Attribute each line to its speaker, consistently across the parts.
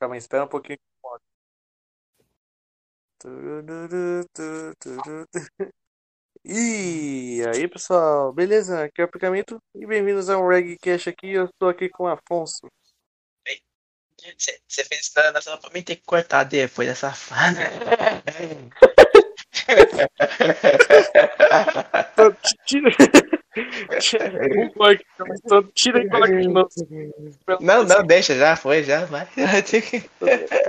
Speaker 1: Calma aí, espera um pouquinho. E aí pessoal, beleza? Aqui é o Picamento e bem-vindos a um Reg Cash aqui. Eu estou aqui com o Afonso.
Speaker 2: Você fez isso na sala pra mim ter que cortar depois dessa fase.
Speaker 1: Tira. Tira e coloca de novo.
Speaker 2: Não, não, deixa, já foi, já vai.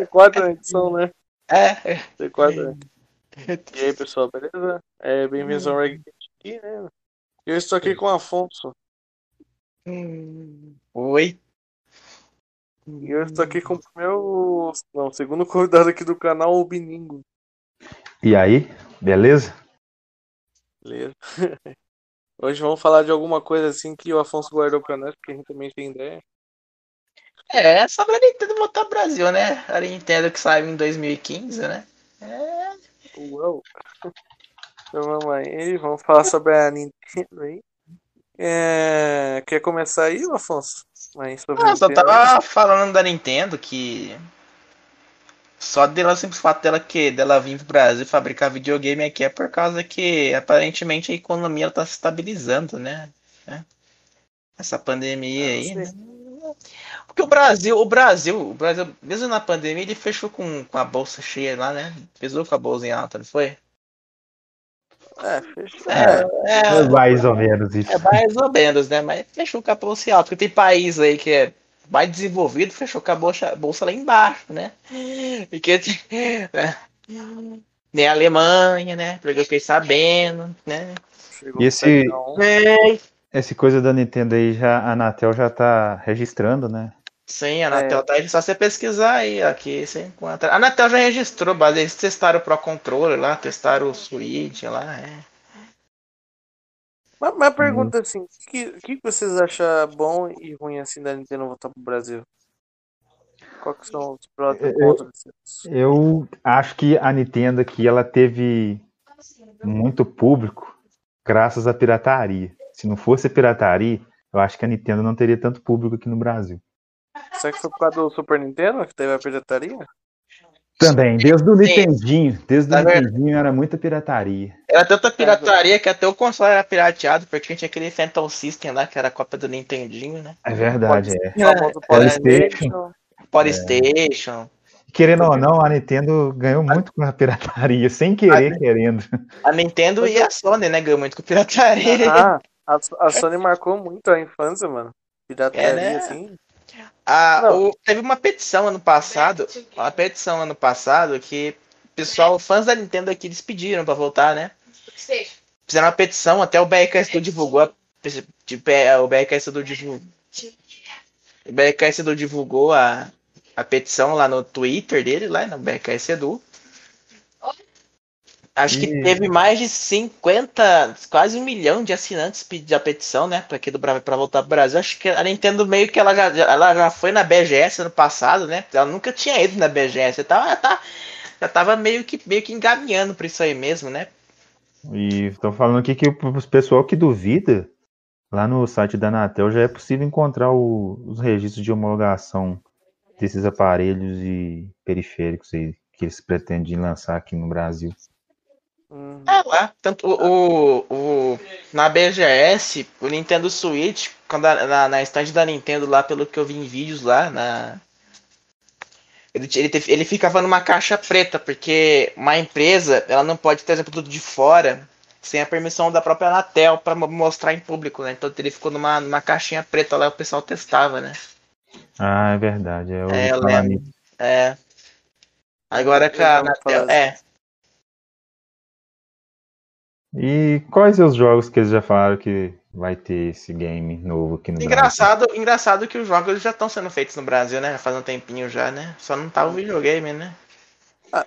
Speaker 1: Quarta edição, né?
Speaker 2: É.
Speaker 1: Quarta. E aí pessoal, beleza? É, bem-vindos ao Reg Cash aqui, né? Eu estou aqui com o Afonso.
Speaker 2: Oi.
Speaker 1: E eu estou aqui com o meu. Não, segundo convidado aqui do canal, o Biningo.
Speaker 3: E aí, beleza?
Speaker 1: Beleza. Hoje vamos falar de alguma coisa assim que o Afonso guardou pra nós, porque a gente também tem ideia.
Speaker 2: É, sobre a Nintendo voltar ao Brasil, né? A Nintendo que saiu em 2015, né? É.
Speaker 1: Uou! Então vamos aí, vamos falar sobre a Nintendo aí. É... Quer começar aí, Afonso? Aí, sobre a
Speaker 2: Eu só tava falando da Nintendo que. Só dela, simples fato dela que dela vir pro Brasil fabricar videogame aqui é por causa que aparentemente a economia ela tá se estabilizando, né? É. Essa pandemia
Speaker 1: Ah,
Speaker 2: aí, né? Porque o Brasil, o Brasil, o Brasil, mesmo na pandemia, ele fechou com, com a bolsa cheia lá, né? Fechou com a bolsa em alta, não foi?
Speaker 1: É, fechou.
Speaker 2: É, é,
Speaker 3: Mais ou menos isso.
Speaker 2: É mais ou menos, né? Mas fechou com a bolsa em alta. Porque tem país aí que é mais desenvolvido, fechou com a bolsa, bolsa lá embaixo, né? Porque né? nem a Alemanha, né? Porque eu fiquei sabendo, né?
Speaker 1: Chegou
Speaker 3: E
Speaker 1: o
Speaker 3: esse-.
Speaker 2: É,
Speaker 3: Essa coisa da Nintendo aí, já, a Anatel já tá registrando, né?
Speaker 2: sim, a Anatel tá aí, só você pesquisar aí, aqui você encontra. A Anatel já registrou, mas eles testaram o Pro Controller lá, testaram o Switch lá, é.
Speaker 1: Mas, mas pergunta assim, o que, que vocês acham bom e ruim assim da Nintendo voltar pro Brasil? Quais que são os prós e
Speaker 3: Eu-
Speaker 1: contras?
Speaker 3: Eu acho que a Nintendo aqui, ela teve muito público graças à pirataria. Se não fosse a pirataria, eu acho que a Nintendo não teria tanto público aqui no Brasil.
Speaker 1: Será que foi por causa do Super Nintendo que teve a pirataria?
Speaker 3: Também, desde o. Nintendinho, desde o? Nintendinho era muita pirataria.
Speaker 2: Era tanta pirataria que até o console era pirateado, porque tinha aquele Phantom System lá, que era a cópia do Nintendinho, né?
Speaker 3: É verdade, é.
Speaker 1: Famoso
Speaker 3: PlayStation.
Speaker 2: Polystation.
Speaker 3: Querendo ou não, a Nintendo ganhou muito com a pirataria, sem querer, querendo.
Speaker 2: A Nintendo e a Sony, né? Ganhou muito com pirataria.
Speaker 1: Ah, a, a Sony marcou muito a infância, mano. Pirataria,
Speaker 2: É, né?
Speaker 1: assim.
Speaker 2: Ah, o- teve uma petição ano passado, uma petição ano passado que o pessoal, fãs da Nintendo aqui, eles pediram pra voltar, né? Fizeram uma petição, até o BRKS do divulgou, a- tipo, o BRKS do divulgou, o BRKS do divulgou a, a petição lá no Twitter dele, lá no BRKS Edu. Acho que teve mais de 50, quase um milhão de assinantes pedir a petição, né? Pra aqui do Brasil para voltar pro Brasil. Acho que a Nintendo meio que ela já, ela já foi na BGS ano passado, né? Ela nunca tinha ido na BGS. Então ela tá, já tava meio que, meio que engaminhando pra isso aí mesmo, né?
Speaker 3: E estão falando aqui que o pessoal que duvida, lá no site da Anatel já é possível encontrar o- os registros de homologação desses aparelhos e periféricos aí que eles pretendem lançar aqui no Brasil.
Speaker 1: Hum,
Speaker 2: É lá. Tanto o, o, o- na BGS, o Nintendo Switch, quando a- na, na stand da Nintendo lá, pelo que eu vi em vídeos lá, na. Ele, ele, ele ficava numa caixa preta, porque uma empresa ela não pode trazer produto de fora sem a permissão da própria Anatel para mostrar em público, né? Então ele ficou numa, numa caixinha preta lá e o pessoal testava, né?
Speaker 3: Ah, é verdade. Eu
Speaker 2: É, eu lembro.
Speaker 3: nisso.
Speaker 2: É. Agora que a
Speaker 1: Eu vou
Speaker 2: Anatel. É.
Speaker 3: E quais os jogos que eles já falaram que vai ter esse game novo aqui no Brasil?
Speaker 2: Engraçado, engraçado que os jogos já estão sendo feitos no Brasil, né? Já faz um tempinho já, né? Só não tá o videogame, né?
Speaker 1: Ah,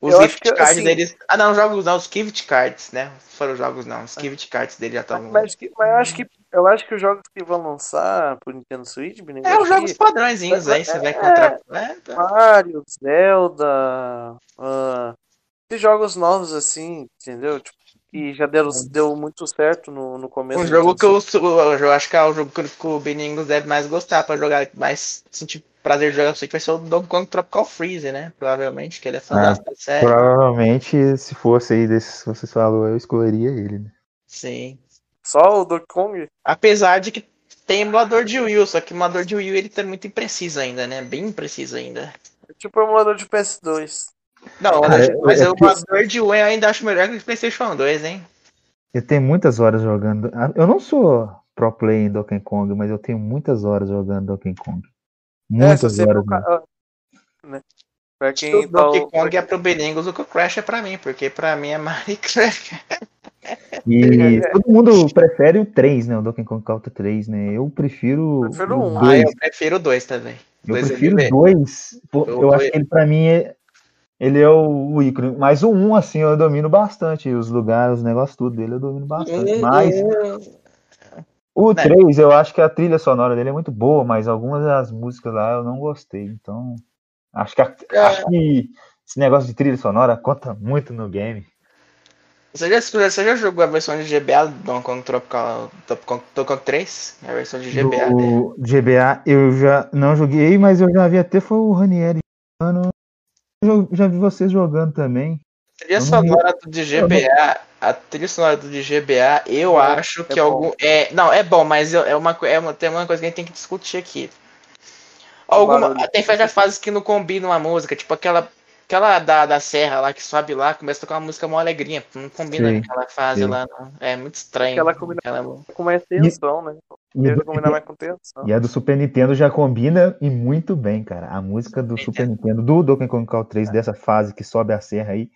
Speaker 2: os gift
Speaker 1: que,
Speaker 2: cards
Speaker 1: assim-
Speaker 2: deles. Ah, não, os jogos não, os gift cards, né? Foram os jogos não, os gift cards deles já estavam.
Speaker 1: Mas, que- mas eu acho que eu acho que os jogos que vão lançar pro Nintendo Switch, Bininho,
Speaker 2: É, os jogos
Speaker 1: que
Speaker 2: padrõezinhos aí, você vai
Speaker 1: É.
Speaker 2: encontrar. É, tá.
Speaker 1: Mario, Zelda, ah, esses jogos novos assim, entendeu? Tipo, que já deram, deu muito certo no, no começo.
Speaker 2: Um
Speaker 1: do
Speaker 2: jogo que eu, eu, eu acho que é o jogo que o Beningos deve mais gostar pra jogar, mais sentir prazer de jogar no Switch vai ser o Donkey Kong Tropical Freeze, né? Provavelmente, que ele é fã
Speaker 3: Ah,
Speaker 2: da série.
Speaker 3: Provavelmente, se fosse aí desses que você falou, eu escolheria ele. Né?
Speaker 2: Sim.
Speaker 1: Só o Donkey Kong?
Speaker 2: Apesar de que tem emulador de Wii só que o emulador de Wii ele tá muito impreciso ainda, né? Bem impreciso ainda.
Speaker 1: É tipo o emulador de PS2.
Speaker 2: Não,
Speaker 3: Ah,
Speaker 2: mas,
Speaker 3: é-
Speaker 2: mas
Speaker 3: é
Speaker 2: o emulador de Wii eu ainda acho melhor que o PlayStation 2, hein?
Speaker 3: Eu tenho muitas horas jogando. ah, Eu não sou pro play em Donkey Kong, mas eu tenho muitas horas jogando Donkey Kong.
Speaker 1: É,
Speaker 3: Muitas
Speaker 1: você
Speaker 3: horas.
Speaker 1: procurar-
Speaker 3: mesmo.
Speaker 1: né? Pra
Speaker 2: o
Speaker 1: quem tá.
Speaker 2: Donkey Kong é pro Beningos, o que o Crash é pra mim, porque pra mim é Minecraft.
Speaker 3: E todo mundo prefere o 3, né? O Donkey Kong Country 3, né? Eu prefiro.
Speaker 1: Prefiro
Speaker 3: o
Speaker 1: um.
Speaker 2: Ah,
Speaker 3: 2.
Speaker 2: eu prefiro o 2 também.
Speaker 3: Eu
Speaker 2: Dois
Speaker 3: prefiro dois. pô,
Speaker 2: Eu
Speaker 3: Eu, acho que ele, pra mim, é, ele é o, o ícone. Mas o 1, assim, eu domino bastante. Os lugares, os negócios, tudo dele eu domino bastante.
Speaker 2: Um,
Speaker 3: Mas o
Speaker 2: né?
Speaker 3: 3, eu acho que a trilha sonora dele é muito boa, mas algumas das músicas lá eu não gostei. Então, acho que, a-
Speaker 2: É.
Speaker 3: acho que esse negócio de trilha sonora conta muito no game.
Speaker 2: Você já, você já jogou a versão de GBA do Donkey Kong Tropical, Donkey Kong, Donkey Kong 3? A versão de GBA dele.
Speaker 3: Do GBA eu já não joguei, mas eu já vi até foi o Ranieri jogando. Eu já vi vocês jogando também.
Speaker 2: A trilha sonora do de GBA, a trilha sonora do de GBA, eu
Speaker 1: É,
Speaker 2: acho
Speaker 1: é
Speaker 2: que
Speaker 1: bom.
Speaker 2: algum. É, não, é bom, mas é uma, é uma, tem uma coisa que a gente tem que discutir aqui. Alguma, tem certas fases que não combinam a música, tipo aquela. Aquela da, da serra lá que sobe lá, começa a tocar uma música mó alegrinha. Não combina
Speaker 3: Sim,
Speaker 2: com aquela fase
Speaker 3: sim.
Speaker 2: lá, não. É muito estranho.
Speaker 1: Aquela combina-
Speaker 2: aquela-
Speaker 1: Com mais tensão, né?
Speaker 3: E,
Speaker 1: Deve
Speaker 3: do-
Speaker 1: combinar mais com tensão.
Speaker 3: e a do Super Nintendo já combina e muito bem, cara. A música do Super Nintendo, do Donkey Kong Country 3, dessa fase que sobe a serra aí,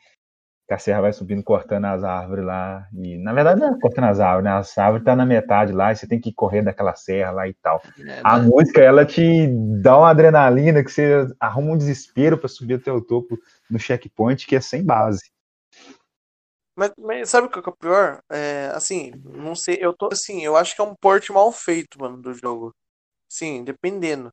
Speaker 3: que a serra vai subindo, cortando as árvores lá. E na verdade não é cortando as árvores, né? As árvores tá na metade lá e você tem que correr daquela serra lá e tal.
Speaker 2: é,
Speaker 3: A
Speaker 2: mas-
Speaker 3: música, ela te dá uma adrenalina que você arruma um desespero pra subir até o topo no checkpoint, que é sem base.
Speaker 1: Mas, mas sabe o que é o pior? É, assim, não sei, eu tô assim, eu acho que é um port mal feito, mano, do jogo. Sim, dependendo.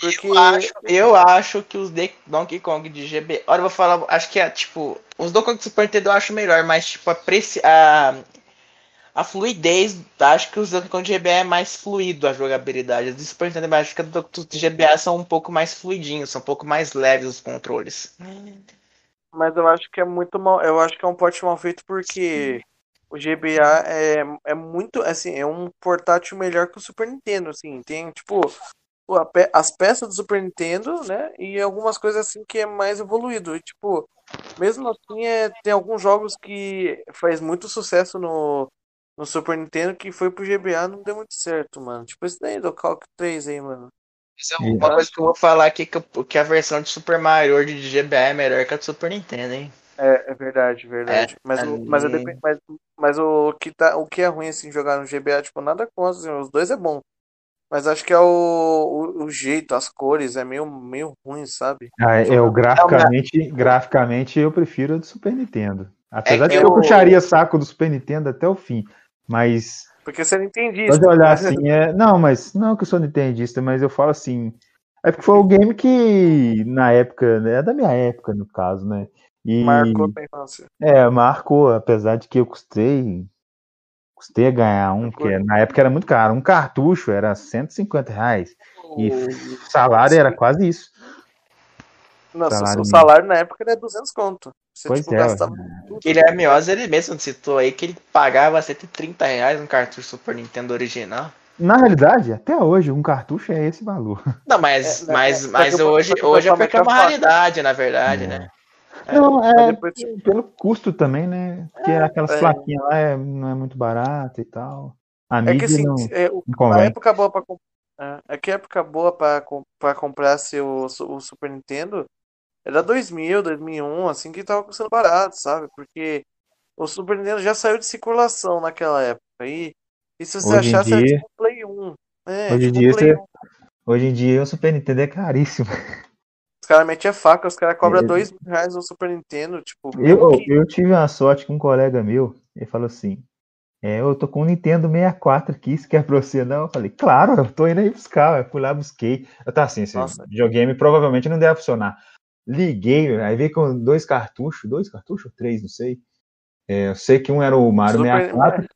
Speaker 1: Porque
Speaker 2: Eu acho, eu acho que os de- Donkey Kong de GB. Olha, eu vou falar, acho que é tipo. Os Donkey Kong do Super Nintendo eu acho melhor, mas tipo, a, preci- a, a fluidez, acho que os Donkey Kong de GBA é mais fluido a jogabilidade. Os do Super Nintendo acho que os do GBA são um pouco mais fluidinhos, são um pouco mais leves os controles.
Speaker 1: Mas eu acho que é muito mal. Eu acho que é um port mal feito porque o GBA é, é muito. Assim, é um portátil melhor que o Super Nintendo. Assim, tem tipo. Pe- As peças do Super Nintendo, né? E algumas coisas assim que é mais evoluído. E, tipo, mesmo assim, é, tem alguns jogos que faz muito sucesso no, no Super Nintendo que foi pro GBA não deu muito certo, mano. Tipo esse daí do Calc 3 aí, mano.
Speaker 2: Isso é uma coisa que eu vou falar aqui que, eu- que a versão de Super Mario World de GBA é melhor que a do Super Nintendo, hein?
Speaker 1: É, é verdade, verdade. mas, o, mas, é depen- mas, mas o que tá, o que é ruim assim jogar no GBA, tipo, nada contra, assim, os dois é bom. Mas acho que é o, o, o jeito, as cores, é meio, meio ruim, sabe?
Speaker 3: Ah, é, o graficamente, graficamente eu prefiro a do Super Nintendo. Apesar
Speaker 2: É
Speaker 3: de
Speaker 2: que
Speaker 3: eu
Speaker 1: eu-
Speaker 3: puxaria saco do Super Nintendo até o fim. Mas
Speaker 1: Porque você não entende
Speaker 3: Pode
Speaker 1: isso.
Speaker 3: olhar assim, é. Não, mas não que eu sou nintendista, mas eu falo assim. É porque foi o game que, na época, né, é da minha época, no caso, né? E
Speaker 1: Marcou a infância.
Speaker 3: é, marcou, apesar de que eu custei. Custei a ganhar um, que na época era muito caro. Um cartucho era 150 reais. E o salário era quase isso.
Speaker 1: Nossa,
Speaker 3: salário
Speaker 1: o salário na época era 200 conto. Você,
Speaker 3: Pois
Speaker 1: tipo,
Speaker 3: é,
Speaker 1: gastava
Speaker 2: Guilherme Oz, ele mesmo citou aí que ele pagava 130 reais no cartucho Super Nintendo original.
Speaker 3: Na realidade, até hoje, um cartucho é esse valor.
Speaker 2: Não, mas,
Speaker 1: É, né,
Speaker 2: mas,
Speaker 1: é,
Speaker 2: mas hoje, hoje é porque é uma raridade, na verdade, né?
Speaker 3: Não,
Speaker 1: Mas
Speaker 3: é
Speaker 1: depois, tipo,
Speaker 3: pelo custo também, né? Porque aquelas
Speaker 1: é.
Speaker 3: plaquinhas lá é- não é muito barata e tal. A
Speaker 1: É que assim,
Speaker 3: não,
Speaker 1: é, o-
Speaker 3: não
Speaker 1: a época boa pra comprar. É que a época boa pra, pra comprar seu, o Super Nintendo era 2000, 2001, assim que tava custando barato, sabe? Porque o Super Nintendo já saiu de circulação naquela época. E, e se você
Speaker 3: Hoje
Speaker 1: achasse era
Speaker 3: dia-
Speaker 1: tipo um Play 1. É,
Speaker 3: Hoje em
Speaker 1: tipo um
Speaker 3: dia
Speaker 1: Play
Speaker 3: você-
Speaker 1: 1.
Speaker 3: Hoje em dia o Super Nintendo é caríssimo.
Speaker 1: Caras metem a faca, os caras cobram
Speaker 3: É.
Speaker 1: 2 mil reais no Super Nintendo. Tipo,
Speaker 3: Eu,
Speaker 1: que-
Speaker 3: eu tive uma sorte com um colega meu, ele falou assim: é, eu tô com o Nintendo 64 aqui, isso quer pra você não? Eu falei, claro, eu tô indo aí buscar. Eu fui lá, busquei. Eu tava assim, esse
Speaker 1: Nossa.
Speaker 3: videogame provavelmente não deve funcionar. Liguei, aí veio com dois cartuchos, dois cartuchos três, não sei. É, eu sei que um era o Mario
Speaker 1: Super-
Speaker 3: 64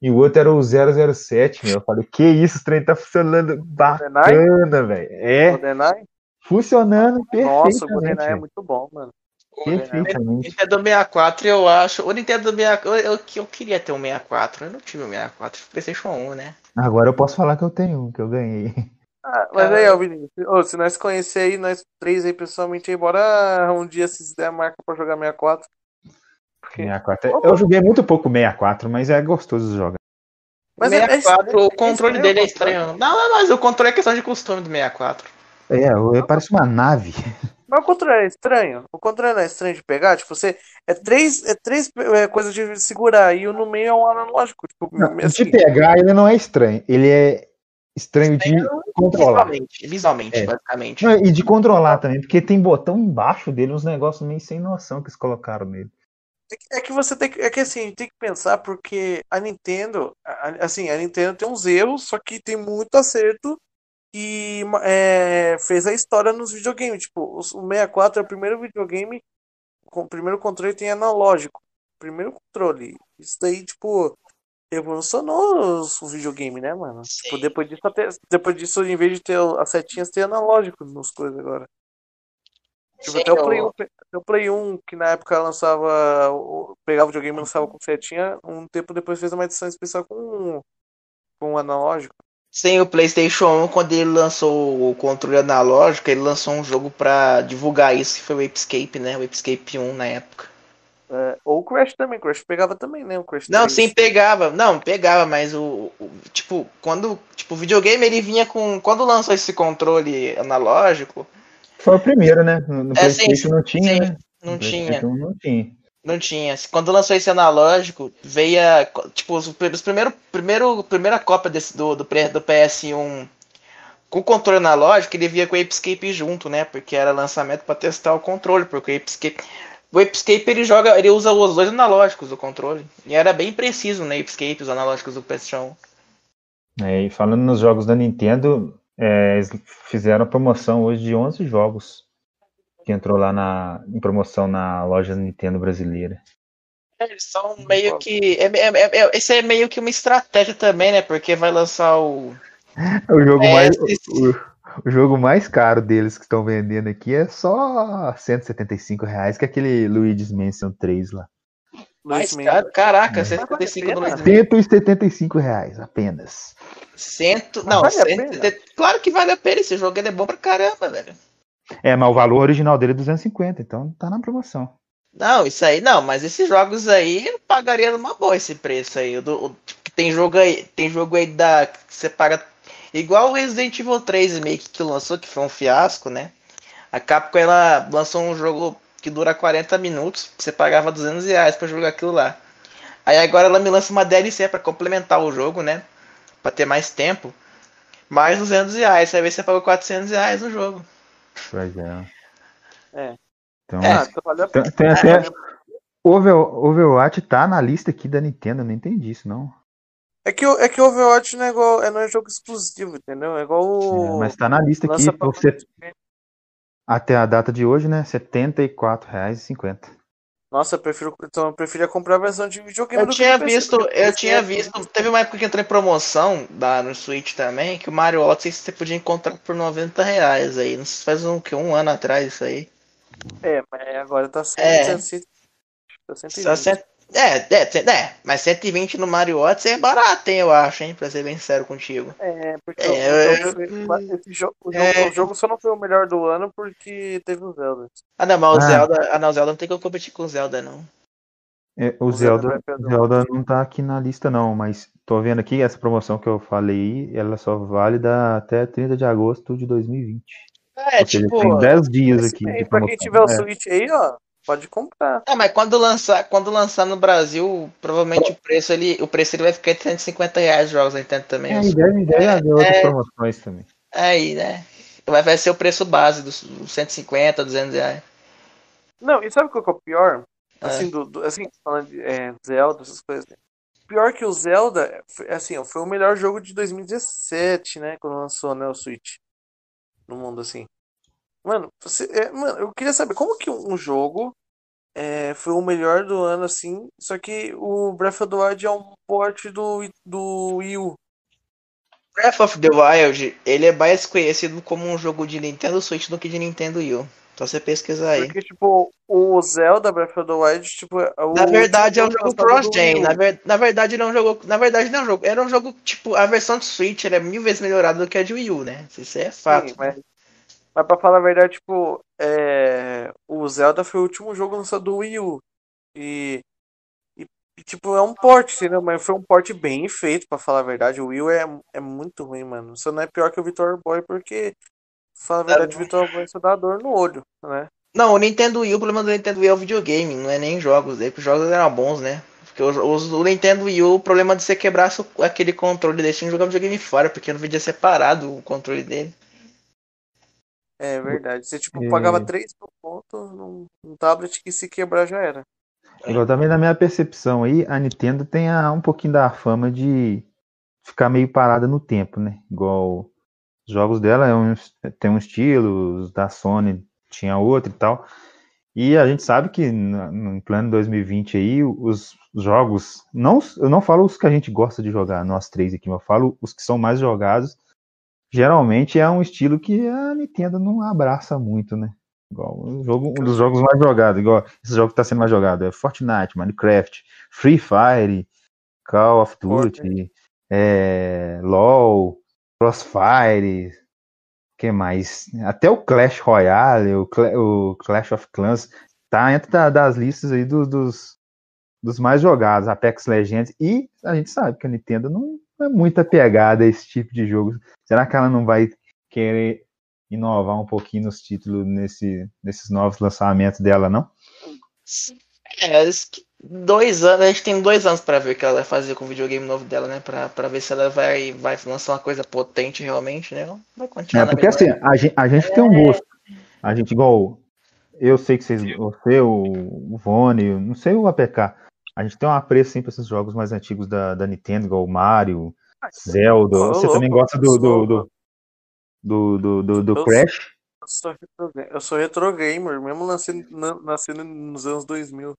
Speaker 3: e o outro era o 007, meu. Eu falei, que isso, esse trem tá funcionando bacana, velho. É,
Speaker 1: GoldenEye?
Speaker 3: Funcionando
Speaker 1: Nossa, o
Speaker 3: perfeitamente.
Speaker 1: GoldenEye é muito bom, mano.
Speaker 2: O
Speaker 3: Perfeitamente.
Speaker 2: Nintendo 64, eu acho. O Nintendo 64, eu, eu, eu queria ter um 64. Eu não tive um 64, PlayStation 1, né?
Speaker 3: Agora eu posso falar que eu tenho um, que eu ganhei.
Speaker 1: Ah, mas aí, ó, Vinícius, se nós conhecer aí, nós três aí pessoalmente aí, bora um dia se der a marca pra jogar 64. Porque...
Speaker 3: 64. Eu joguei muito pouco 64, mas é gostoso jogar.
Speaker 2: Mas 64, é, é, o controle é dele é estranho. Não, não, mas o controle é questão de costume do 64.
Speaker 3: É, parece uma nave.
Speaker 1: Mas o controle é estranho. O controle é estranho de pegar. Tipo, você. É três, é três é, coisas de segurar e o no meio é um analógico. Tipo,
Speaker 3: não,
Speaker 1: assim.
Speaker 3: De pegar, ele não é estranho. Ele é estranho de controlar.
Speaker 2: Visualmente, visualmente
Speaker 3: É.
Speaker 2: basicamente.
Speaker 3: Não, E de controlar também, porque tem botão embaixo dele, uns negócios meio sem noção que eles colocaram nele.
Speaker 1: É que- É que você tem que. É que assim, tem que pensar porque a Nintendo. a- Assim, a Nintendo tem uns erros, só que tem muito acerto e é, fez a história nos videogames. Tipo, o 64 é o primeiro videogame. Com o primeiro controle tem analógico. Primeiro controle. Isso daí, tipo, revolucionou os, os videogames, né, mano? Tipo, depois disso, até, depois disso, em vez de ter as setinhas, tem analógico nos coisas agora. Tipo, até o
Speaker 2: eu-
Speaker 1: Play 1, até o Play 1, que na época lançava, o- pegava o videogame e lançava com setinha, um tempo depois fez uma edição especial com, com analógico.
Speaker 2: Sem o PlayStation 1, quando ele lançou o controle analógico, ele lançou um jogo pra divulgar isso, que foi o Escape, né? O Escape 1 na época.
Speaker 1: É, ou o Crash também, o Crash pegava também, né? O Crash
Speaker 2: Não,
Speaker 1: 3.
Speaker 2: sim, pegava. Não, pegava, mas o, o- tipo, quando, tipo, o videogame ele vinha com quando lançou esse controle analógico,
Speaker 3: Foi o primeiro, né? No, no
Speaker 2: É, sim,
Speaker 3: PlayStation não tinha,
Speaker 2: sim.
Speaker 3: né?
Speaker 2: não
Speaker 3: No
Speaker 2: tinha.
Speaker 3: PlayStation Não tinha.
Speaker 2: Não tinha. Quando lançou esse analógico, veio a, tipo os, primeiro, primeiro primeira cópia desse do, do, do PS1 com o controle analógico, ele via com o Escape junto, né? Porque era lançamento para testar o controle, porque o Escape o Escape ele joga, ele usa os dois analógicos do controle. E era bem preciso, né, Escape os analógicos do PlayStation 1.
Speaker 3: É, e falando nos jogos da Nintendo, é, eles fizeram promoção hoje de 11 jogos que entrou lá na, em promoção na loja Nintendo brasileira.
Speaker 2: É, Eles são meio que. É, é, é, é- esse é meio que uma estratégia também, né? Porque vai lançar o.
Speaker 3: O jogo,
Speaker 2: É,
Speaker 3: mais,
Speaker 2: esse-
Speaker 3: o, o jogo mais caro deles que estão vendendo aqui é só 175 reais, que é aquele Luigi's Mansion 3 lá.
Speaker 2: Mais caro. Caraca,
Speaker 3: É.
Speaker 2: 175
Speaker 1: Mas
Speaker 2: do
Speaker 1: vale a
Speaker 2: Luiz
Speaker 1: pena.
Speaker 3: 175 reais apenas.
Speaker 2: Cento. Não,
Speaker 1: vale
Speaker 2: 170 claro que vale a pena. Esse jogo ele é bom pra caramba, velho.
Speaker 3: É, mas o valor original dele é 250, então tá na promoção.
Speaker 2: Não, isso aí não, mas esses jogos aí eu pagaria numa boa esse preço aí. O tem jogo aí, tem jogo aí da que você paga igual o Resident Evil 3 Remake que lançou, que foi um fiasco, né? A Capcom ela lançou um jogo que dura 40 minutos, você pagava 200 reais pra jogar aquilo lá. Aí agora ela me lança uma DLC pra complementar o jogo, né? Pra ter mais tempo. Mais 200 reais, aí você pagou 400 reais no jogo.
Speaker 3: Pois é.
Speaker 1: É.
Speaker 3: Então,
Speaker 1: a
Speaker 3: tem, até. Over, Overwatch tá na lista aqui da Nintendo, eu não entendi isso, não.
Speaker 1: É que, o- é que o Overwatch não é, igual, é, não é jogo exclusivo, entendeu? É igual o.
Speaker 3: É, mas tá na lista aqui, você, até a data de hoje, né? R$ 74,50.
Speaker 1: Nossa, eu prefiro, então eu preferia comprar a versão de videogame
Speaker 2: Eu
Speaker 1: do
Speaker 2: tinha visto, eu tinha
Speaker 1: é-
Speaker 2: visto, teve uma época que entrou em promoção da, no Switch também, que o Mario Odyssey você podia encontrar por 90 reais aí, não sei, faz um, que, um ano atrás isso aí.
Speaker 1: É, mas agora tá
Speaker 2: É.
Speaker 1: 100, tá 120.
Speaker 2: É, é, é, mas 120 no Mario Odyssey é barato, hein, eu acho, hein, pra ser bem sério contigo.
Speaker 1: É, porque
Speaker 2: É,
Speaker 1: o,
Speaker 2: eu-
Speaker 1: esse jogo, o, jogo,
Speaker 2: É.
Speaker 1: o jogo só não foi o melhor do ano porque teve o Zelda.
Speaker 2: Ah não, mas o
Speaker 3: Ah.
Speaker 2: Zelda, ah não, o Zelda não tem como competir com o Zelda não.
Speaker 3: É, o
Speaker 1: O Zelda
Speaker 3: Zelda, Zelda não tá aqui na lista, não, mas tô vendo aqui essa promoção que eu falei, ela só válida até 30 de agosto de 2020.
Speaker 2: É,
Speaker 3: Ou seja,
Speaker 2: tipo,
Speaker 3: tem 10 dias aqui
Speaker 1: pra
Speaker 3: promoção.
Speaker 1: quem tiver o
Speaker 3: É.
Speaker 1: Switch aí, ó, pode comprar.
Speaker 2: é, mas quando lançar, quando lançar no Brasil, provavelmente o preço ele, o preço ele vai ficar entre 150 reais os jogos da Nintendo também.
Speaker 3: É,
Speaker 2: os-
Speaker 3: deve, deve haver outras
Speaker 2: é.
Speaker 3: promoções também.
Speaker 2: Aí, né? Vai, vai ser o preço base dos 150, 200 reais.
Speaker 1: Não, e sabe qual que é o pior?
Speaker 2: É.
Speaker 1: Assim, do, do- assim falando de é, Zelda, essas coisas. né? Pior que o Zelda, foi- assim, foi o melhor jogo de 2017, né? Quando lançou, né, o Switch. No mundo, assim. Mano, você, é, mano, eu queria saber como que um jogo é, foi o melhor do ano, assim, só que o Breath of the Wild é um port do, do Wii U.
Speaker 2: Breath of the Wild, ele é mais conhecido como um jogo de Nintendo Switch do que de Nintendo Wii. Então você pesquisar aí.
Speaker 1: Porque, tipo, o Zelda Breath of the Wild, tipo, é o
Speaker 2: Na verdade é um jogo cross-gen.
Speaker 1: U.
Speaker 2: Na, ver- na verdade ele é um jogo. Na verdade não é um jogo. Era um jogo, tipo, a versão de Switch era mil vezes melhorada do que a de Wii U, né? Isso é fato.
Speaker 1: Sim, mas, mas pra falar a verdade, tipo, é, o Zelda foi o último jogo lançado do Wii U. E, e, tipo, é um port, entendeu? Mas foi um port bem feito, pra falar a verdade. O Wii U é, é muito ruim, mano. Só não é pior que o Victor Boy, porque, pra falar a verdade, o Victor Boy só dá dor no olho, né?
Speaker 2: Não, o Nintendo Wii, o problema do Nintendo Wii é o videogame, não é nem jogos. Daí, porque os jogos eram bons, né? Porque os, os- o Nintendo Wii U, o problema de você quebrar aquele controle dele, tinha jogar videogame fora, porque não vendia separado o controle dele.
Speaker 1: É verdade. Você, tipo,
Speaker 3: É.
Speaker 1: pagava 3 mil pontos num, num tablet que se quebrar já era.
Speaker 3: Igual também na minha percepção aí, a Nintendo tem a- um pouquinho da fama de ficar meio parada no tempo, né? Igual os jogos dela é um, tem um estilo, os da Sony tinha outro e tal. E a gente sabe que no, no plano 2020 aí, os jogos, não, eu não falo os que a gente gosta de jogar, nós três aqui, mas eu falo os que são mais jogados. Geralmente é um estilo que a Nintendo não abraça muito, né? Igual um, jogo, um dos jogos mais jogados, igual esse jogo que está sendo mais jogado, é Fortnite, Minecraft, Free Fire, Call of Duty, é, LOL, Crossfire, que mais? Até o Clash Royale, o, Cla- o Clash of Clans, tá entre da- das listas aí dos, dos, dos mais jogados, Apex Legends, e a gente sabe que a Nintendo não é muito apegada a esse tipo de jogo. Será que ela não vai querer inovar um pouquinho nos títulos nesse, nesses novos lançamentos dela, não?
Speaker 2: É, dois anos, a gente tem dois anos pra ver o que ela vai fazer com o videogame novo dela, né? Pra, pra ver se ela vai, vai lançar uma coisa potente realmente, né? Vai continuar
Speaker 3: É, porque assim, a gente, a gente tem um gosto. A gente, igual. Eu sei que vocês. Você, o, o Vone, eu não sei o APK. A gente tem um apreço sim pra esses jogos mais antigos da, da Nintendo, igual o Mario, Zelda.
Speaker 1: Ô,
Speaker 3: Você também gosta do, do, do, do, do, Crash?
Speaker 1: Eu sou retro, eu sou retro gamer, mesmo nascendo, na- nascendo nos anos 2000.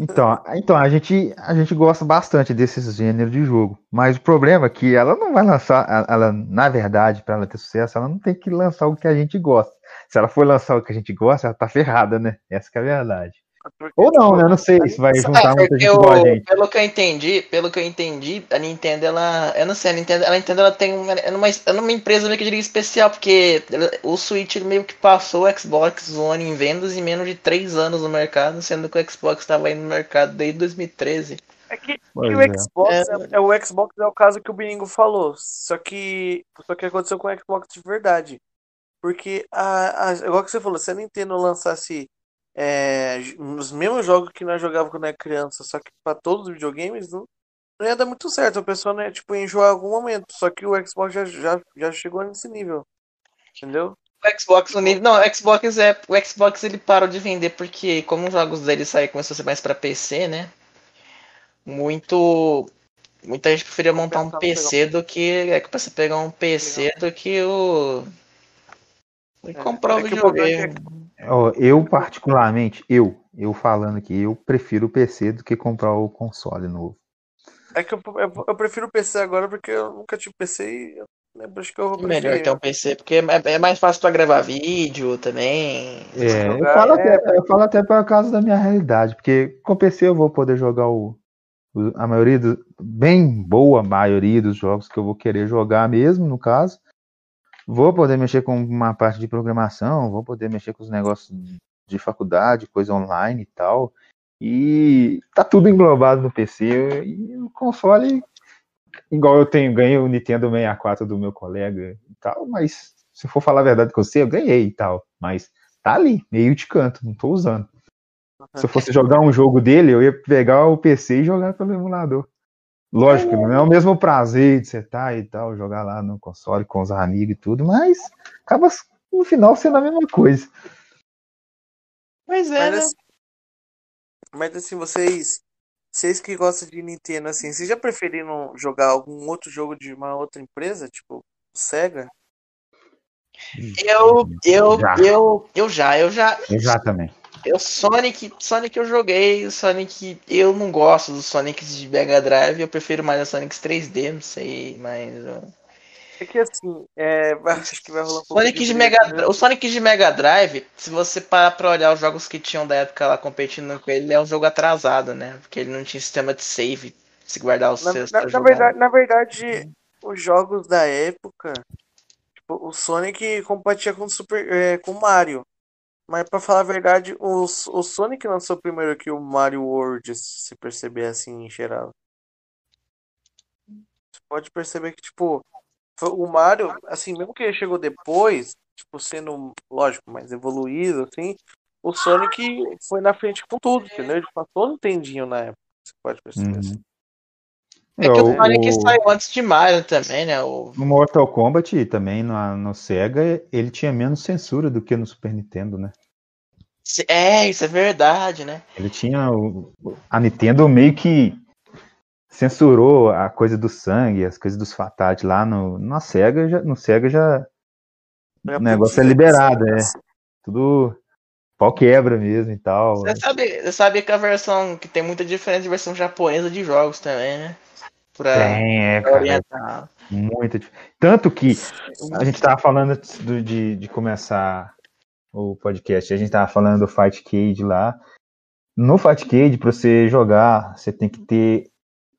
Speaker 3: Então, então a, gente, a gente gosta bastante desses gêneros de jogo. Mas o problema é que ela não vai lançar. Ela, na verdade, para ela ter sucesso, ela não tem que lançar o que a gente gosta. Se ela for lançar o que a gente gosta, ela tá ferrada, né? Essa que é a verdade. Ou não,
Speaker 1: tipo,
Speaker 3: né? Eu não sei se vai juntar
Speaker 2: É,
Speaker 3: muita gente igual a gente.
Speaker 2: pelo que eu entendi, pelo que eu entendi, a Nintendo, ela. Eu não sei, a Nintendo, a Nintendo ela tem uma, é numa, é numa empresa meio que eu diria especial, porque ela- o Switch meio que passou o Xbox One em vendas em menos de 3 anos no mercado, sendo que o Xbox estava aí no mercado desde 2013.
Speaker 1: É que, que
Speaker 3: é.
Speaker 1: o Xbox é. é o Xbox é o caso que o Biningo falou. Só que. Só que aconteceu com o Xbox de verdade. Porque a, a, igual que você falou, se a Nintendo lançasse é, os mesmos jogos que nós jogávamos quando era criança, só que pra todos os videogames, não, não ia dar muito certo. A pessoa ia tipo, enjoar algum momento. Só que o Xbox já, já, já chegou nesse nível. Entendeu?
Speaker 2: O Xbox nível. Não, o Xbox é. O Xbox ele parou de vender porque, como os jogos dele saíram começou a ser mais pra PC, né? Muito. Muita gente preferia montar um PC do que. É que você pegar um PC do que o. que
Speaker 1: É,
Speaker 2: comprar
Speaker 1: é o é
Speaker 2: videogame.
Speaker 3: Eu, particularmente, eu, eu falando aqui, eu prefiro o PC do que comprar o console novo.
Speaker 1: É que eu, eu, eu prefiro o PC agora porque eu nunca tive PC e acho que eu vou
Speaker 2: Melhor
Speaker 1: preferir.
Speaker 2: ter um PC, porque é, é mais fácil pra gravar vídeo também.
Speaker 3: É, eu falo,
Speaker 1: é.
Speaker 3: até, eu falo até por causa da minha realidade, porque com o PC eu vou poder jogar o, o- a maioria, do, bem boa maioria dos jogos que eu vou querer jogar mesmo, no caso. Vou poder mexer com uma parte de programação, vou poder mexer com os negócios de faculdade, coisa online e tal. E tá tudo englobado no PC. E o console, igual eu tenho, ganhei o Nintendo 64 do meu colega e tal, mas se for falar a verdade com você, eu ganhei e tal. Mas tá ali, meio de canto, não tô usando. Se eu fosse jogar um jogo dele, eu ia pegar o PC e jogar pelo emulador. Lógico, não é o mesmo prazer de você estar e tal, jogar lá no console com os amigos e tudo, mas acaba no final sendo a mesma coisa.
Speaker 2: Mas é,
Speaker 1: Mas
Speaker 2: né?
Speaker 1: assim, mas assim, vocês. Vocês que gostam de Nintendo, assim, vocês já preferiram jogar algum outro jogo de uma outra empresa? Tipo, Sega?
Speaker 2: Eu, eu,
Speaker 3: Já.
Speaker 2: eu, eu já, eu já.
Speaker 3: Exatamente.
Speaker 2: Eu Sonic, Sonic eu joguei, Sonic eu não gosto dos Sonics de Mega Drive, eu prefiro mais a Sonics 3D, não sei, mas
Speaker 1: É que assim, é, acho que vai rolar um pouco
Speaker 2: Sonic de Mega,
Speaker 1: né?
Speaker 2: o Sonic de Mega Drive, se você parar pra olhar os jogos que tinham da época lá competindo com ele, ele é um jogo atrasado, né? Porque ele não tinha sistema de save, se guardar os
Speaker 1: Na,
Speaker 2: seus.
Speaker 1: na- na verdade, na verdade, os jogos da época, tipo, o Sonic competia com o Super, é, com o Mario. Mas pra falar a verdade, o, o Sonic lançou primeiro que o Mario World, se perceber assim em geral. Você pode perceber que, tipo, o Mario, assim, mesmo que ele chegou depois, tipo, sendo, lógico, mais evoluído, assim, o Sonic foi na frente com tudo, entendeu? Ele passou no Nintendinho na época, você pode perceber assim.
Speaker 2: É que o
Speaker 3: o,
Speaker 2: Sonic
Speaker 3: o-
Speaker 2: saiu antes de Mario também, né? O...
Speaker 3: no Mortal Kombat também no, no Sega ele tinha menos censura do que no Super Nintendo, né?
Speaker 2: É, isso é verdade, né?
Speaker 3: Ele tinha o, a Nintendo meio que censurou a coisa do sangue, as coisas dos fatalities lá no na Sega, já, no Sega já
Speaker 1: Já
Speaker 3: o negócio é liberado, é. tudo pau quebra mesmo e tal.
Speaker 2: Você sabe, você sabe que a versão que tem muita diferença de versão japonesa de jogos também, né?
Speaker 3: Tem, é, cara,
Speaker 2: orientar.
Speaker 3: Muita Tanto que a gente tava falando antes do- de, de começar o podcast, a gente tava falando do Fight Cage lá. No Fight Cage, pra você jogar, você tem que ter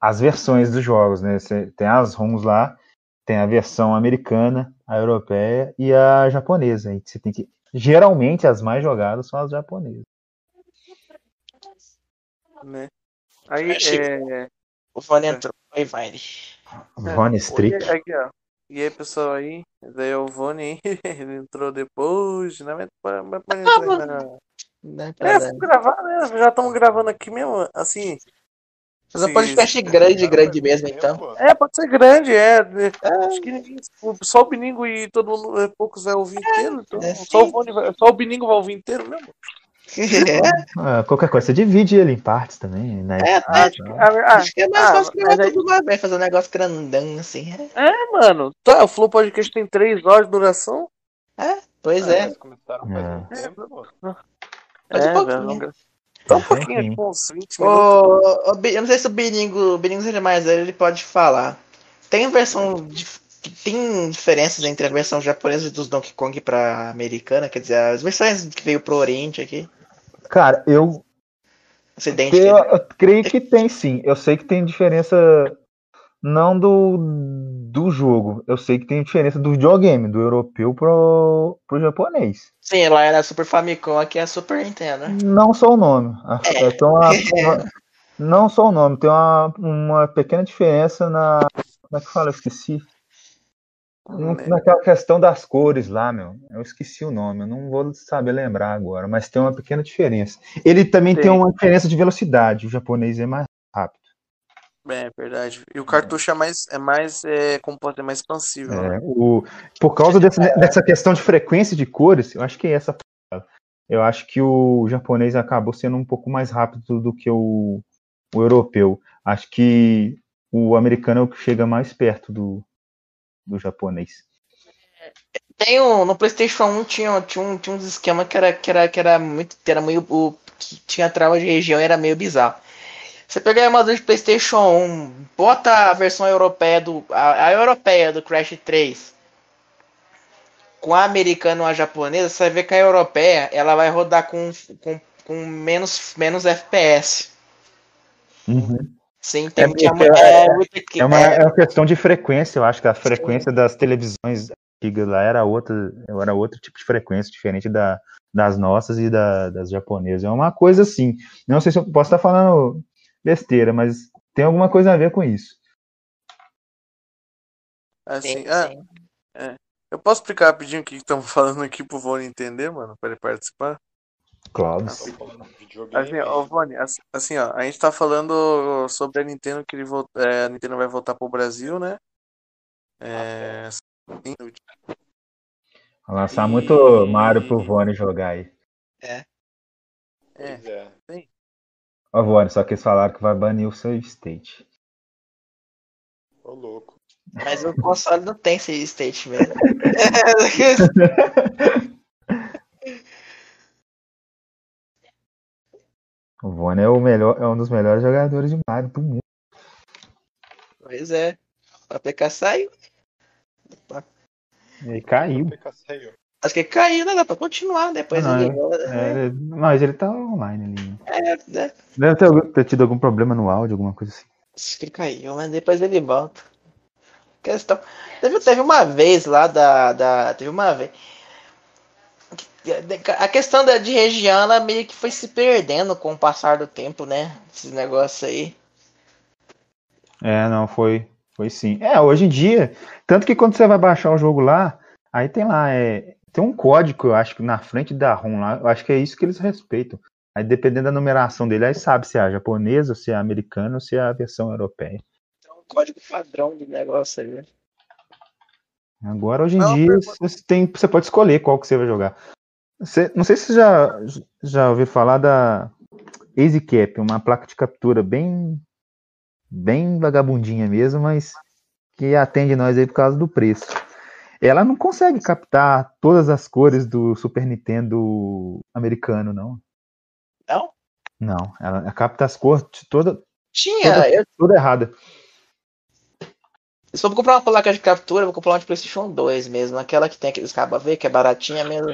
Speaker 3: as versões dos jogos, né? Você tem as ROMs lá, tem a versão americana, a europeia e a japonesa. E você tem que. Geralmente as mais jogadas são as japonesas.
Speaker 1: né? Aí, é...
Speaker 2: O Vani entrou. Oi, Vine.
Speaker 3: Von Strick.
Speaker 1: E, aqui, ó. E aí, pessoal aí? Daí é o Vone, ele entrou depois, né? Mas, mas, mas, mas
Speaker 2: Ah,
Speaker 1: É, vamos gravar, né? Já estamos gravando aqui mesmo, assim.
Speaker 2: Fazer um podcast grande, grande mesmo, então.
Speaker 1: É, pode ser grande, é. Acho que ninguém, só o Biningo e todo mundo, é, poucos vai ouvir inteiro. Então,
Speaker 2: é,
Speaker 1: só, o. Vone vai- só o Biningo vai ouvir inteiro mesmo.
Speaker 3: Ah, qualquer coisa, você divide ele em partes também, né?
Speaker 2: É, até-
Speaker 1: Acho que, ah,
Speaker 2: Acho que é mais
Speaker 1: ah,
Speaker 2: fácil gravar
Speaker 1: aí-
Speaker 2: tudo lá, velho. Fazer um negócio grandão assim. É,
Speaker 1: é, mano. Tá, o Flow Podcast tem 3 horas de duração.
Speaker 2: pois é.
Speaker 4: Eles começaram faz um
Speaker 1: É.
Speaker 4: tempo, pô.
Speaker 2: Faz um
Speaker 1: é,
Speaker 2: pouquinho.
Speaker 1: velho, vamos gra- Só um
Speaker 3: É,
Speaker 1: pouquinho,
Speaker 3: sim.
Speaker 1: tipo uns 20 minutos.
Speaker 2: Eu não sei se o Biringo, o Biringo seja mais velho, ele pode falar. Tem versão. dif- Tem diferenças entre a versão japonesa dos Donkey Kong pra americana? Quer dizer, as versões que veio pro Oriente aqui.
Speaker 3: Cara, eu
Speaker 2: Ocidente.
Speaker 3: Eu,
Speaker 2: dizer.
Speaker 3: eu creio que tem sim. Eu sei que tem diferença não do, do jogo. Eu sei que tem diferença do videogame, do europeu pro, pro japonês.
Speaker 2: Sim, lá era Super Famicom, aqui é Super Nintendo. né?
Speaker 3: Não só o nome. A-
Speaker 2: É.
Speaker 3: Tem uma, uma- não só o nome, tem uma, uma pequena diferença na. Como é que fala? Eu esqueci. Naquela questão das cores lá, meu. Eu esqueci o nome, eu não vou saber lembrar agora, mas tem uma pequena diferença. Ele também tem,
Speaker 1: Tem.
Speaker 3: uma diferença de velocidade. O japonês é mais rápido.
Speaker 1: É verdade. E o cartucho é mais, é mais, é, como pode dizer, mais expansível. né?
Speaker 3: É, o, por causa desse- dessa questão de frequência de cores, eu acho que é essa. Eu acho que o japonês acabou sendo um pouco mais rápido do que o, o europeu. Acho que o americano é o que chega mais perto do, do japonês.
Speaker 2: Tem um, no PlayStation 1 tinha, tinha, um, tinha uns esquemas que era, que era, que era muito. Que era meio. O, que tinha trava de região era meio bizarro. Você pega a armadura de PlayStation 1, bota a versão europeia do. A, a europeia do Crash 3 com a americana ou a japonesa, você vai ver que a europeia ela vai rodar com, com, com menos, menos FPS. Sim, tem
Speaker 3: É,
Speaker 2: uma-
Speaker 3: é-
Speaker 2: é muito-
Speaker 3: É uma,
Speaker 2: é,
Speaker 3: é uma questão de frequência, eu acho que a frequência das televisões antigas lá era outra, era outro tipo de frequência, diferente da, das nossas e da- das japonesas. É uma coisa assim. Não sei se eu posso estar falando besteira, mas tem alguma coisa a ver com isso.
Speaker 1: Assim,
Speaker 2: sim,
Speaker 1: ah,
Speaker 2: sim.
Speaker 1: eu posso explicar rapidinho o que estamos falando aqui pro Vone entender, mano, pra ele participar?
Speaker 3: Cláudio.
Speaker 1: Assim, ó, Vone, as- assim, ó, a gente tá falando sobre a Nintendo que ele vol- é, a Nintendo vai voltar pro Brasil, né? É,
Speaker 3: Vai lançar
Speaker 4: E-
Speaker 3: muito Mario pro Vone jogar aí.
Speaker 4: Pois é.
Speaker 3: Ó, Vone, só que eles falaram que vai banir o save state.
Speaker 4: Ô, louco.
Speaker 2: Mas o console não tem save state mesmo.
Speaker 3: O Vone é o melhor, é um dos melhores jogadores de Mario do mundo.
Speaker 2: pois é. O APK saiu.
Speaker 3: Ele caiu.
Speaker 2: Acho que caiu, né? Dá pra continuar depois.
Speaker 3: Não,
Speaker 2: ele...
Speaker 3: É, mas ele tá online ali.
Speaker 2: É, né?
Speaker 3: Deve ter, ter tido algum problema no áudio, alguma coisa assim.
Speaker 2: Acho que caiu, mas depois ele volta. Questão. Teve, teve uma vez lá da, da. Teve uma vez. A questão da, de região, ela meio que foi se perdendo com o passar do tempo, né? Esses negócios aí.
Speaker 3: É, não, foi. Foi sim. É, hoje em dia, tanto que quando você vai baixar o jogo lá, aí tem lá, é, tem um código, eu acho que na frente da ROM lá, eu acho que é isso que eles respeitam. Aí dependendo da numeração dele, aí sabe se é a japonesa, se é a americana ou se é a versão europeia.
Speaker 2: Então, um código padrão de negócio aí. né?
Speaker 3: Agora, hoje em
Speaker 1: Não,
Speaker 3: dia, você, tem, você pode escolher qual que você vai jogar. Você- não sei se você já, já ouviu falar da EasyCap, uma placa de captura bem, bem vagabundinha mesmo, mas que atende nós aí por causa do preço. Ela não consegue captar todas as cores do Super Nintendo americano, não.
Speaker 2: Não?
Speaker 3: Não, ela capta as cores toda,
Speaker 2: Tinha,
Speaker 3: toda,
Speaker 2: eu,
Speaker 3: toda errada.
Speaker 2: Se for comprar uma placa de captura, eu vou comprar uma de PlayStation 2 mesmo. Aquela que tem aqueles cabos a ver, que é baratinha mesmo.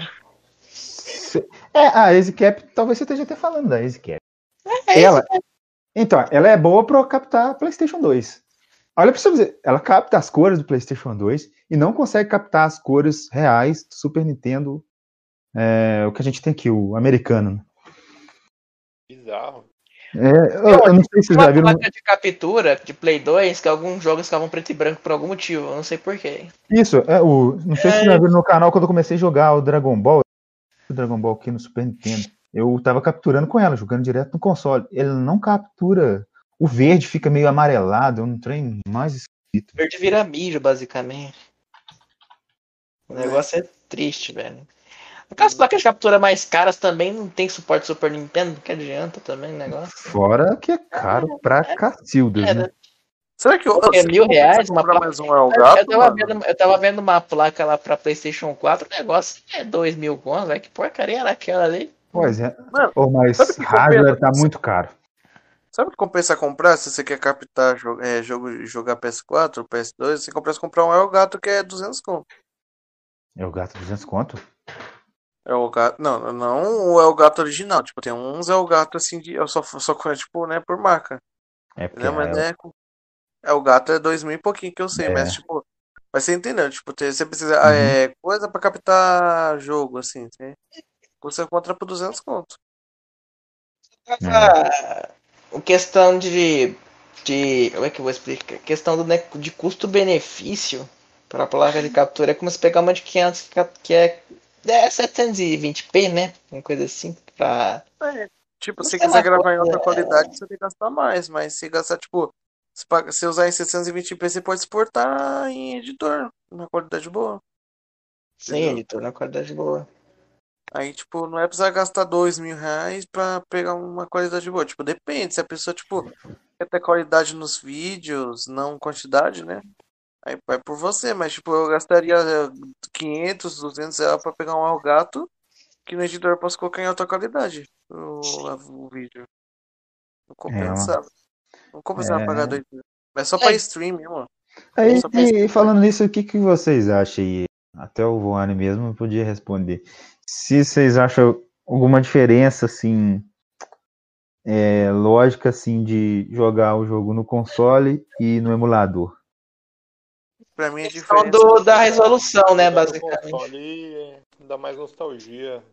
Speaker 3: É, a EasyCap, talvez você esteja até falando da EasyCap.
Speaker 2: É
Speaker 3: ela, então, ela é boa para captar PlayStation 2. Olha para você ver, ela capta as cores do PlayStation 2 e não consegue captar as cores reais do Super Nintendo, é, o que a gente tem aqui, o americano. né?
Speaker 4: Bizarro.
Speaker 3: É, eu, eu não sei se vocês já viram.
Speaker 2: de captura de Play 2 que alguns jogos ficavam preto e branco por algum motivo, eu não sei porquê.
Speaker 3: Isso, é, o, não sei se vocês já viram no canal quando eu comecei a jogar o Dragon Ball, o Dragon Ball aqui no Super Nintendo. Eu tava capturando com ela, jogando direto no console. Ele não captura. O verde fica meio amarelado, é um trem mais esquisito.
Speaker 2: Verde vira mijo, basicamente. O negócio é triste, velho. Aquelas placas de captura mais caras também não tem suporte Super Nintendo, que adianta também o negócio.
Speaker 3: Fora que é caro pra cacildas,
Speaker 2: É,
Speaker 3: né?
Speaker 2: né?
Speaker 1: Será que eu.
Speaker 2: É mil reais, uma
Speaker 1: comprar
Speaker 2: placa-
Speaker 1: mais um é o
Speaker 2: Eu,
Speaker 1: gato?
Speaker 2: eu tava
Speaker 1: mano?
Speaker 2: vendo, eu tava vendo uma placa lá pra PlayStation 4, o negócio é 2 mil contos, velho. Que porcaria era aquela ali?
Speaker 3: Pois é.
Speaker 1: Mano,
Speaker 3: Ô, mas hardware tá muito caro.
Speaker 1: Sabe o que compensa comprar se você quer captar é, jogo, jogar PS4, PS2? Você compensa comprar um Elgato que é 200 conto.
Speaker 3: É o gato 200 conto?
Speaker 1: Elgato, não, não o Elgato original. Tipo, tem uns Elgato assim de. Eu só, só conheço, tipo, né, por marca.
Speaker 3: É porque
Speaker 1: Né, mas
Speaker 3: é-
Speaker 1: né, com- Elgato é dois mil e pouquinho que eu sei,
Speaker 3: É.
Speaker 1: mas tipo. Mas você entendeu? Tipo, você precisa.
Speaker 3: Uhum.
Speaker 1: ah, É, coisa pra captar jogo, assim. Você, você encontra por 200 conto.
Speaker 2: Ah, o questão de, de. Como é que eu vou explicar? Questão do, né, de custo-benefício para a placa de captura é como se pegar uma de 500 que, que é, é 720p, né? Uma coisa assim. Pra...
Speaker 1: Tipo,
Speaker 2: Não
Speaker 1: se quiser gravar em outra qualidade, você tem que gastar mais. Mas se gastar, tipo, se, paga- se usar em 720p, você pode exportar em editor, uma qualidade boa.
Speaker 2: Sim,
Speaker 1: Entendeu?
Speaker 2: editor na qualidade boa.
Speaker 1: Aí, tipo, não é precisar gastar dois mil reais pra pegar uma qualidade boa. Tipo, depende. Se a pessoa, tipo, quer ter qualidade nos vídeos, não quantidade, né? Aí vai por você. Mas, tipo, eu gastaria eh, 500, 200 reais pra pegar um Elgato que no editor eu posso colocar em alta qualidade o, o vídeo. Não compensa. Não compensa
Speaker 3: É.
Speaker 1: pagar dois mil. Mas só pra
Speaker 2: É.
Speaker 1: stream mesmo.
Speaker 3: Aí, e falando nisso, o que, que vocês acham aí? Até o Voane mesmo podia responder. Se vocês acham alguma diferença, assim, é, lógica, assim, de jogar o jogo no console e no emulador.
Speaker 1: Pra mim é diferente.
Speaker 2: do, da resolução, né, basicamente.
Speaker 4: console é- dá mais nostalgia.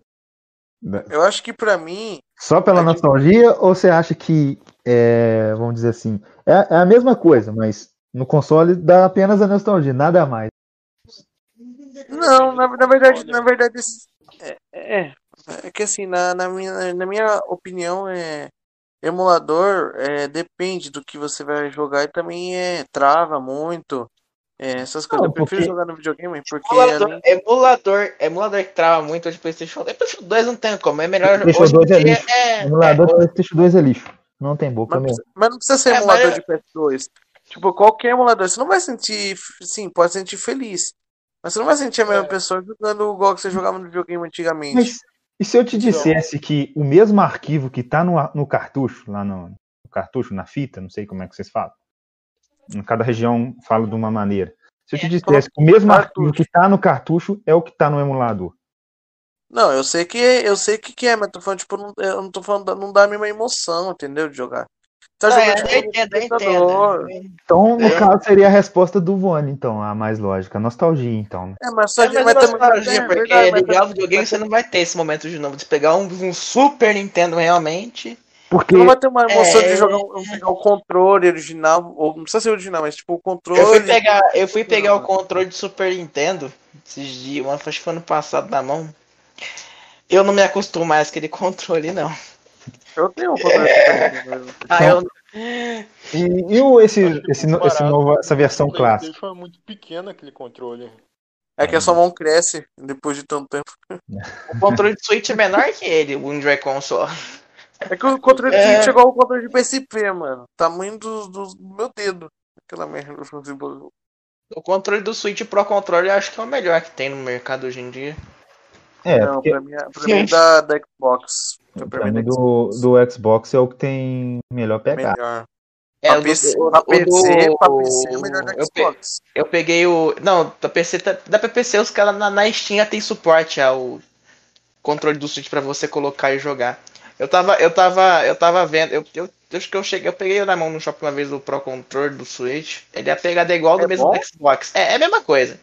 Speaker 1: Eu acho que pra mim,
Speaker 3: Só pela
Speaker 1: É que-
Speaker 3: nostalgia ou você acha que, é, vamos dizer assim, é, é a mesma coisa, mas no console dá apenas a nostalgia, nada mais.
Speaker 1: Não, na, na verdade, na verdade, é, é, é que assim, na, na minha, na minha opinião, é, emulador é, depende do que você vai jogar e também é, trava muito, é, essas coisas.
Speaker 3: Não,
Speaker 1: Eu prefiro
Speaker 3: porque-
Speaker 1: jogar no videogame porque
Speaker 2: Emulador,
Speaker 1: além,
Speaker 2: emulador, emulador que trava muito de PlayStation 2. PlayStation 2 não tem como, é melhor
Speaker 3: PlayStation
Speaker 2: hoje em
Speaker 3: 2 é lixo.
Speaker 2: é,
Speaker 3: emulador
Speaker 2: é,
Speaker 3: PlayStation 2 é lixo. Não tem boca
Speaker 1: mas,
Speaker 3: mesmo.
Speaker 1: mas não precisa ser
Speaker 2: É,
Speaker 1: emulador
Speaker 2: mas-
Speaker 1: de PS2. Tipo, qualquer emulador, você não vai sentir, sim, pode sentir feliz, mas você não vai sentir a mesma
Speaker 4: É.
Speaker 1: pessoa jogando igual que você jogava no videogame antigamente.
Speaker 3: Mas e se eu te dissesse que o mesmo arquivo que tá no, no cartucho, lá no, no cartucho, na fita, não sei como é que vocês falam. Em cada região fala de uma maneira. Se eu te dissesse que o mesmo
Speaker 1: Cartucho.
Speaker 3: arquivo que tá no cartucho é o que tá no emulador.
Speaker 1: Não, eu sei que eu sei que, que é, mas tô falando, tipo, não, eu não tô falando, não dá a mesma emoção, entendeu? De jogar. Tá
Speaker 2: Não,
Speaker 1: jogando
Speaker 2: eu
Speaker 1: tipo, no
Speaker 2: entendo, entendo.
Speaker 3: Então, no
Speaker 1: É.
Speaker 3: caso, seria a resposta do Vone, então, a mais lógica. Nostalgia, então.
Speaker 1: É, mas só
Speaker 2: É,
Speaker 1: de.
Speaker 2: mas é
Speaker 1: também.
Speaker 2: nostalgia,
Speaker 1: é
Speaker 2: porque
Speaker 1: verdade,
Speaker 2: ligar o videogame você não vai ter esse momento de novo. De pegar um, um Super Nintendo realmente.
Speaker 3: Porque
Speaker 1: Você não vai ter uma emoção
Speaker 2: É.
Speaker 1: de jogar pegar o controle original, ou não precisa ser original, mas tipo o controle.
Speaker 2: Eu fui pegar, eu fui pegar o controle de Super Nintendo esses dias, uma- acho que foi ano passado na mão. Eu não me acostumo mais com aquele controle, não.
Speaker 1: Eu tenho um controle de Super Nintendo.
Speaker 2: Ah, eu,
Speaker 3: E, e o, esse, esse, no- esse novo, essa versão clássica?
Speaker 4: É muito pequeno aquele controle.
Speaker 1: É que a sua mão cresce depois de tanto tempo.
Speaker 2: o controle de Switch é menor que ele, o Joy-Con só.
Speaker 1: É que o controle
Speaker 2: É.
Speaker 1: de Switch é igual o controle de PSP, mano. Tamanho do, do meu dedo. Aquela merda. tipo,
Speaker 2: O controle do Switch Pro Controller eu acho que é o melhor que tem no mercado hoje em dia.
Speaker 3: É,
Speaker 1: não,
Speaker 3: porque
Speaker 1: pra mim, é- pra mim é da, da Xbox. Pra
Speaker 3: pra
Speaker 1: mim é
Speaker 3: do, do Xbox é o que tem melhor pegada.
Speaker 1: melhor.
Speaker 2: É,
Speaker 1: pra
Speaker 2: o do-
Speaker 1: PC,
Speaker 2: o-
Speaker 1: pra PC,
Speaker 2: do-
Speaker 1: pra PC é o melhor da Xbox.
Speaker 2: Eu peguei o. Não, da PC, tá- da PC os caras na, na Steam tem suporte ao controle do Switch pra você colocar e jogar. Eu tava, eu tava, eu tava vendo, eu, eu acho que eu cheguei, eu peguei na mão no shopping uma vez o Pro Controller do Switch. Ele é a pegada igual do
Speaker 1: É
Speaker 2: mesmo
Speaker 1: bom?
Speaker 2: do Xbox. É, é a mesma coisa.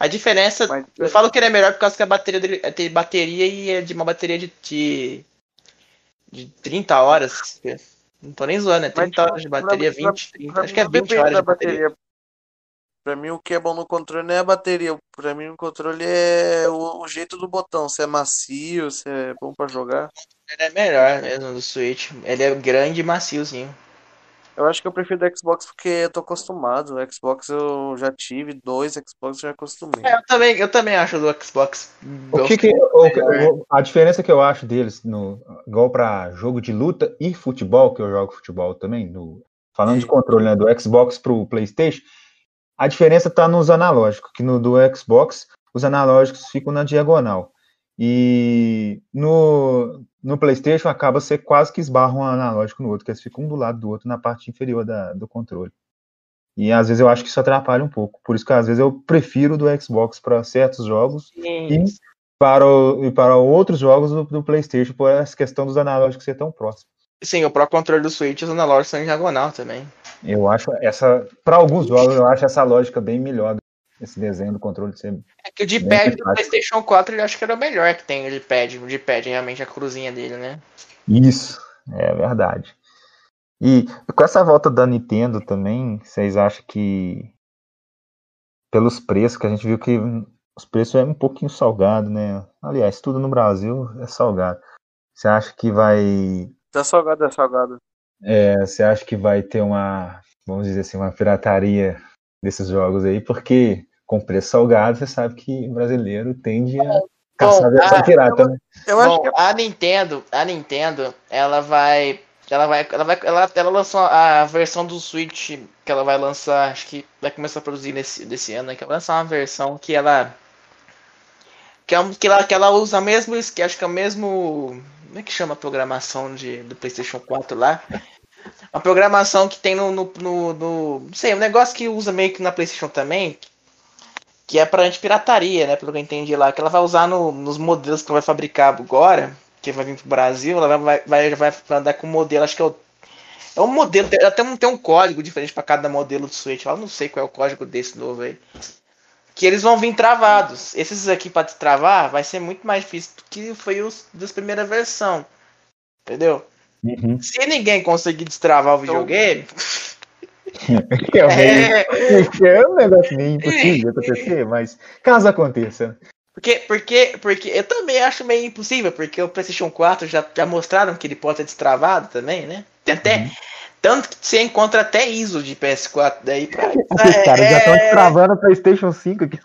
Speaker 2: A diferença,
Speaker 1: Mas-
Speaker 2: eu falo que ele é melhor por causa que a bateria dele é tem bateria e é de uma bateria de, de, de 30 horas. Não tô nem zoando, é 30
Speaker 1: tipo,
Speaker 2: horas de bateria,
Speaker 1: pra-
Speaker 2: 20, 30,
Speaker 1: Pra
Speaker 2: acho
Speaker 1: mim
Speaker 2: que é
Speaker 1: não
Speaker 2: 20
Speaker 1: depende
Speaker 2: horas de bateria.
Speaker 1: Pra mim, o que é bom no controle não é a bateria. Pra mim, o controle é o, o jeito do botão. Se é macio, se é bom pra jogar.
Speaker 2: Ele é melhor mesmo do Switch. Ele é grande e maciozinho.
Speaker 1: Eu acho que eu prefiro do Xbox porque eu tô acostumado. O Xbox eu já tive, dois Xbox eu já acostumei.
Speaker 2: É, eu também, eu também acho do Xbox.
Speaker 3: O que que, o a diferença que eu acho deles, no, igual para jogo de luta e futebol, que eu jogo futebol também, no- falando de controle né, do Xbox pro PlayStation, a diferença está nos analógicos, que no do Xbox os analógicos ficam na diagonal. E no, no PlayStation acaba ser quase que esbarra um analógico no outro, que eles ficam um do lado do outro na parte inferior da- do controle. E às vezes eu acho que isso atrapalha um pouco. Por isso que às vezes eu prefiro do Xbox para certos jogos e para, o- e para outros jogos do, do PlayStation, por essa questão dos analógicos ser tão próximos.
Speaker 2: Sim, o Pro Controle do Switch, os analógicos são em diagonal também.
Speaker 3: Eu acho essa, para alguns jogos, eu acho essa lógica bem melhor, esse desenho do controle ser.
Speaker 2: É que o D-pad do. PlayStation 4 eu acho que era o melhor que tem o D-pad. O D-pad realmente a cruzinha dele, né?
Speaker 3: Isso, é verdade. E com essa volta da Nintendo também, vocês acham que pelos preços que a gente viu que os preços é um pouquinho salgado, né? Aliás, tudo no Brasil é salgado. Você acha que vai
Speaker 1: Tá salgado, é salgado.
Speaker 3: É, você acha que vai ter uma, vamos dizer assim, uma pirataria desses jogos aí? Porque com preço salgado, você sabe que o brasileiro tende a caçar a versão
Speaker 2: ah,
Speaker 3: pirata, né?
Speaker 1: Eu acho
Speaker 2: Bom,
Speaker 1: que é
Speaker 2: a Nintendo, a Nintendo, ela vai. Ela vai. Ela vai. Ela, ela lançou a versão do Switch que ela vai lançar, acho que vai começar a produzir nesse, desse ano, né? Que ela vai lançar uma versão que ela. Que, é um- que, ela, que ela usa mesmo. Que acho que é o mesmo. Como é que chama a programação de, do PlayStation 4 lá? Uma programação que tem no, no, no, no- Não sei, um negócio que usa meio que na PlayStation também. Que é pra anti-pirataria, né? Pelo que eu entendi lá. Que ela vai usar no- nos modelos que ela vai fabricar agora. Que vai vir pro Brasil. Ela vai, vai, vai, andar com o modelo. Acho que é o. É um modelo. Tem, um, tem um código diferente pra cada modelo do Switch. Eu não sei qual é o código desse novo aí. Que eles vão vir travados. Esses aqui pra destravar vai ser muito mais difícil do que foi os das primeira versão. Entendeu?
Speaker 3: Uhum.
Speaker 2: Se ninguém conseguir destravar o videogame.
Speaker 3: É, meio-
Speaker 2: É,
Speaker 3: é um negócio meio impossível de acontecer, mas caso aconteça.
Speaker 2: porque, porque, porque eu também acho meio impossível, porque o PlayStation 4 já, já mostraram que ele pode ser destravado também, né? Tem até. Tanto que você encontra até ISO de PS4 daí pra.
Speaker 3: Os caras já estão
Speaker 2: É,
Speaker 3: travando o PlayStation 5 aqui.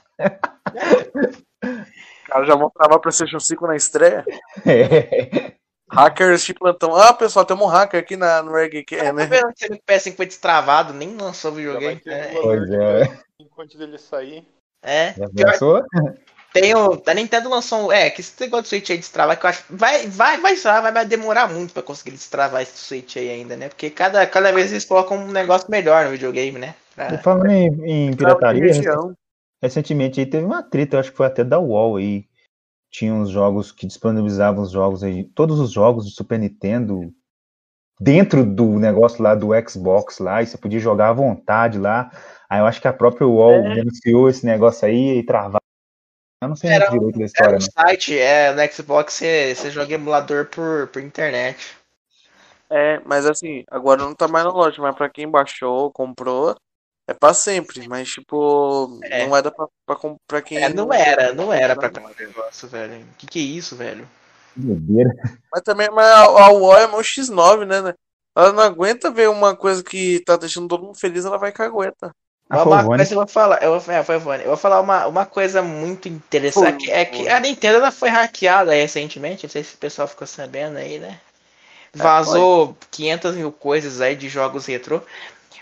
Speaker 1: Cara, já vão travar o PlayStation 5 na estreia.
Speaker 3: É.
Speaker 1: Hackers de plantão. Ah, pessoal, temos um hacker aqui na, no Reggae, é,
Speaker 2: Tá
Speaker 1: né?
Speaker 2: vendo que o PS5 foi destravado, nem lançou o videogame. É,
Speaker 4: um
Speaker 3: Pois é.
Speaker 4: enquanto dele sair.
Speaker 2: é.
Speaker 3: Já
Speaker 2: Pior,
Speaker 3: pensou?
Speaker 2: tem o. A Nintendo lançou um. É, que esse negócio do Switch aí destravar, que eu acho. Vai, vai, vai destravar, vai demorar muito pra conseguir destravar esse Switch aí ainda, né? Porque cada, cada vez eles colocam um negócio melhor no videogame, né? Pra-
Speaker 3: E falando em, em pirataria,
Speaker 1: região.
Speaker 3: recentemente aí teve uma treta, eu acho que foi até da UOL aí. Tinha uns jogos que disponibilizavam os jogos aí, todos os jogos de Super Nintendo dentro do negócio lá do Xbox lá, e você podia jogar à vontade lá. Aí eu acho que a própria UOL
Speaker 2: É.
Speaker 3: denunciou esse negócio aí e travava. Eu não sei
Speaker 2: Era
Speaker 3: direito da
Speaker 2: Era
Speaker 3: história,
Speaker 2: um
Speaker 3: não.
Speaker 2: site, é, no Xbox você, você joga emulador por, por internet.
Speaker 1: É, mas assim, agora não tá mais na loja, mas pra quem baixou, comprou, é pra sempre. Mas, tipo,
Speaker 2: É.
Speaker 1: não vai dar pra, pra, pra quem.
Speaker 2: É, não era, não era pra comprar negócio, velho. Que que é isso, velho?
Speaker 3: Doideira.
Speaker 1: Mas também, mas a, a UOL é mão X9, né, né? Ela não aguenta ver uma coisa que tá deixando todo mundo feliz, ela vai cagueta.
Speaker 3: A
Speaker 2: coisa eu vou falar, eu vou, é, foi Vone. eu vou falar uma, uma coisa muito interessante, é que a Nintendo ela foi hackeada recentemente, não sei se o pessoal ficou sabendo aí, né? Vazou 500 mil coisas aí de jogos retrô.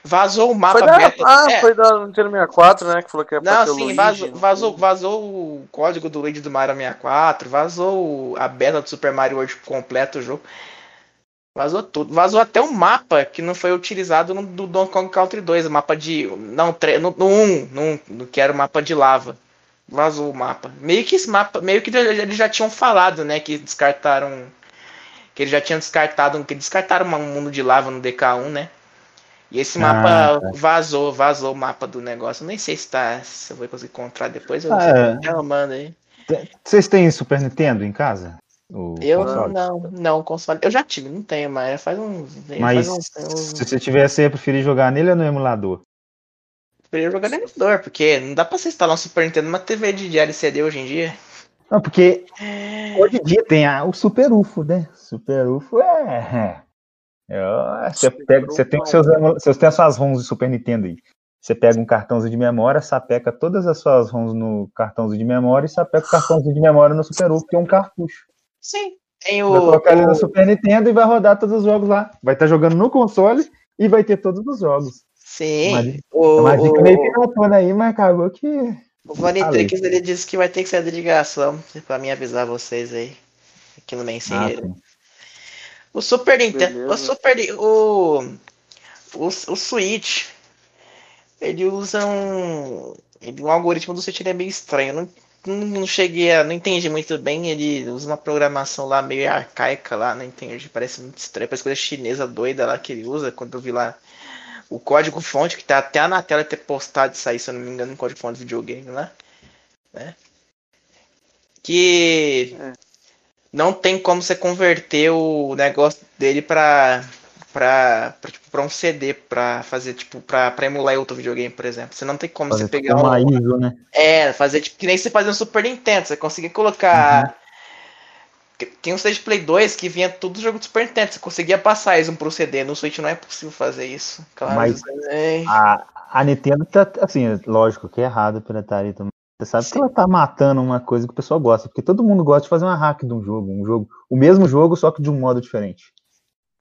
Speaker 2: Vazou o mapa
Speaker 1: Foi da,
Speaker 2: beta.
Speaker 1: ah,
Speaker 2: é,
Speaker 1: foi da Nintendo 64, né? Que falou que era pra
Speaker 2: Não, sim,
Speaker 1: Luigi,
Speaker 2: vazou,
Speaker 1: não
Speaker 2: vazou, vazou o código do Luigi do Mario 64, vazou a beta do Super Mario World completo o jogo. Vazou tudo. Vazou até um mapa que não foi utilizado no do Donkey Kong Country 2, o mapa de. Não, tre- no, no 1, no, no que era o mapa de lava. Vazou o mapa. Meio que esse mapa, meio que eles já tinham falado, né? Que descartaram. Que eles já tinham descartado. Que descartaram um mundo de lava no DK1, né? E esse mapa
Speaker 3: Ah,
Speaker 2: vazou, vazou o mapa do negócio. Nem sei se tá. Se eu vou conseguir encontrar depois. Eu
Speaker 3: Ah, é.
Speaker 2: eu mando aí.
Speaker 3: Vocês têm Super Nintendo em casa? O
Speaker 2: Eu
Speaker 3: console?
Speaker 2: não, não, console. Eu já tive, não tenho, mas faz uns.
Speaker 3: Mas
Speaker 2: faz uns, uns
Speaker 3: se você tivesse, ia preferir jogar nele ou no emulador?
Speaker 2: Preferia jogar no emulador, porque não dá pra você instalar um Super Nintendo numa TV de, de LCD hoje em dia.
Speaker 3: Não, porque hoje em dia tem a- o Super UFO, né? Super UFO é. é- você, pega, você, tem
Speaker 1: é
Speaker 3: os seus, você tem as suas ROMs de Super Nintendo aí. Você pega um cartãozinho de memória, sapeca todas as suas ROMs no cartãozinho de memória e sapeca o cartãozinho de memória no Super UFO, que é um cartucho.
Speaker 2: Sim. Tem
Speaker 3: Vai
Speaker 2: o.
Speaker 3: colocar ele no Super Nintendo e vai rodar todos os jogos lá. Vai estar jogando no console e vai ter todos os jogos.
Speaker 2: sim.
Speaker 3: Uma dica-
Speaker 2: O,
Speaker 3: Uma dica meio piratona aí, mas acabou que.
Speaker 2: o Vanitrix
Speaker 3: Falei.
Speaker 2: ele disse que vai ter que ser de ligação pra mim avisar vocês aí. Aqui no
Speaker 3: Ah,
Speaker 2: Mensageiro.
Speaker 3: sim.
Speaker 2: O Super Nintendo. O. Super. O, o, o Switch. Ele usa um. Ele, o algoritmo do Switch ele é meio estranho. Eu Não, não, cheguei a. Não entendi muito bem. Ele usa uma programação lá meio arcaica lá. Não entendi. Parece muito estranho. Parece coisa chinesa doida lá que ele usa. Quando eu vi lá o código fonte, que tá até na tela ter postado isso aí, se eu não me engano, no código fonte do videogame lá. Né? Que
Speaker 1: É.
Speaker 2: não tem como você converter o negócio dele pra, pra, pra, tipo, pra um CD, pra fazer, tipo, pra, pra emular outro videogame, por exemplo. Você não tem como
Speaker 3: Fazer
Speaker 2: você pegar
Speaker 3: uma
Speaker 2: um.
Speaker 3: ISO, né?
Speaker 2: É, fazer tipo que nem você fazia no Super Nintendo. Você conseguia colocar. Tem um de Play 2 que vinha tudo jogo do Super Nintendo. Você conseguia passar isso pro CD. No Switch não é possível fazer isso. Claro.
Speaker 3: Mas-
Speaker 2: é.
Speaker 3: A, a Nintendo tá, assim, lógico que é errado a pirataria também. Você sabe que ela tá matando uma coisa que o pessoal gosta, porque todo mundo gosta de fazer uma hack de um jogo, um jogo, o mesmo jogo, só que de um modo diferente.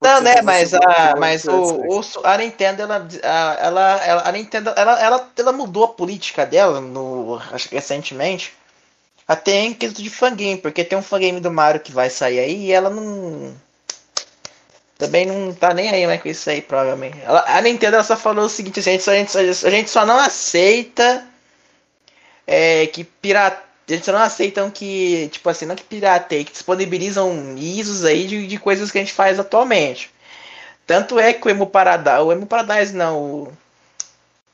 Speaker 2: Não, né? Mas, a, mas o, o- a Nintendo, ela, a, ela, ela- a Nintendo, ela, ela, ela mudou a política dela, no, acho que recentemente, até em quesito de fangame, porque tem um fangame do Mario que vai sair aí e ela não. Também não tá nem aí mais com isso aí, provavelmente. Ela- a Nintendo ela só falou o seguinte: a, gente, só- a, gente, só- a gente só não aceita é, que pirata. Só não aceitam que, tipo assim, não que pirateia, que disponibilizam ISOs aí de, de coisas que a gente faz atualmente. Tanto é que o Emo Paradise, o Emo Paradise não, o,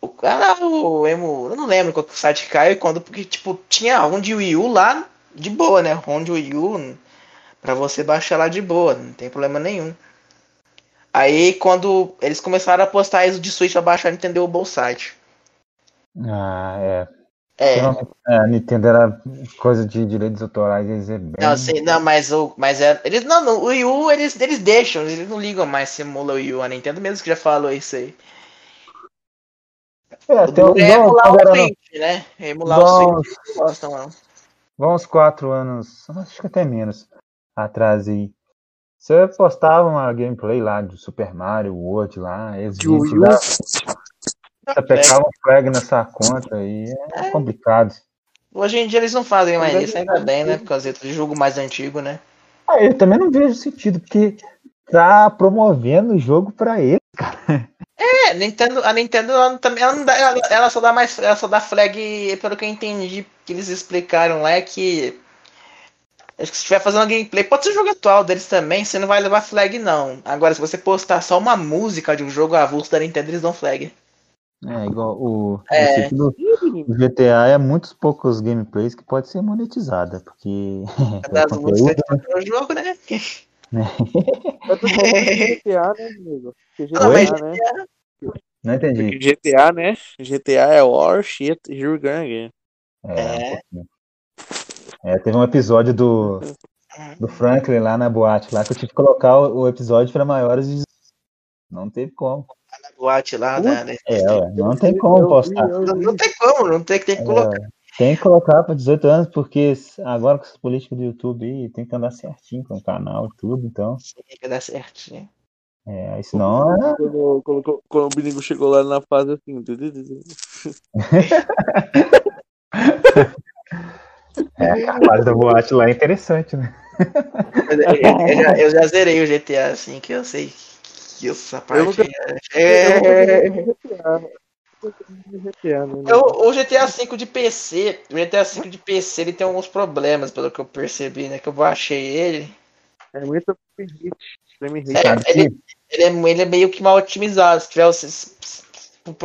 Speaker 2: o, ah, o Emo, eu não lembro qual que o site caiu, quando, porque, tipo, tinha ROM de Wii U lá de boa, né, ROM de Wii U pra você baixar lá de boa, não tem problema nenhum. Aí, quando eles começaram a postar ISO de Switch pra baixar, entendeu o bom site.
Speaker 3: Ah, é.
Speaker 2: É,
Speaker 3: Geralmente, é, a Nintendo era coisa de direitos autorais, eles é bem.
Speaker 2: Não, sim, não, mas o. Mas é. Eles não, no, o Wii U eles, eles deixam, eles não ligam mais se emula o Wii U. A Nintendo mesmo que já falou isso aí.
Speaker 3: É,
Speaker 2: O
Speaker 3: até
Speaker 2: duro é emular o Switch, né? Emular o
Speaker 3: igual-
Speaker 2: Switch não gostam, não.
Speaker 3: igual uns quatro anos, acho que até menos, atrás aí. Você postava uma gameplay lá do Super Mario World lá, eles
Speaker 1: U?
Speaker 3: Você pegava um flag na sua conta e é complicado.
Speaker 2: Hoje em dia eles não fazem mais isso, ainda bem, né? Por causa do jogo mais antigo, né?
Speaker 3: Ah, eu também não vejo sentido, porque tá promovendo o jogo pra ele.
Speaker 2: É, Nintendo, a Nintendo ela, também ela, não dá, ela, ela só dá mais, ela só dá flag, pelo que eu entendi, que eles explicaram lá é que acho que se estiver fazendo uma gameplay, pode ser o jogo atual deles também, você não vai levar flag não. Agora, se você postar só uma música de um jogo avulso da Nintendo, eles dão flag.
Speaker 3: É, igual o,
Speaker 2: É.
Speaker 3: do GTA é muitos poucos gameplays que pode ser monetizada, porque é
Speaker 2: Das músicas no jogo, né?
Speaker 1: Eu tô falando de GTA, né, amigo?
Speaker 2: Mas
Speaker 1: GTA, né?
Speaker 3: não entendi.
Speaker 1: Porque GTA, né? GTA é war shit, again.
Speaker 3: É,
Speaker 2: É.
Speaker 3: um pouquinho. É, teve um episódio do, do Franklin lá na boate lá que eu tive que colocar o, o episódio para maiores de 18. Não teve como.
Speaker 2: Na boate lá, né?
Speaker 3: É, ué, não tem como postar.
Speaker 2: Não, não tem como, não tem, tem que colocar.
Speaker 3: É, tem que colocar para 18 anos, porque agora com as políticas do YouTube aí, tem que andar certinho com o canal e tudo, então.
Speaker 2: Tem que dar certinho.
Speaker 3: É, aí senão é,
Speaker 1: Quando, quando, quando o Binigo chegou lá na fase assim.
Speaker 3: é a fase da boate lá é interessante, né?
Speaker 2: Eu, eu- eu já, eu já zerei o GTA, assim, que eu sei que essa parte.
Speaker 1: nunca-
Speaker 2: é,
Speaker 1: né?
Speaker 2: O GTA V de PC, o GTA V de PC, ele tem alguns problemas, pelo que eu percebi, né? Que eu baixei ele.
Speaker 1: É muito.
Speaker 2: É, ele, ele, é, ele é meio que mal otimizado. Se tiver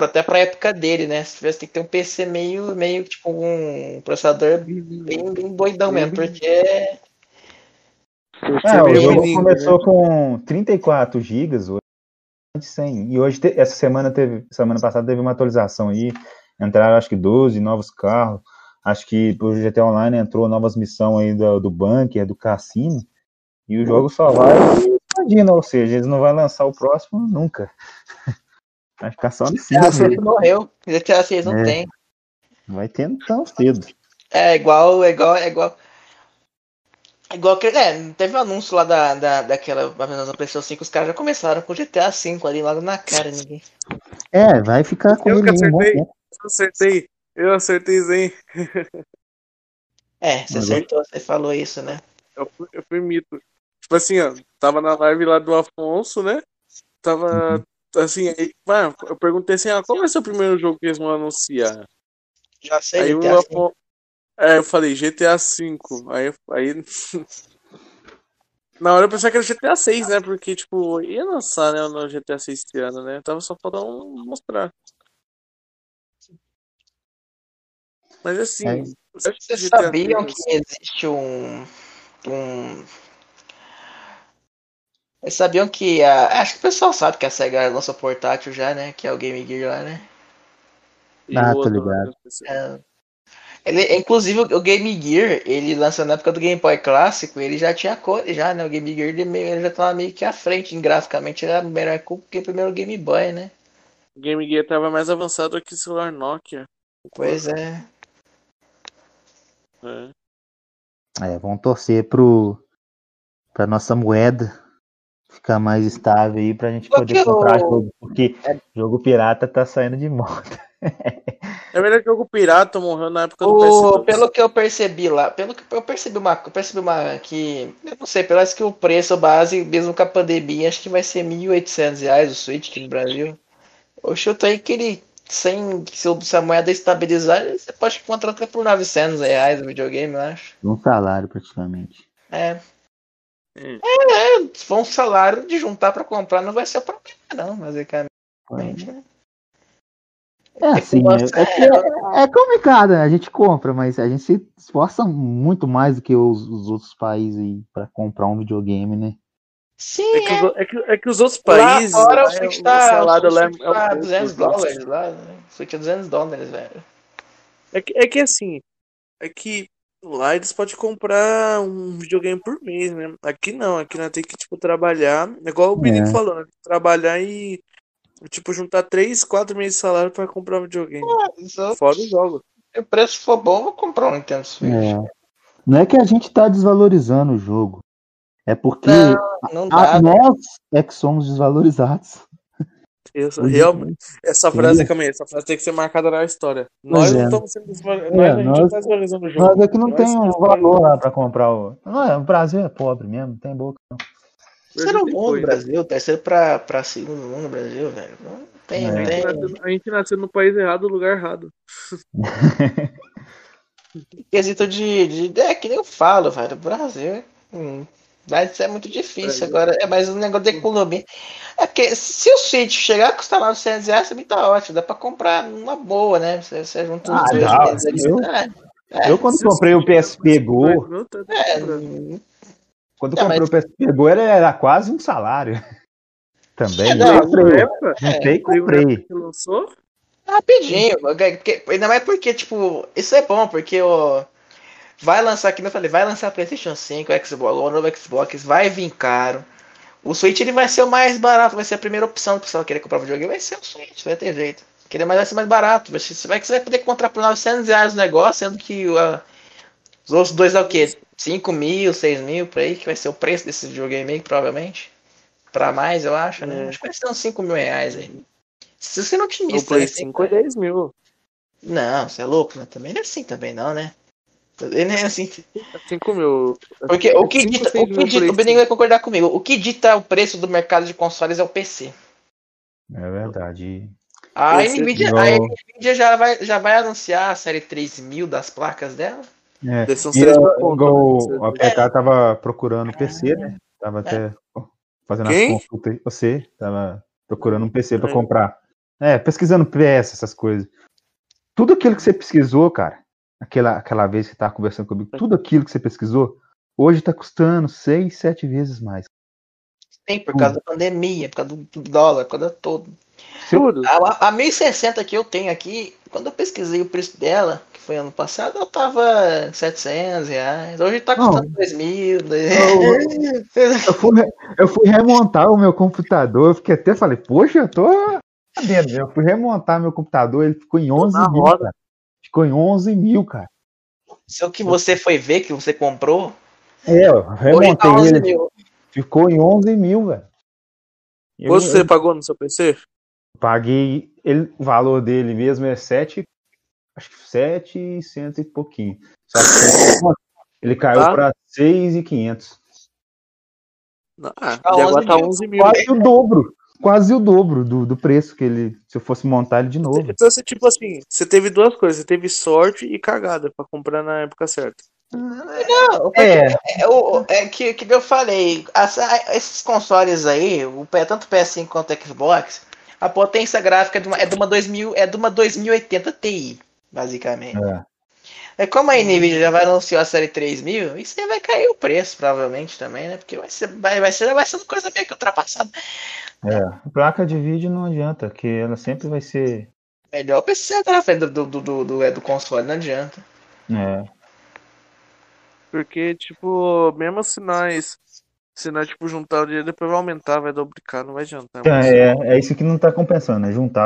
Speaker 2: até pra época dele, né? Se tivesse tem que ter um PC meio, meio tipo um processador bem, bem doidão mesmo, porque
Speaker 3: É, o jogo começou com 34 GB, hoje é de 100. E hoje, essa semana teve, semana passada teve uma atualização aí. Entraram acho que 12 novos carros. Acho que pro GTA Online entrou novas missões aí do, do bunker, do cassino. E o jogo só vai expandindo, ou seja, eles não vão lançar o próximo nunca. Vai ficar só no
Speaker 2: GTA
Speaker 3: 5
Speaker 2: VI morreu. GTA 6 não
Speaker 3: É.
Speaker 2: tem.
Speaker 3: Vai tendo tão cedo.
Speaker 2: É igual, é igual, é igual. É igual que. É, teve um anúncio lá da, da, daquela. Menos, da PlayStation 5, os caras já começaram com GTA V ali logo na cara, ninguém.
Speaker 3: É, vai ficar com
Speaker 1: Eu que
Speaker 3: ele um bom
Speaker 1: acertei.
Speaker 3: tempo.
Speaker 1: Eu acertei. Eu acertei, Zen.
Speaker 2: É, você
Speaker 3: Mas
Speaker 2: acertou, você falou isso, né?
Speaker 1: Eu fui, eu fui mito. Tipo assim, ó, tava na live lá do Afonso, né? Tava assim, aí, mano, eu perguntei assim, ah, qual vai ser o primeiro jogo que eles vão anunciar?
Speaker 2: Já sei,
Speaker 1: Aí o. Afonso. É, eu falei GTA V. Aí, aí. Na hora eu pensei que era GTA 6, né? Porque, tipo, ia lançar, né, no GTA 6 esse ano, né? Tava só faltando mostrar. Mas assim,
Speaker 3: É.
Speaker 2: Vocês
Speaker 1: GTA
Speaker 2: sabiam
Speaker 1: 6
Speaker 2: que existe um. um... Vocês sabiam que a. Acho que o pessoal sabe que a SEGA lançou portátil já, né? Que é o Game Gear lá, né?
Speaker 3: Ah, tô ligado.
Speaker 2: É. Ele, inclusive o Game Gear, ele lançou na época do Game Boy clássico, ele já tinha cores já, né? O Game Gear ele, meio- ele já tava meio que à frente, graficamente ele era melhor que o primeiro Game Boy, né?
Speaker 1: O Game Gear tava mais avançado que o celular Nokia.
Speaker 2: Pois é.
Speaker 1: É.
Speaker 3: É, vamos torcer pro pra nossa moeda ficar mais estável aí pra gente
Speaker 2: Porque
Speaker 3: poder comprar
Speaker 2: o-
Speaker 3: jogo, porque
Speaker 2: É.
Speaker 3: jogo pirata tá saindo de moda.
Speaker 1: É verdade que o jogo pirata morreu na época do
Speaker 2: O,
Speaker 1: PS2.
Speaker 2: pelo que eu percebi lá, pelo que eu percebi uma, eu percebi uma que, eu não sei, parece que o preço base, mesmo com a pandemia, acho que vai ser 1.800 reais o Switch aqui no Brasil. Eu chuto aí que ele, sem, se a moeda estabilizar, você pode encontrar até por 900 reais o videogame, eu acho.
Speaker 3: Um salário praticamente.
Speaker 2: É.
Speaker 1: Hum.
Speaker 2: É, se for um salário de juntar pra comprar, não vai ser o problema, não, basicamente. né?
Speaker 3: É assim, é, é, é- é complicado, né? A gente compra, mas a gente se esforça muito mais do que os, os outros países aí pra comprar um videogame, né?
Speaker 2: Sim,
Speaker 1: É que, os, é, que, é que os outros
Speaker 2: Lá
Speaker 1: países.
Speaker 2: fora o
Speaker 1: né,
Speaker 2: Switch
Speaker 1: o
Speaker 2: tá,
Speaker 1: salário
Speaker 2: o
Speaker 1: lá
Speaker 2: Switch
Speaker 1: é um
Speaker 2: tá 200 dólares lá, né? O Switch é 200 dólares, velho.
Speaker 1: É que, é que assim, é que lá eles podem comprar um videogame por mês, né? Aqui não, aqui nós temos que, tipo, trabalhar, é igual o Binico
Speaker 3: É.
Speaker 1: falou, né? Trabalhar e, tipo, juntar 3, 4 meses de salário pra comprar um videogame.
Speaker 2: Isso,
Speaker 1: Fora os jogos.
Speaker 2: Se o preço for bom, eu vou comprar um Nintendo Switch.
Speaker 3: É. Não é que a gente tá desvalorizando o jogo. É porque
Speaker 2: Não, não
Speaker 3: a- nós é que somos desvalorizados.
Speaker 1: Isso, realmente. Essa frase, calma aí, essa frase tem que ser marcada na história. Nós não
Speaker 3: é.
Speaker 1: estamos sendo desvalor-
Speaker 3: É,
Speaker 1: nós, a gente
Speaker 3: nós-
Speaker 1: não tá desvalorizando o jogo.
Speaker 3: Mas é que não
Speaker 1: Nós
Speaker 3: tem um valor lá pra comprar o. Não, é, o Brasil é pobre mesmo, não tem boca. não.
Speaker 2: Terceiro mundo,
Speaker 1: foi.
Speaker 2: Brasil. Terceiro pra, pra segundo mundo, Brasil, velho. Não tem,
Speaker 3: É.
Speaker 2: não
Speaker 1: A gente,
Speaker 2: tem.
Speaker 1: nasceu, a gente nasceu no país errado, no lugar errado.
Speaker 2: Quesito de, de. É que nem eu falo, velho. Brasil. Hum, mas é muito difícil
Speaker 1: Brasil.
Speaker 2: agora. É mais um negócio da economia. É porque se o Switch chegar a custar 900 reais, também tá ótimo. Dá pra comprar uma boa, né? Você, você junta
Speaker 3: Ah,
Speaker 2: uns dois
Speaker 3: dá,
Speaker 2: meses ali.
Speaker 3: eu-
Speaker 2: É, é,
Speaker 3: Eu quando
Speaker 1: Se
Speaker 3: comprei o PSP Go,
Speaker 2: é,
Speaker 3: quando
Speaker 2: É,
Speaker 3: eu comprei o PSP Go, ele era quase um salário. Também.
Speaker 2: É,
Speaker 3: não,
Speaker 2: não,
Speaker 3: comprei. e
Speaker 1: na época
Speaker 3: comprei.
Speaker 1: que lançou,
Speaker 2: Rapidinho, porque, ainda mais porque, tipo, isso é bom, porque ó, vai lançar, aqui eu falei, vai lançar PlayStation 5, Xbox, o novo Xbox, vai vir caro. O Switch ele vai ser o mais barato, vai ser a primeira opção do pessoal querer comprar videogame, vai ser o Switch, vai ter jeito. Querer mais vai ser mais barato, você vai, você vai poder comprar por 900 reais o negócio, sendo que ó, os outros dois é o quê? 5 mil, 6 mil, por aí, que vai ser o preço desse videogame aí, provavelmente. Pra mais, eu acho, né?
Speaker 1: É.
Speaker 2: Acho que vai ser uns 5 mil reais aí. Se você não
Speaker 1: o
Speaker 2: otimista,
Speaker 1: Play
Speaker 2: né?
Speaker 1: 5 é 10 mil.
Speaker 2: Não, você é louco, né? Também não é assim também não, né? Ele não é assim.
Speaker 1: 5 mil.
Speaker 2: Porque o que dita, o que dita, o Benigno vai concordar comigo. O que dita o preço do mercado de consoles é o PC.
Speaker 3: É verdade.
Speaker 2: A Nvidia, a Nvidia já vai, já vai anunciar a série 3000 das placas dela.
Speaker 3: É.
Speaker 1: Uns
Speaker 3: E
Speaker 1: 3
Speaker 3: eu-
Speaker 1: mil pontos,
Speaker 3: igual
Speaker 1: né?
Speaker 3: o APK tava procurando um PC, né? Tava até fazendo
Speaker 1: Quem?
Speaker 3: as consultas. aí. Você tava procurando um PC pra
Speaker 1: É.
Speaker 3: comprar. É, pesquisando PS, essas coisas. Tudo aquilo que você pesquisou, cara, aquela, aquela vez que você tava conversando comigo, tudo aquilo que você pesquisou, hoje tá custando seis, sete vezes mais.
Speaker 2: Tem, por causa da pandemia, por causa do, dólar, por causa de tudo.
Speaker 1: Tudo.
Speaker 2: A, a 1060 que eu tenho aqui, quando eu pesquisei o preço dela, que foi ano passado, ela tava 700 reais. Hoje tá custando 2 mil.
Speaker 3: Eu fui, eu fui remontar o meu computador, eu fiquei até falei, poxa, eu tô sabendo, né? Eu fui remontar meu computador, ele ficou em 11
Speaker 1: na
Speaker 3: mil,
Speaker 1: roda.
Speaker 3: cara. Ficou em 11 mil, cara.
Speaker 2: Se o que você foi ver, que você comprou,
Speaker 3: É, eu
Speaker 2: tá
Speaker 3: remontei
Speaker 2: 11
Speaker 3: ele,
Speaker 2: mil.
Speaker 3: ficou em 11 mil, velho.
Speaker 1: Quanto você
Speaker 3: eu
Speaker 1: pagou no seu PC?
Speaker 3: paguei, ele, o valor dele mesmo é 7, acho que 700 e pouquinho. Só que ele caiu
Speaker 1: Tá.
Speaker 3: pra 6,500.
Speaker 1: Ah,
Speaker 2: Tá
Speaker 1: e agora
Speaker 2: 11
Speaker 1: tá
Speaker 2: mil.
Speaker 1: 11 mil.
Speaker 3: Quase o dobro, quase o dobro do, do preço que ele, se eu fosse montar ele de novo.
Speaker 1: Então você, tipo assim, você teve duas coisas, você teve sorte e cagada pra comprar na época certa.
Speaker 2: Não,
Speaker 3: É,
Speaker 2: é, o- é que, que eu falei, as- esses consoles aí, o, tanto PS5 quanto o Xbox, a potência gráfica é de uma, é de uma 2000, é de uma 2080 Ti, basicamente.
Speaker 3: É.
Speaker 2: É como a Nvidia já vai anunciar a série 3000, isso aí vai cair o preço, provavelmente, também, né? Porque vai ser, vai, vai ser, vai ser uma coisa meio que ultrapassada.
Speaker 3: É, placa de vídeo não adianta, que ela sempre vai ser.
Speaker 2: Melhor o PC tá na frente do, do, do, do, é, do console, não adianta.
Speaker 3: É,
Speaker 1: Porque, tipo, mesmo se nós. Se nós, tipo, juntar o dinheiro, depois vai aumentar, vai duplicar, não vai adiantar.
Speaker 3: Então,
Speaker 1: mas-
Speaker 3: é, é isso que não tá compensando, é juntar.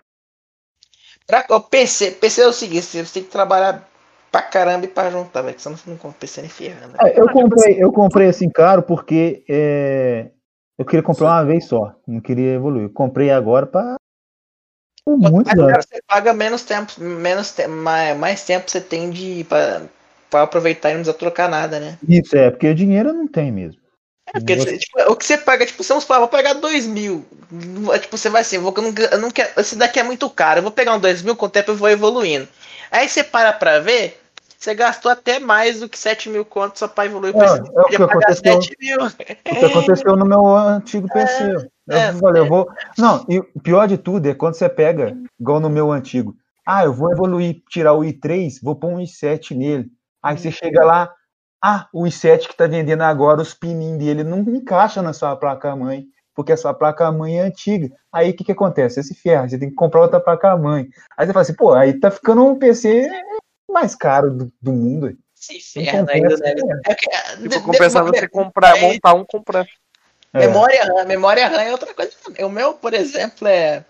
Speaker 2: Pra, o PC, PC é o seguinte, você tem que trabalhar pra caramba e pra juntar, velho, que senão você não compra PC nem ferrando.
Speaker 3: É, eu comprei, eu comprei assim caro porque é, eu queria comprar uma vez só, não queria evoluir. Eu comprei agora para muitos
Speaker 2: Agora
Speaker 3: anos.
Speaker 2: você paga menos tempo, menos te- mais, mais tempo você tem de pra, pra aproveitar e não precisa trocar nada, né?
Speaker 3: Isso é, porque dinheiro não tem mesmo.
Speaker 2: É porque tipo, o que você paga, tipo, vamos falar, vou pegar dois mil. É, Tipo, você vai assim, eu, vou, eu, não, eu não quero. Esse daqui é muito caro, eu vou pegar um dois mil, com o tempo eu vou evoluindo. Aí você para pra ver, você gastou até mais do que 7 mil contos só pra evoluir.
Speaker 3: É,
Speaker 2: Você
Speaker 3: é o que
Speaker 2: pagar
Speaker 3: aconteceu.
Speaker 2: 7 mil.
Speaker 3: O que aconteceu no meu antigo PC. Eu
Speaker 2: é,
Speaker 3: falei, eu vou. Não, e o pior de tudo é quando você pega, igual no meu antigo. Ah, eu vou evoluir, tirar o i3, vou pôr um i7 nele. Aí você chega lá, ah, o i7 que tá vendendo agora, os pininhos dele não encaixa na sua placa-mãe, porque a sua placa-mãe é antiga. Aí o que que acontece? Você se ferra, você tem que comprar outra placa-mãe. Aí você fala assim, pô, aí tá ficando um PC mais caro do, do mundo.
Speaker 2: Se ferra ainda,
Speaker 3: compensa,
Speaker 2: né?
Speaker 3: né?
Speaker 2: É que-
Speaker 1: Tipo,
Speaker 2: de-
Speaker 1: compensar você comprar,
Speaker 2: é,
Speaker 1: montar um, comprar.
Speaker 3: É.
Speaker 2: Memória RAM, memória RAM é outra coisa. também. O meu, por exemplo, é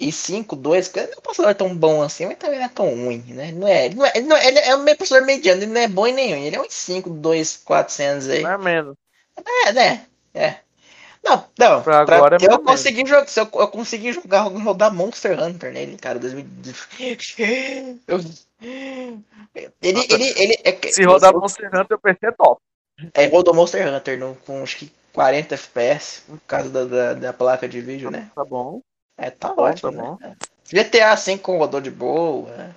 Speaker 2: i5, 2, que não é um processador tão bom assim, mas também não é tão ruim, né? Não é, ele não é, ele não é, ele é um processador mediano, ele não é bom em nenhum. Ele é um i5, 2, 400 aí.
Speaker 1: Não é menos.
Speaker 2: É, né? É. Não, não.
Speaker 1: Pra
Speaker 2: pra-
Speaker 1: agora é
Speaker 2: eu consegui jogar. Se eu, eu consegui jogar rodar Monster Hunter nele, cara. 2000. Eu- Ele, ele, ele, é,
Speaker 1: Se rodar Monster Hunter, o PC é top.
Speaker 2: É, rodou Monster Hunter no, com acho que 40 FPS, por causa da, da, da placa de vídeo, né?
Speaker 1: Tá bom.
Speaker 2: É, tá
Speaker 1: bom,
Speaker 2: ótimo.
Speaker 1: tá bom.
Speaker 2: né? GTA V rodou de boa. né?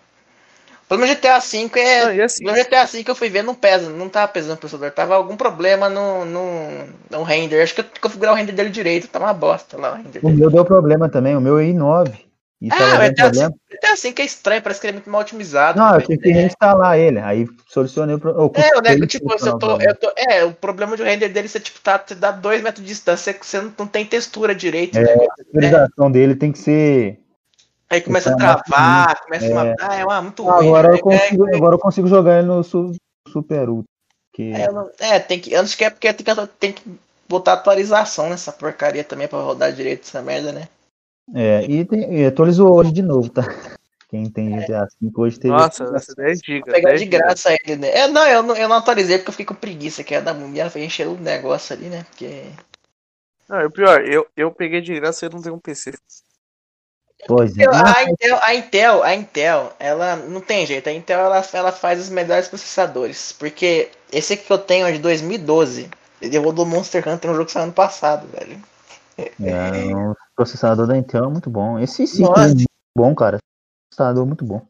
Speaker 2: O problema do GTA V é.
Speaker 1: Não, e assim,
Speaker 2: No GTA V eu fui ver, não pesa, não tava pesando o processador, tava algum problema no, no, no render. Acho que eu configurar o render dele direito, tá uma bosta lá o render
Speaker 3: O
Speaker 2: dele.
Speaker 3: meu deu problema também, o meu é i9.
Speaker 2: Ah, o
Speaker 3: dando
Speaker 2: GTA
Speaker 3: problema.
Speaker 2: V, GTA V é estranho, parece que ele é muito mal otimizado.
Speaker 3: Não, eu tive que reinstalar ele. Aí solucionei o problema.
Speaker 2: É, o tipo, eu tô, eu tô. É, o problema do render dele, você tipo, tá, te dá dois metros de distância, você não, não tem textura direito.
Speaker 3: É.
Speaker 2: né?
Speaker 3: A atualização dele tem que ser.
Speaker 2: Aí começa a travar, começa
Speaker 3: é.
Speaker 2: uma. Ah, é uma muito ruim.
Speaker 3: Agora
Speaker 2: né?
Speaker 3: eu consigo, agora eu consigo jogar ele no su- Super Ultra. Que...
Speaker 2: É, não- é, tem que. Antes que é porque tem que, tem que botar atualização nessa porcaria também pra rodar direito essa merda, né?
Speaker 3: É, e, tem- e atualizou hoje de novo, tá? Quem tem GTA V hoje teve.
Speaker 1: nossa, essa 10 GB.
Speaker 2: Vou pegar de graça ele, né? É, não, eu não, eu não atualizei porque eu fiquei com preguiça, que é da foi encher o negócio ali, né? Porque.
Speaker 1: Não, e o pior, eu, eu peguei de graça e eu não tenho um PC.
Speaker 3: Pois é. Não,
Speaker 2: a, Intel, a Intel, a Intel, ela não tem jeito. A Intel ela, ela faz os melhores processadores. Porque esse aqui que eu tenho é de 2012. Ele rodou Monster Hunter no jogo que saiu ano passado, velho.
Speaker 3: é, o processador da Intel é muito bom. Esse sim
Speaker 2: Nossa.
Speaker 3: é muito bom, cara. Processador muito bom.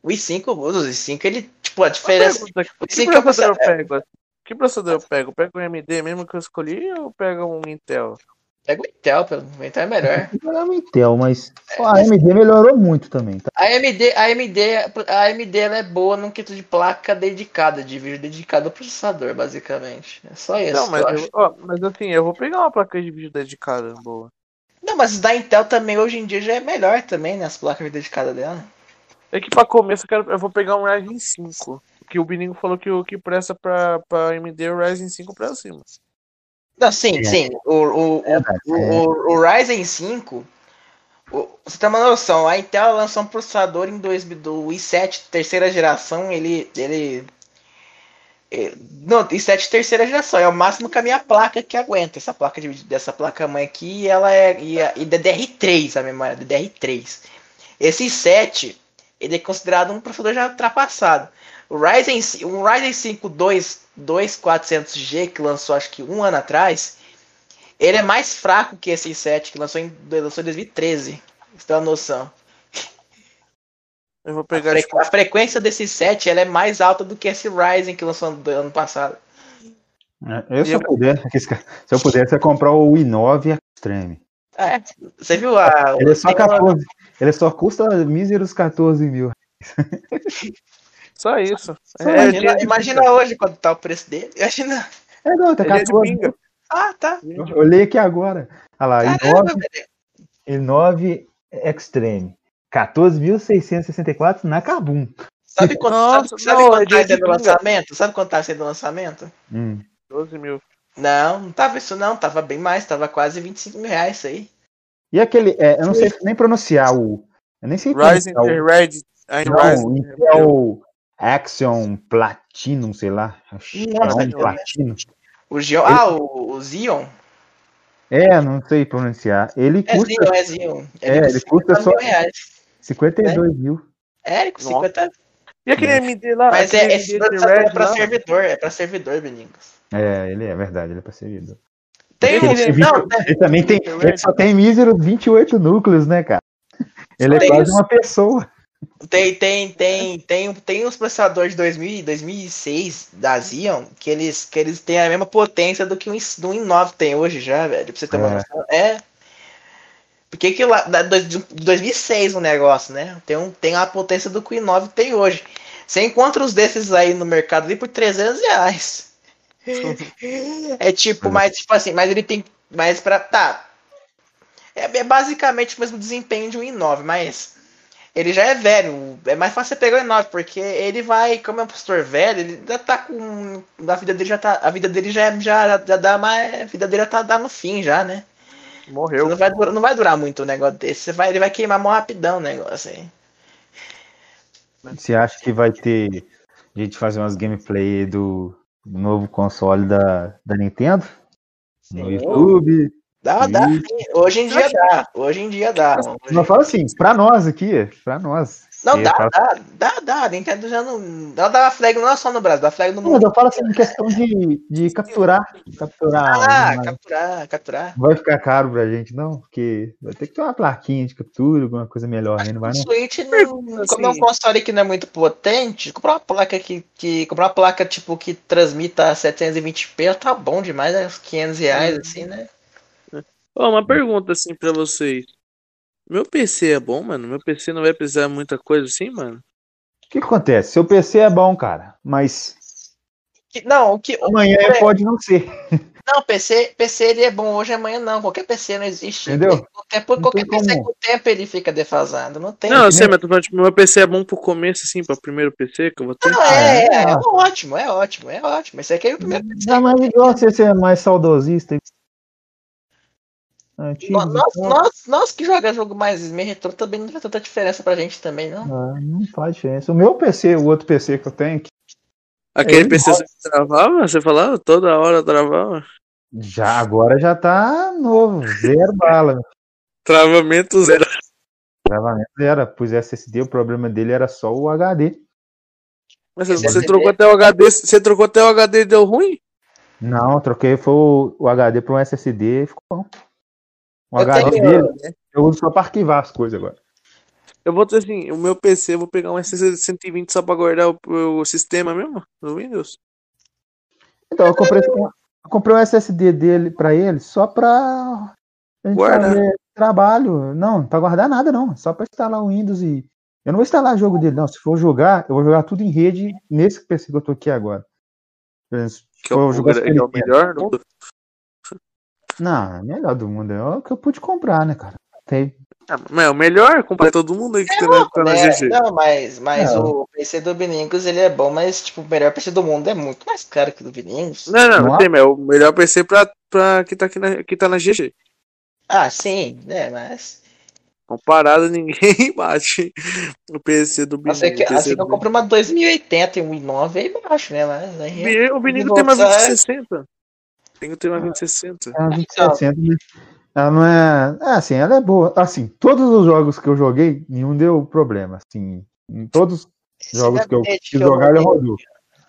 Speaker 2: O i5, o i5, ele, tipo, a diferença.
Speaker 1: Pergunta,
Speaker 2: O
Speaker 1: que
Speaker 2: i5 é
Speaker 1: processador eu
Speaker 2: você-
Speaker 1: pego? Que processador eu pego? Eu pego um AMD mesmo que eu escolhi ou pego um Intel?
Speaker 2: Pega o Intel, pelo o Intel é melhor.
Speaker 3: É uma Intel, mas a AMD melhorou muito também, tá?
Speaker 2: A AMD, a AMD, a AMD ela é boa num quito de placa dedicada, de vídeo dedicado ao processador, basicamente. É só isso.
Speaker 1: Não, mas,
Speaker 2: eu
Speaker 1: eu, ó, mas assim, eu vou pegar uma placa de vídeo dedicada boa.
Speaker 2: Não, mas da Intel também hoje em dia já é melhor também, né? As placas dedicadas dela.
Speaker 1: É que pra começo eu, quero, eu vou pegar um Ryzen 5. Que o Bininho falou que o que presta pra, pra AMD é o Ryzen 5 pra cima.
Speaker 2: Não, sim,
Speaker 3: É.
Speaker 2: sim. O, o, o,
Speaker 3: Verdade,
Speaker 2: o,
Speaker 3: é.
Speaker 2: o- o Ryzen 5, o- você tem uma noção, a Intel lançou um processador em 2000, do i7 terceira geração, ele. ele é, não, i7 terceira geração, é o máximo que a minha placa que aguenta. Essa placa de, dessa placa mãe aqui, ela é e, a- e DDR3, a memória DDR3. Esse i7, ele é considerado um processador já ultrapassado. O Ryzen, um Ryzen 5 2, 2400G, que lançou acho que um ano atrás, ele é mais fraco que esse i7, que lançou em, lançou em 2013. Você tem uma noção.
Speaker 1: Eu vou
Speaker 2: A,
Speaker 1: pegar,
Speaker 2: fre-
Speaker 1: tipo,
Speaker 2: a frequência desse i7 ela é mais alta do que esse Ryzen que lançou no ano passado.
Speaker 3: É, Eu, se eu puder, se eu pudesse, eu comprar o i9 Extreme.
Speaker 2: É, você viu a.
Speaker 3: Ele é só
Speaker 2: tem uma-
Speaker 3: 14. Ele só custa míseros 14 mil.
Speaker 1: só isso.
Speaker 3: Só
Speaker 1: É,
Speaker 2: imagina,
Speaker 1: dia-
Speaker 2: imagina hoje quanto tá o preço dele. Imagina.
Speaker 3: É, não, tá
Speaker 1: é dia de
Speaker 3: 14
Speaker 1: pinga.
Speaker 2: Ah, tá.
Speaker 3: Eu olhei aqui agora. Olha lá,
Speaker 2: Caramba,
Speaker 3: i9,
Speaker 2: velho.
Speaker 3: i9 Extreme. 14.664 na Kabum.
Speaker 2: Sabe quanto,
Speaker 1: Nossa,
Speaker 2: sabe, sabe
Speaker 1: não,
Speaker 2: quanto
Speaker 1: é
Speaker 2: tá o
Speaker 1: pinga.
Speaker 2: lançamento? Sabe quanto tá sendo o lançamento?
Speaker 3: Hum.
Speaker 1: 12 mil.
Speaker 2: Não, não tava isso não, tava bem mais, tava quase 25 mil reais isso aí.
Speaker 3: E aquele, é, eu não sei nem pronunciar o. Eu nem sei
Speaker 1: Ryzen
Speaker 3: pronunciar o.
Speaker 1: Red.
Speaker 3: Não,
Speaker 1: Ryzen.
Speaker 3: Intel Axion Platinum, sei lá.
Speaker 2: Nossa,
Speaker 3: Xeon Platinum.
Speaker 2: O Gion, ah, o, o Xeon.
Speaker 3: É, não sei pronunciar. Ele
Speaker 2: É
Speaker 3: custa
Speaker 2: Xeon, é Xeon.
Speaker 3: É, ele custa
Speaker 2: 50
Speaker 3: só-
Speaker 2: mil reais.
Speaker 3: 52 mil.
Speaker 2: É, ele com
Speaker 1: Nossa.
Speaker 2: 50
Speaker 1: E aquele AMD lá?
Speaker 2: Mas é, esse
Speaker 1: AMD
Speaker 2: processador é
Speaker 1: Red
Speaker 2: pra
Speaker 1: lá?
Speaker 2: servidor, é pra servidor, Benigos.
Speaker 3: É, ele é verdade, ele é pra servidor.
Speaker 2: Tem
Speaker 1: Ele
Speaker 2: um.
Speaker 1: tem
Speaker 2: Não,
Speaker 3: Ele também tem. Ele só tem míseros 28 núcleos, né, cara? Ele é
Speaker 2: Tem
Speaker 3: quase
Speaker 2: isso.
Speaker 3: uma pessoa.
Speaker 2: tem, tem, tem, tem, tem uns processadores de 2000, 2006 da Xeon que eles, que eles têm a mesma potência do que i- do i9 tem hoje já, velho. Pra você ter uma
Speaker 3: É.
Speaker 2: noção. É. Porque que lá, de 2006 o negócio, né? Tem, um, tem a potência do que o i9 tem hoje. Você encontra os desses aí no mercado ali por 300 reais. É tipo, mas tipo assim, mas ele tem mais pra. Tá. É, é basicamente o mesmo desempenho de um i9, mas ele já é velho. É mais fácil você pegar o i9, porque ele vai, como é um pastor velho, ele já tá com. A vida dele já tá. A vida dele já, já, já dá mais. A vida dele já tá dá no fim já, né?
Speaker 1: Morreu.
Speaker 2: Não vai, durar, não vai durar muito o negócio desse. Você vai, ele vai queimar mó rapidão o negócio aí.
Speaker 3: Você acha que vai ter gente fazer umas gameplay do, novo console da, da Nintendo? No YouTube.
Speaker 2: Dá, dá.
Speaker 3: Ih.
Speaker 2: sim. Hoje em dia dá. Hoje em dia dá.
Speaker 3: Não fala assim, pra nós aqui, pra nós.
Speaker 2: Não, dá,
Speaker 3: falo-
Speaker 2: dá, dá, dá. A Nintendo já não. Ela dá flag não é só no Brasil, dá flag no
Speaker 3: Não, mas
Speaker 2: mundo.
Speaker 3: eu falo assim, em questão de, de capturar. Capturar.
Speaker 2: Ah,
Speaker 3: uma-
Speaker 2: capturar, capturar.
Speaker 3: Não vai ficar caro pra gente, não, porque vai ter que ter uma plaquinha de captura, alguma coisa melhor aí, não vai
Speaker 2: O
Speaker 3: não.
Speaker 2: Switch, não, como é um
Speaker 1: assim-
Speaker 2: console que não é muito potente, comprar uma placa que, que comprar uma placa tipo que transmita 720p tá bom demais, é uns 500 reais assim, né?
Speaker 1: Ó, uma pergunta assim pra vocês. Meu PC é bom, mano? Meu PC não vai precisar de muita coisa assim, mano?
Speaker 3: O que acontece? Seu PC é bom, cara, mas
Speaker 2: Que- não, o que
Speaker 3: amanhã
Speaker 2: É.
Speaker 3: pode não ser.
Speaker 2: não, PC, PC ele é bom hoje amanhã não, qualquer PC não existe.
Speaker 3: Entendeu?
Speaker 2: O qualquer
Speaker 3: tem
Speaker 2: PC com o tempo ele fica defasado, não tem.
Speaker 1: Não, eu sei, mas tipo, meu PC é bom pro começo, assim, pra primeiro PC que eu vou ter.
Speaker 2: Não, é, é, é
Speaker 3: Ah.
Speaker 2: ótimo, é ótimo, é ótimo. Esse aqui é o primeiro PC.
Speaker 3: Não, mas igual você ser mais saudosista. Antigo,
Speaker 2: Nós, nós,
Speaker 3: então,
Speaker 2: nós, nós que joga jogo mais meio retrô também não faz tanta diferença pra gente também, não.
Speaker 3: ah, não faz diferença. O meu PC, o outro PC que eu tenho, que
Speaker 1: Aquele
Speaker 3: É,
Speaker 1: PC você travava? Você falava? Toda hora travava?
Speaker 3: já agora já tá novo, zero bala.
Speaker 1: Travamento zero.
Speaker 3: Travamento zero. Pus SSD, o problema dele era só o HD.
Speaker 1: Mas você, trocou até o HD, você trocou até o HD e deu ruim?
Speaker 3: Não, eu troquei foi o, o HD para um SSD e ficou bom. O
Speaker 2: Eu
Speaker 3: HD
Speaker 2: tenho-
Speaker 3: dele, eu uso só para arquivar as coisas agora.
Speaker 1: Eu vou ter assim, o meu PC, eu vou pegar um SSD 120 só pra guardar o, o sistema mesmo, no Windows.
Speaker 3: Então, eu comprei, eu comprei um SSD dele para ele só para a gente
Speaker 1: Guardar.
Speaker 3: fazer trabalho. Não, para guardar nada não, só para instalar o Windows e eu não vou instalar jogo dele não. Se for jogar, eu vou jogar tudo em rede nesse PC que eu tô aqui agora. Se
Speaker 1: Que é o,
Speaker 3: jogar
Speaker 1: que é o melhor mundo.
Speaker 3: Não, é melhor do mundo. É o que eu pude comprar, né, cara? Tem.
Speaker 1: Ah, mas é o melhor, comprar todo mundo aí que tem na, tá na
Speaker 2: É,
Speaker 1: GG.
Speaker 2: não, mas, mas
Speaker 3: É.
Speaker 2: o PC do Biningos ele é bom, mas tipo, o melhor PC do mundo é muito mais caro que o do Biningos.
Speaker 1: Não, não,
Speaker 3: Não
Speaker 1: não tem, mas é o melhor PC pra, pra que, tá aqui na, que tá na GG.
Speaker 2: Ah, sim, né, mas.
Speaker 1: Comparado, ninguém bate o PC do Bininho.
Speaker 2: Assim que, assim eu compro uma 2080 e um i9 aí embaixo, né? Mas aí.
Speaker 1: O Bininho tem uma
Speaker 2: voltar-
Speaker 1: 2060. Tem que ter uma 2060.
Speaker 3: É uma 2060, né? Ela não é. É assim, ela é boa. Assim, todos os jogos que eu joguei, nenhum deu problema. Assim, em todos os jogos que eu quis jogar, ele rodou.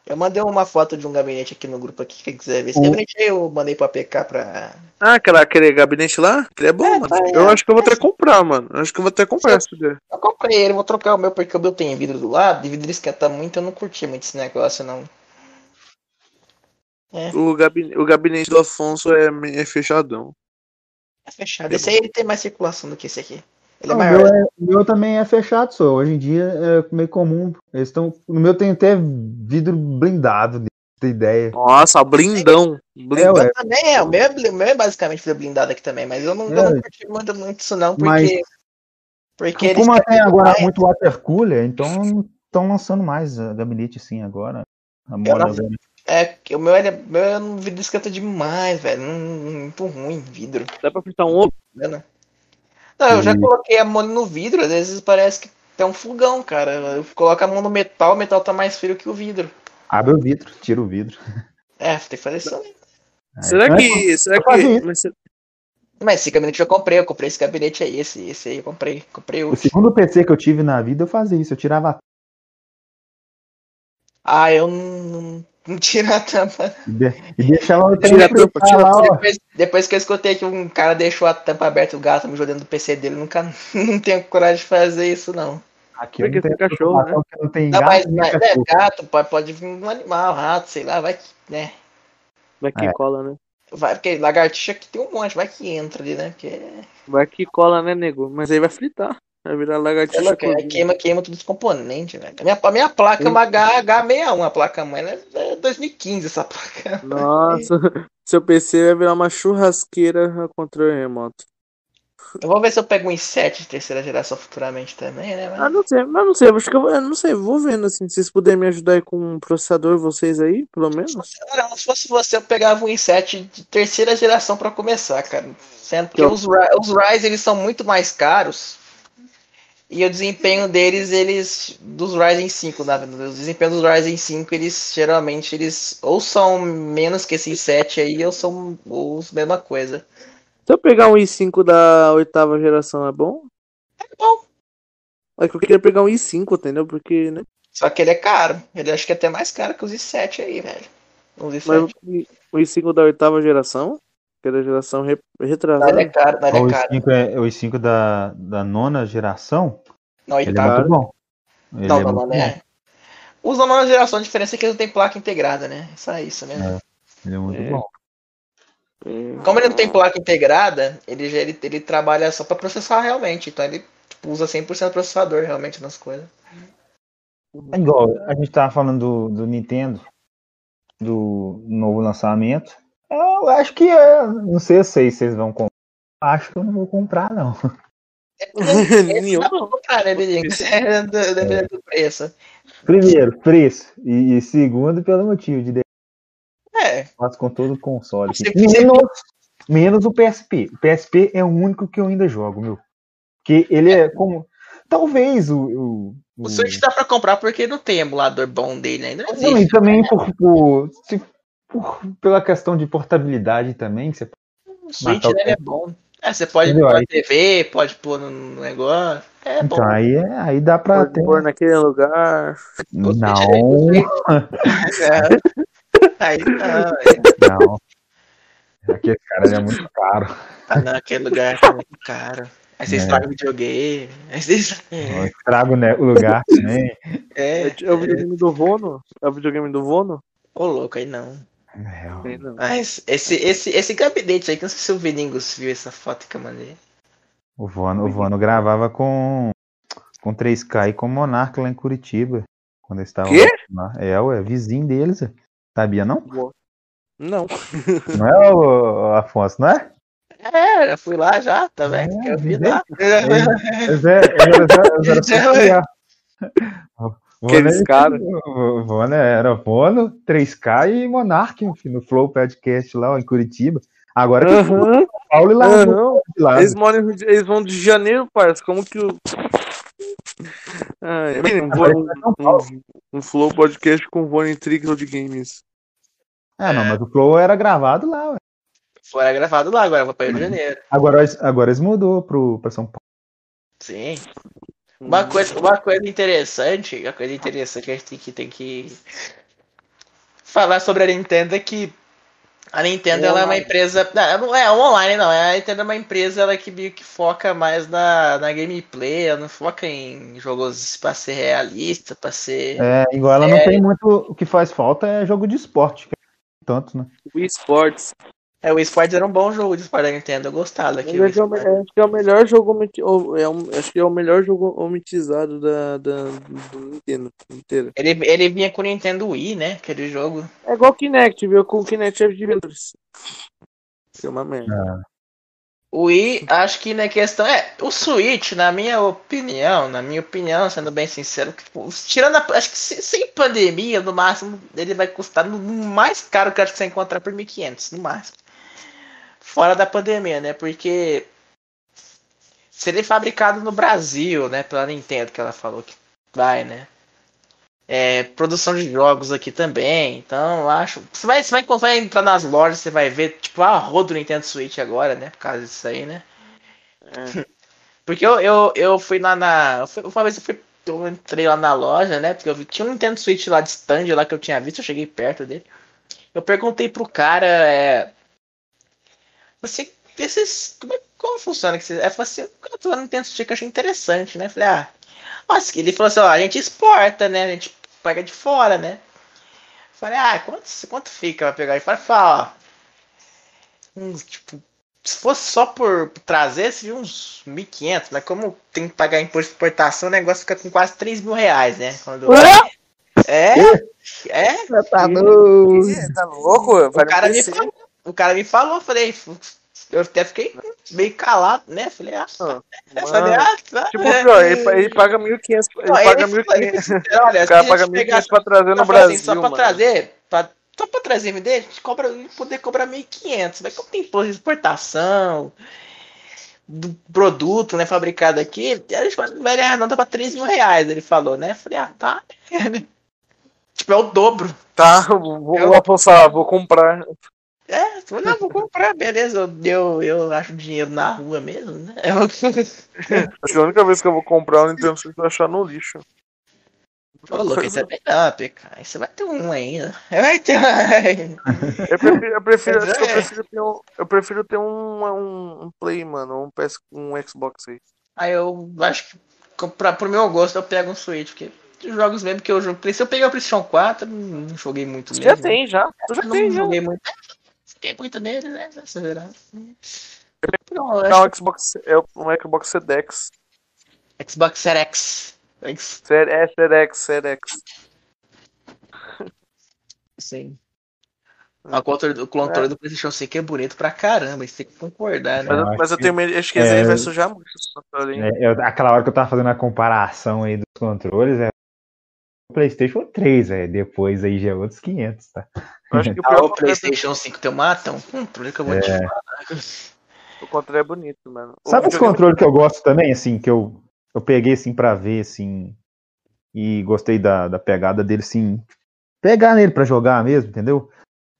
Speaker 2: Eu mandei uma foto de um gabinete aqui no grupo aqui, quem quiser ver. Esse
Speaker 3: O-
Speaker 2: gabinete aí eu mandei pro APK pra.
Speaker 1: Ah, aquela, aquele gabinete lá? Aquele é bom,
Speaker 2: É,
Speaker 1: mano.
Speaker 2: tá, é.
Speaker 1: Eu acho que eu vou até comprar, mano. Eu acho que eu vou até comprar esse dele.
Speaker 2: Eu comprei ele, vou trocar o meu porque o meu tem vidro do lado, e vidro esquenta muito, eu não curti muito esse negócio, não.
Speaker 1: O gabinete, o gabinete do Afonso é, é fechadão.
Speaker 2: É fechado. Esse aí ele tem mais circulação do que esse aqui. Ele é
Speaker 3: Não, o,
Speaker 2: maior.
Speaker 3: meu é- o meu também é fechado, só. Hoje em dia é meio comum. Eles estão. No meu tem até vidro blindado, ter ideia.
Speaker 1: Nossa, blindão. blindão.
Speaker 3: É.
Speaker 2: Também é, o meu é, o meu é basicamente vidro blindado aqui também, mas eu não, eu
Speaker 3: É.
Speaker 2: não curti muito, muito isso não, porque.
Speaker 3: Mas-
Speaker 2: porque eles
Speaker 3: Como tem agora
Speaker 2: mais-
Speaker 3: muito water cooler, então estão lançando mais uh, gabinete assim agora. A moda
Speaker 2: não-
Speaker 3: agora.
Speaker 2: É, que o meu, ele é, meu é um vidro esquenta demais, velho. Não- Muito ruim vidro.
Speaker 1: Dá pra fritar um ovo?
Speaker 2: Tá vendo? Não, eu já
Speaker 3: E-
Speaker 2: coloquei a mão no vidro, às vezes parece que tem um fogão, cara. Eu coloco a mão no metal, o metal tá mais frio que o vidro.
Speaker 3: Abre o vidro, tira o vidro.
Speaker 2: É, tem que fazer isso. também.
Speaker 1: Será
Speaker 3: Então,
Speaker 1: que. Será
Speaker 3: eu fazia
Speaker 1: que. mas
Speaker 2: Mas esse gabinete eu comprei, eu comprei esse gabinete aí, esse, esse aí eu comprei, comprei o.
Speaker 3: O segundo PC que eu tive na vida, eu fazia isso. Eu tirava
Speaker 2: Ah, eu não, não tiro a tampa.
Speaker 3: e de- e deixava o
Speaker 1: Tira a
Speaker 3: tempo
Speaker 1: tampa, tira
Speaker 3: lá.
Speaker 2: Depois, depois que eu escutei que um cara deixou a tampa aberta, o gato me jogando do PC dele, eu nunca não tenho coragem de fazer isso, não.
Speaker 3: Aqui
Speaker 1: Porque
Speaker 3: não
Speaker 1: tem cachorro, né?
Speaker 3: que não tem
Speaker 2: Não,
Speaker 3: gato,
Speaker 2: mas, mas é, gato, pode, pode vir um animal, rato, sei lá, vai que, né?
Speaker 1: Vai que
Speaker 3: É.
Speaker 1: cola, né?
Speaker 2: Vai, porque lagartixa aqui tem um monte, vai que entra ali, né? Porque
Speaker 1: Vai que cola, né, nego? Mas aí vai fritar. Vai virar
Speaker 2: é
Speaker 1: lagartixa
Speaker 2: é,
Speaker 1: cozida.
Speaker 2: queima, queima todos os componentes, velho. A minha, a minha placa é uma H, H61, a placa mãe, né? É 2015 essa placa.
Speaker 1: Nossa, seu PC vai virar uma churrasqueira a controle remoto.
Speaker 2: Eu vou ver se eu pego um i7 de terceira geração futuramente também, né? Mas...
Speaker 1: Ah, não sei, mas não sei, eu acho que eu, vou- eu não sei, vou vendo assim, se vocês puderem me ajudar aí com um processador, vocês aí, pelo menos.
Speaker 2: Não, se fosse você, eu pegava um i7 de terceira geração pra começar, cara. Sendo que
Speaker 1: Eu-
Speaker 2: os, os Ryzen eles são muito mais caros. E o desempenho deles, eles. Dos Ryzen 5, na verdade. O desempenho dos Ryzen 5, eles geralmente eles ou são menos que esses 7 aí, ou são os mesma coisa.
Speaker 1: Se eu pegar um i5 da oitava geração, é bom?
Speaker 2: É bom.
Speaker 1: É que eu queria pegar um i5, entendeu? Porque, né?
Speaker 2: Só que ele é caro. Ele acho que é até mais caro que os i7 aí, velho. Os i7.
Speaker 1: Mas o i5 da oitava geração, que é da geração re- retrasada.
Speaker 2: é caro, é caro.
Speaker 3: i5 é o i5 da, da nona geração.
Speaker 2: Não,
Speaker 3: Ele é
Speaker 2: oitavo.
Speaker 3: muito bom. Ele
Speaker 2: Não,
Speaker 3: é
Speaker 2: não, não, é. Os da nova geração, a diferença é que ele não tem placa integrada, né? Só isso mesmo.
Speaker 3: É. Ele é muito
Speaker 1: É.
Speaker 3: bom.
Speaker 1: Hum.
Speaker 2: Como ele não tem placa integrada, ele, já- ele, ele trabalha só pra processar realmente. Então ele tipo, usa 100% do processador realmente nas coisas.
Speaker 3: É igual, a gente tava falando do, do Nintendo, do novo lançamento. Eu acho que é. Não sei se vocês vão comprar. Acho que eu não vou comprar, não.
Speaker 1: Nenhum.
Speaker 2: Dá pra comprar, né, Bedinho? É, do- do preço.
Speaker 3: Primeiro, preço. E, e segundo, pelo motivo de
Speaker 2: É,
Speaker 3: faço com todo o console. Menos, menos o PSP. O PSP é o único que eu ainda jogo, meu. Porque ele é como. Talvez o. o,
Speaker 2: o Switch dá pra comprar porque não tem emulador bom dele ainda. Não
Speaker 3: Não, e
Speaker 2: existe.
Speaker 3: também por, por- se- por- pela questão de portabilidade também, que você
Speaker 2: O Switch
Speaker 3: o
Speaker 2: dele é bom. É, você pode
Speaker 3: Entendeu?
Speaker 2: pôr na
Speaker 3: Aí-
Speaker 2: TV, pode pôr no negócio. É bom.
Speaker 3: Então, aí, é- aí dá pra
Speaker 1: Pode
Speaker 3: ter.
Speaker 1: pôr naquele lugar.
Speaker 3: Não,
Speaker 2: Aí não, é,
Speaker 3: não. Aquele cara é muito caro.
Speaker 2: tá naquele lugar tá muito caro. Aí você
Speaker 3: É.
Speaker 2: estraga o videogame. Aí você...
Speaker 3: Eu estrago né, o lugar também.
Speaker 2: É,
Speaker 1: É o videogame do Vono? É o videogame do Vono?
Speaker 2: ô louco, aí não.
Speaker 3: É,
Speaker 1: não.
Speaker 2: Mas esse, esse, esse gabinete aí, que não sei se o Viningos viu essa foto que eu mandei.
Speaker 3: O Vono, o Vono gravava com, com 3K e com o Monarca lá em Curitiba. Quando eles estavam
Speaker 1: Quê?
Speaker 3: lá. É, ué, vizinho deles. ué. Sabia não?
Speaker 1: Não.
Speaker 3: Não é o, Afonso, não é?
Speaker 2: É, já fui lá já, tá vendo?
Speaker 3: É,
Speaker 2: eu vi lá.
Speaker 3: É,
Speaker 1: Aqueles
Speaker 3: é-
Speaker 1: caras.
Speaker 3: O Vono era Vono, 3K e Monark, enfim, no Flow Podcast lá ó, em Curitiba. Agora que. São Paulo e lá de lado.
Speaker 1: Eles, moram, em eles vão de janeiro, parça. Como que o. Ah, é um,
Speaker 3: vai
Speaker 1: um, um Flow podcast com Vone Trigger de Games.
Speaker 3: Ah, não, mas o Flow era gravado lá, ué.
Speaker 2: Foi gravado lá, agora vou pra Rio de Janeiro.
Speaker 3: Agora, agora eles mudou pro, pra São Paulo.
Speaker 2: Sim. Uma coisa, uma coisa interessante, uma coisa interessante que a gente tem que, tem que falar sobre a Nintendo é que a Nintendo ela é uma empresa. Não, não é online, não. A Nintendo é uma empresa ela que meio que foca mais na, na gameplay, ela não foca em jogos pra ser realista, pra ser.
Speaker 3: É, igual ela não
Speaker 2: É.
Speaker 3: tem muito. O que faz falta é jogo de esporte. é Tanto, né?
Speaker 1: Wii Sports.
Speaker 2: É, o Sports era um bom jogo de esporte da Nintendo, eu gostava daquele.
Speaker 1: acho que é o é o melhor jogo é um- acho que é o melhor jogo omitizado da, da do Nintendo inteiro.
Speaker 2: Ele, ele vinha com o Nintendo Wii, né? Aquele jogo.
Speaker 1: É igual o Kinect, viu? Com o Kinect é de vendedores. É uma merda.
Speaker 2: O Wii, acho que na questão é o Switch, na minha opinião, na minha opinião, sendo bem sincero, que, tipo, tirando a, acho que se- sem pandemia, no máximo ele vai custar no, no mais caro que eu acho que você encontrar por 1.500, no máximo. Fora da pandemia, né? Porque se ele é fabricado no Brasil, né, pela Nintendo que ela falou que vai, né? É, produção de jogos aqui também, então eu acho. Você vai, você vai, quando vai entrar nas lojas, você vai ver, tipo, a roda do Nintendo Switch agora, né? Por causa disso aí, né? Porque eu, eu, eu fui lá na. Uma vez eu, fui, eu entrei lá na loja, né? Porque eu vi, tinha um Nintendo Switch lá de stand lá que eu tinha visto, eu cheguei perto dele. Eu perguntei pro cara, é. Você. Esses, como, é- como funciona? Que você, aí falou assim, eu tô lá no Nintendo Switch que eu achei interessante, né? Falei, ah. Nossa, ele falou assim, ó, a gente exporta, né? A gente pega de fora, né? Falei, ah, quanto, quanto fica pra pegar? Ele falou, fala, ó. Uns, tipo, se fosse só por trazer, seria uns 1.500, mas como tem que pagar imposto de exportação, o negócio fica com quase 3 mil reais, né? Quando... É, é.
Speaker 1: Tá louco? Tá louco?
Speaker 2: O cara,
Speaker 1: no
Speaker 2: me falou, o cara me falou, eu falei, eu até fiquei meio calado, né? Falei, ah,
Speaker 1: Mano,
Speaker 2: falei, ah, tá.
Speaker 1: Tipo, pior, ele, ele paga 1.500. Ele
Speaker 2: Não,
Speaker 1: paga
Speaker 2: ele falou, ele
Speaker 1: 1.500.
Speaker 2: disse, olha,
Speaker 1: O cara
Speaker 2: a gente
Speaker 1: paga 1.500
Speaker 2: pegasse-
Speaker 1: pra trazer no Brasil.
Speaker 2: assim, só pra
Speaker 1: mano.
Speaker 2: trazer, pra, só pra trazer MD, a gente cobra, poder cobrar 1.500, mas como tem imposto de exportação, do produto, né, fabricado aqui, eles vai arredondar pra 3 mil reais, ele falou, né? Falei, ah, tá. tipo, é o dobro.
Speaker 1: Tá, vou, eu... vou apostar, vou comprar.
Speaker 2: É, falei, não, vou comprar, beleza. Eu, eu acho dinheiro na rua mesmo, né?
Speaker 1: acho que a única vez que eu vou comprar o Nintendo Switch vai achar no lixo.
Speaker 2: Ô, louco, isso é melhor, PK. Você vai ter um ainda. Vai ter
Speaker 1: Eu prefiro, eu prefiro, eu prefiro ter um, eu prefiro ter um, um, um Play, mano, um, PS, um Xbox aí.
Speaker 2: Aí eu acho que pra, pro meu gosto eu pego um Switch, porque os jogos mesmo que eu jogo. Se eu peguei o PlayStation 4, não joguei muito
Speaker 1: nele. Já tem, já. Tu já
Speaker 2: não
Speaker 1: tem,
Speaker 2: joguei
Speaker 1: já.
Speaker 2: muito. Tem muito nele, né?
Speaker 1: Não, não um Xbox, é um Xbox Sedex.
Speaker 2: Xbox Series X.
Speaker 1: Ser, é Serex, Serex.
Speaker 2: Sim. O controle, o controle é. do PlayStation 5 é bonito pra caramba, você tem que concordar, né?
Speaker 1: Mas, eu, mas eu tenho medo, acho que é, vai sujar muito esse controle.
Speaker 3: É, eu, aquela hora que eu tava fazendo a comparação aí dos controles, é PlayStation 3, é, depois aí já é outros 500, tá?
Speaker 2: Eu acho que o, ah, o PlayStation 5 tem uma, um controle que eu vou é. te falar.
Speaker 1: O controle é bonito, mano.
Speaker 3: Sabe os controles que eu gosto também, assim, que eu eu peguei assim para ver assim e gostei da, da pegada dele sim pegar nele para jogar mesmo entendeu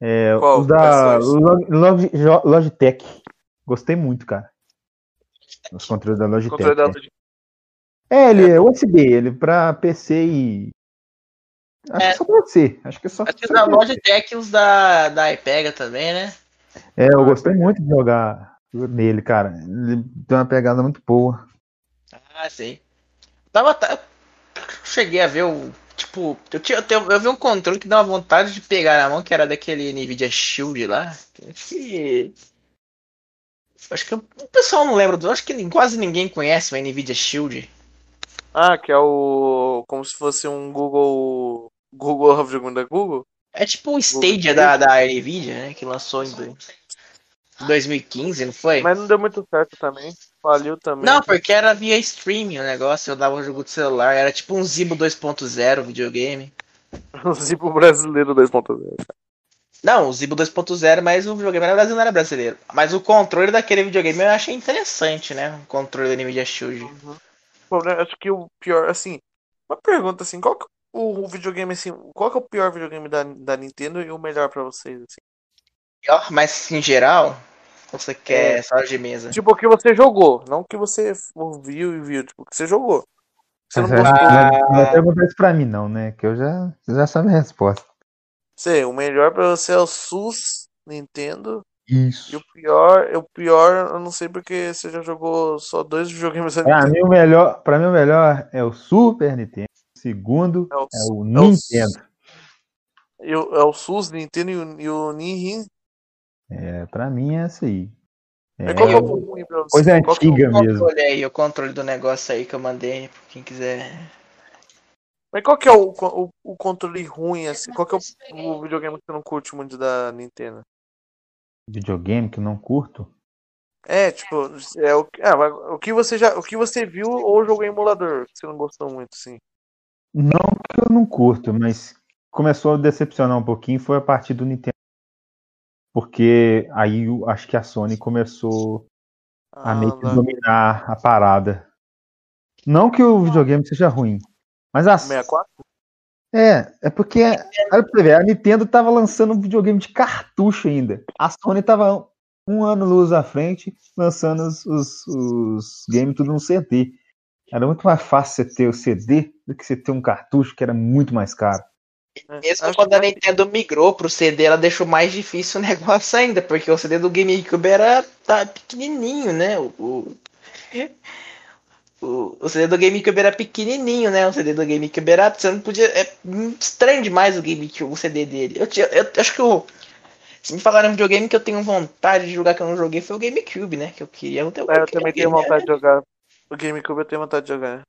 Speaker 3: é, Qual? os da Log, Logitech gostei muito cara os controles da Logitech Controle da... é ele é USB ele para PC e acho é. que só pra PC acho que é só
Speaker 2: acho que da Logitech os da da iPega também né
Speaker 3: é eu gostei muito de jogar nele cara ele tem uma pegada muito boa
Speaker 2: ah, sei. Tava, cheguei a ver o. Tipo, eu, tinha, eu, eu vi um controle que dava vontade de pegar na mão, que era daquele Nvidia Shield lá. Acho que. Acho que o pessoal não lembra, acho que quase ninguém conhece o Nvidia Shield.
Speaker 1: Ah, que é o. como se fosse um Google. Google da Google?
Speaker 2: É tipo um Stadia da, da Nvidia, né? Que lançou em 2015, não foi?
Speaker 1: Mas não deu muito certo também. Faliu também.
Speaker 2: Não, porque era via streaming o negócio, eu dava um jogo de celular, era tipo um Zibo 2.0 videogame.
Speaker 1: um Zibo brasileiro 2.0.
Speaker 2: Não, o Zibo 2.0, mas o videogame era brasileiro, não era brasileiro. Mas o controle daquele videogame eu achei interessante, né? O controle da Nvidia Shield. Uhum.
Speaker 1: Bom, acho que o pior, assim, uma pergunta assim, qual que é o videogame assim, qual que é o pior videogame da, da Nintendo e o melhor para vocês assim?
Speaker 2: Pior, mas em geral, você quer é, só de mesa?
Speaker 1: Tipo, o que você jogou, não o que você ouviu e viu, tipo, o que você jogou.
Speaker 3: Você não, ah, não pergunta isso pra mim, não, né? Que eu já, já sabe a resposta.
Speaker 1: Sei, o melhor pra você é o SUS Nintendo.
Speaker 3: Isso.
Speaker 1: E o pior, o pior, eu não sei porque você já jogou só dois videogames
Speaker 3: Pra mim, o melhor, pra mim, o melhor é o Super Nintendo. Segundo é o, é o Nintendo.
Speaker 1: É o, é o SUS, Nintendo e o, e o
Speaker 3: é, pra mim é essa aí.
Speaker 1: É, qual é o ruim pra você?
Speaker 3: Coisa é antiga
Speaker 2: qual
Speaker 3: mesmo.
Speaker 2: Olha aí o controle do negócio aí que eu mandei, pra quem quiser.
Speaker 1: Mas qual que é o, o, o controle ruim, assim? Qual que é o, o, videogame que você não curte muito da Nintendo?
Speaker 3: Videogame que eu não curto?
Speaker 1: É, tipo, é o, ah, o que você já. O que você viu ou jogou em emulador, que você não gostou muito, sim?
Speaker 3: Não que eu não curto, mas começou a decepcionar um pouquinho foi a partir do Nintendo porque aí acho que a Sony começou ah, a meio que dominar a parada. Não que o videogame seja ruim, mas a
Speaker 1: 64?
Speaker 3: É, é porque olha pra ver, a Nintendo tava lançando um videogame de cartucho ainda. A Sony tava um ano luz à frente, lançando os, os, os games tudo no CD. Era muito mais fácil você ter o CD do que você ter um cartucho que era muito mais caro.
Speaker 2: É, mesmo Acho quando a Nintendo migrou pro CD, ela deixou mais difícil o negócio ainda, porque o CD do GameCube era tá, pequenininho, né? O, o, o CD do GameCube era pequenininho, né? O CD do GameCube era. Você não podia. É estranho demais o GameCube, o CD dele. Eu, eu, eu acho que o. Se me falaram um videogame que eu tenho vontade de jogar que eu não joguei foi o GameCube, né? Que eu queria.
Speaker 1: Eu, eu, eu também tenho vontade né? de jogar. O GameCube eu tenho vontade de jogar.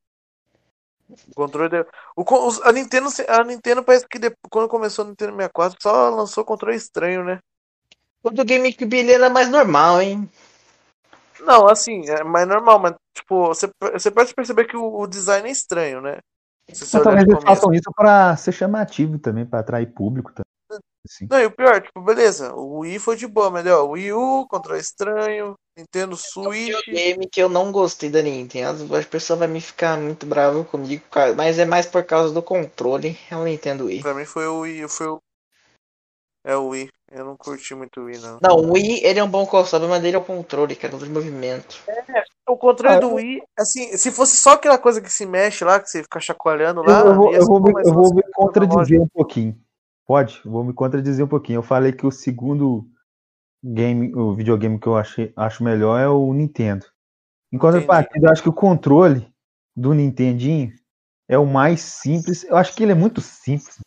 Speaker 1: O controle de... o, a Nintendo a Nintendo parece que depois, quando começou o Nintendo 64 só lançou controle estranho, né?
Speaker 2: O do GameCube ele era mais normal, hein?
Speaker 1: Não, assim, é mais normal, mas tipo, você, você pode perceber que o, o design é estranho, né?
Speaker 3: Se talvez eles façam isso para ser chamativo também, para atrair público também. Assim.
Speaker 1: Não, e o pior, tipo, beleza, o Wii foi de boa, mas ó, o Wii U, controle estranho, Nintendo
Speaker 2: É um
Speaker 1: Switch.
Speaker 2: videogame que eu não gostei da Nintendo. As pessoas vão me ficar muito bravo comigo, mas é mais por causa do controle. É o Nintendo Wii.
Speaker 1: Pra mim foi o Wii, foi o. É o Wii. Eu não curti muito o Wii, não.
Speaker 2: Não, o Wii ele é um bom console, mas dele é o controle, cara, controle de movimento.
Speaker 1: O controle
Speaker 3: Ah,
Speaker 1: do
Speaker 3: eu-
Speaker 1: Wii, assim, se fosse só aquela coisa que se mexe lá, que você fica chacoalhando lá.
Speaker 3: eu vou, eu vou me, eu vou me contradizer um pouquinho. Pode? Vou me contradizer um pouquinho. Eu falei que o segundo game, o videogame que eu achei, acho melhor é o Nintendo. Em contrapartida, eu acho que o controle do Nintendinho é o mais simples. Eu acho que ele é muito simples.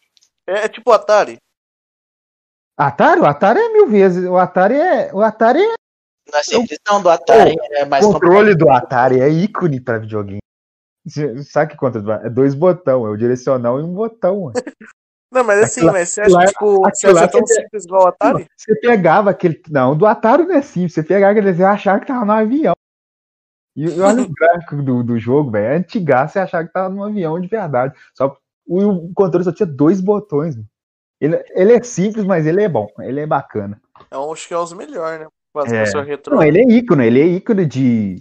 Speaker 1: É, é tipo o Atari.
Speaker 3: Atari? O Atari é mil vezes. O Atari é. O Atari é.
Speaker 2: Na simples do Atari é mais
Speaker 3: O controle do Atari é ícone para videogame. Sabe que Atari? É dois botões, é o direcional e um botão.
Speaker 1: Não, mas assim,
Speaker 3: Aquilo-
Speaker 1: mas você acha,
Speaker 3: lá-
Speaker 1: tipo, você acha tão
Speaker 3: é-
Speaker 1: simples igual o Atari?
Speaker 3: Você pegava aquele. Não, do Atari não é simples. Você pegava aquele desenho e achava que tava no avião. E e olha o gráfico do, do jogo, velho. É antigaço você achava que tava num avião de verdade. Só o, o controle só tinha dois botões. Ele, ele é simples, mas ele é bom. Ele é bacana.
Speaker 1: É um, acho que é os melhores, né?
Speaker 3: É. Não, ele é ícone, ele é ícone de,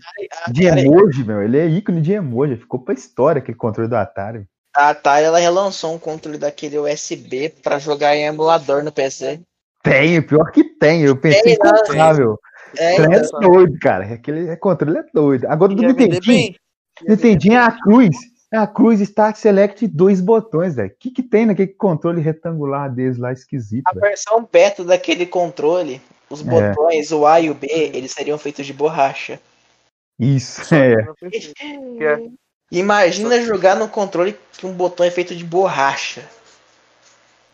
Speaker 3: de emoji, meu. Ele é ícone de emoji. Ficou pra história aquele controle do Atari.
Speaker 2: A Atari ela relançou um controle daquele USB pra jogar em emulador no PC.
Speaker 3: Tem, pior que tem. Eu pensei
Speaker 2: Tem,
Speaker 3: em
Speaker 2: né?
Speaker 3: meu.
Speaker 2: É,
Speaker 3: Trem é
Speaker 1: então.
Speaker 3: doido, cara. Aquele controle é doido. Agora do Nintendinho. Nintendinho é a cruz. É a cruz Start Select dois botões, velho. O que, que tem naquele controle retangular deles lá esquisito,
Speaker 2: a
Speaker 3: velho?
Speaker 2: versão beta daquele controle, os
Speaker 3: É.
Speaker 2: botões, o A e o B, eles seriam feitos de borracha.
Speaker 3: Isso, é.
Speaker 1: Que é-
Speaker 2: Imagina jogar no controle que um botão é feito de borracha.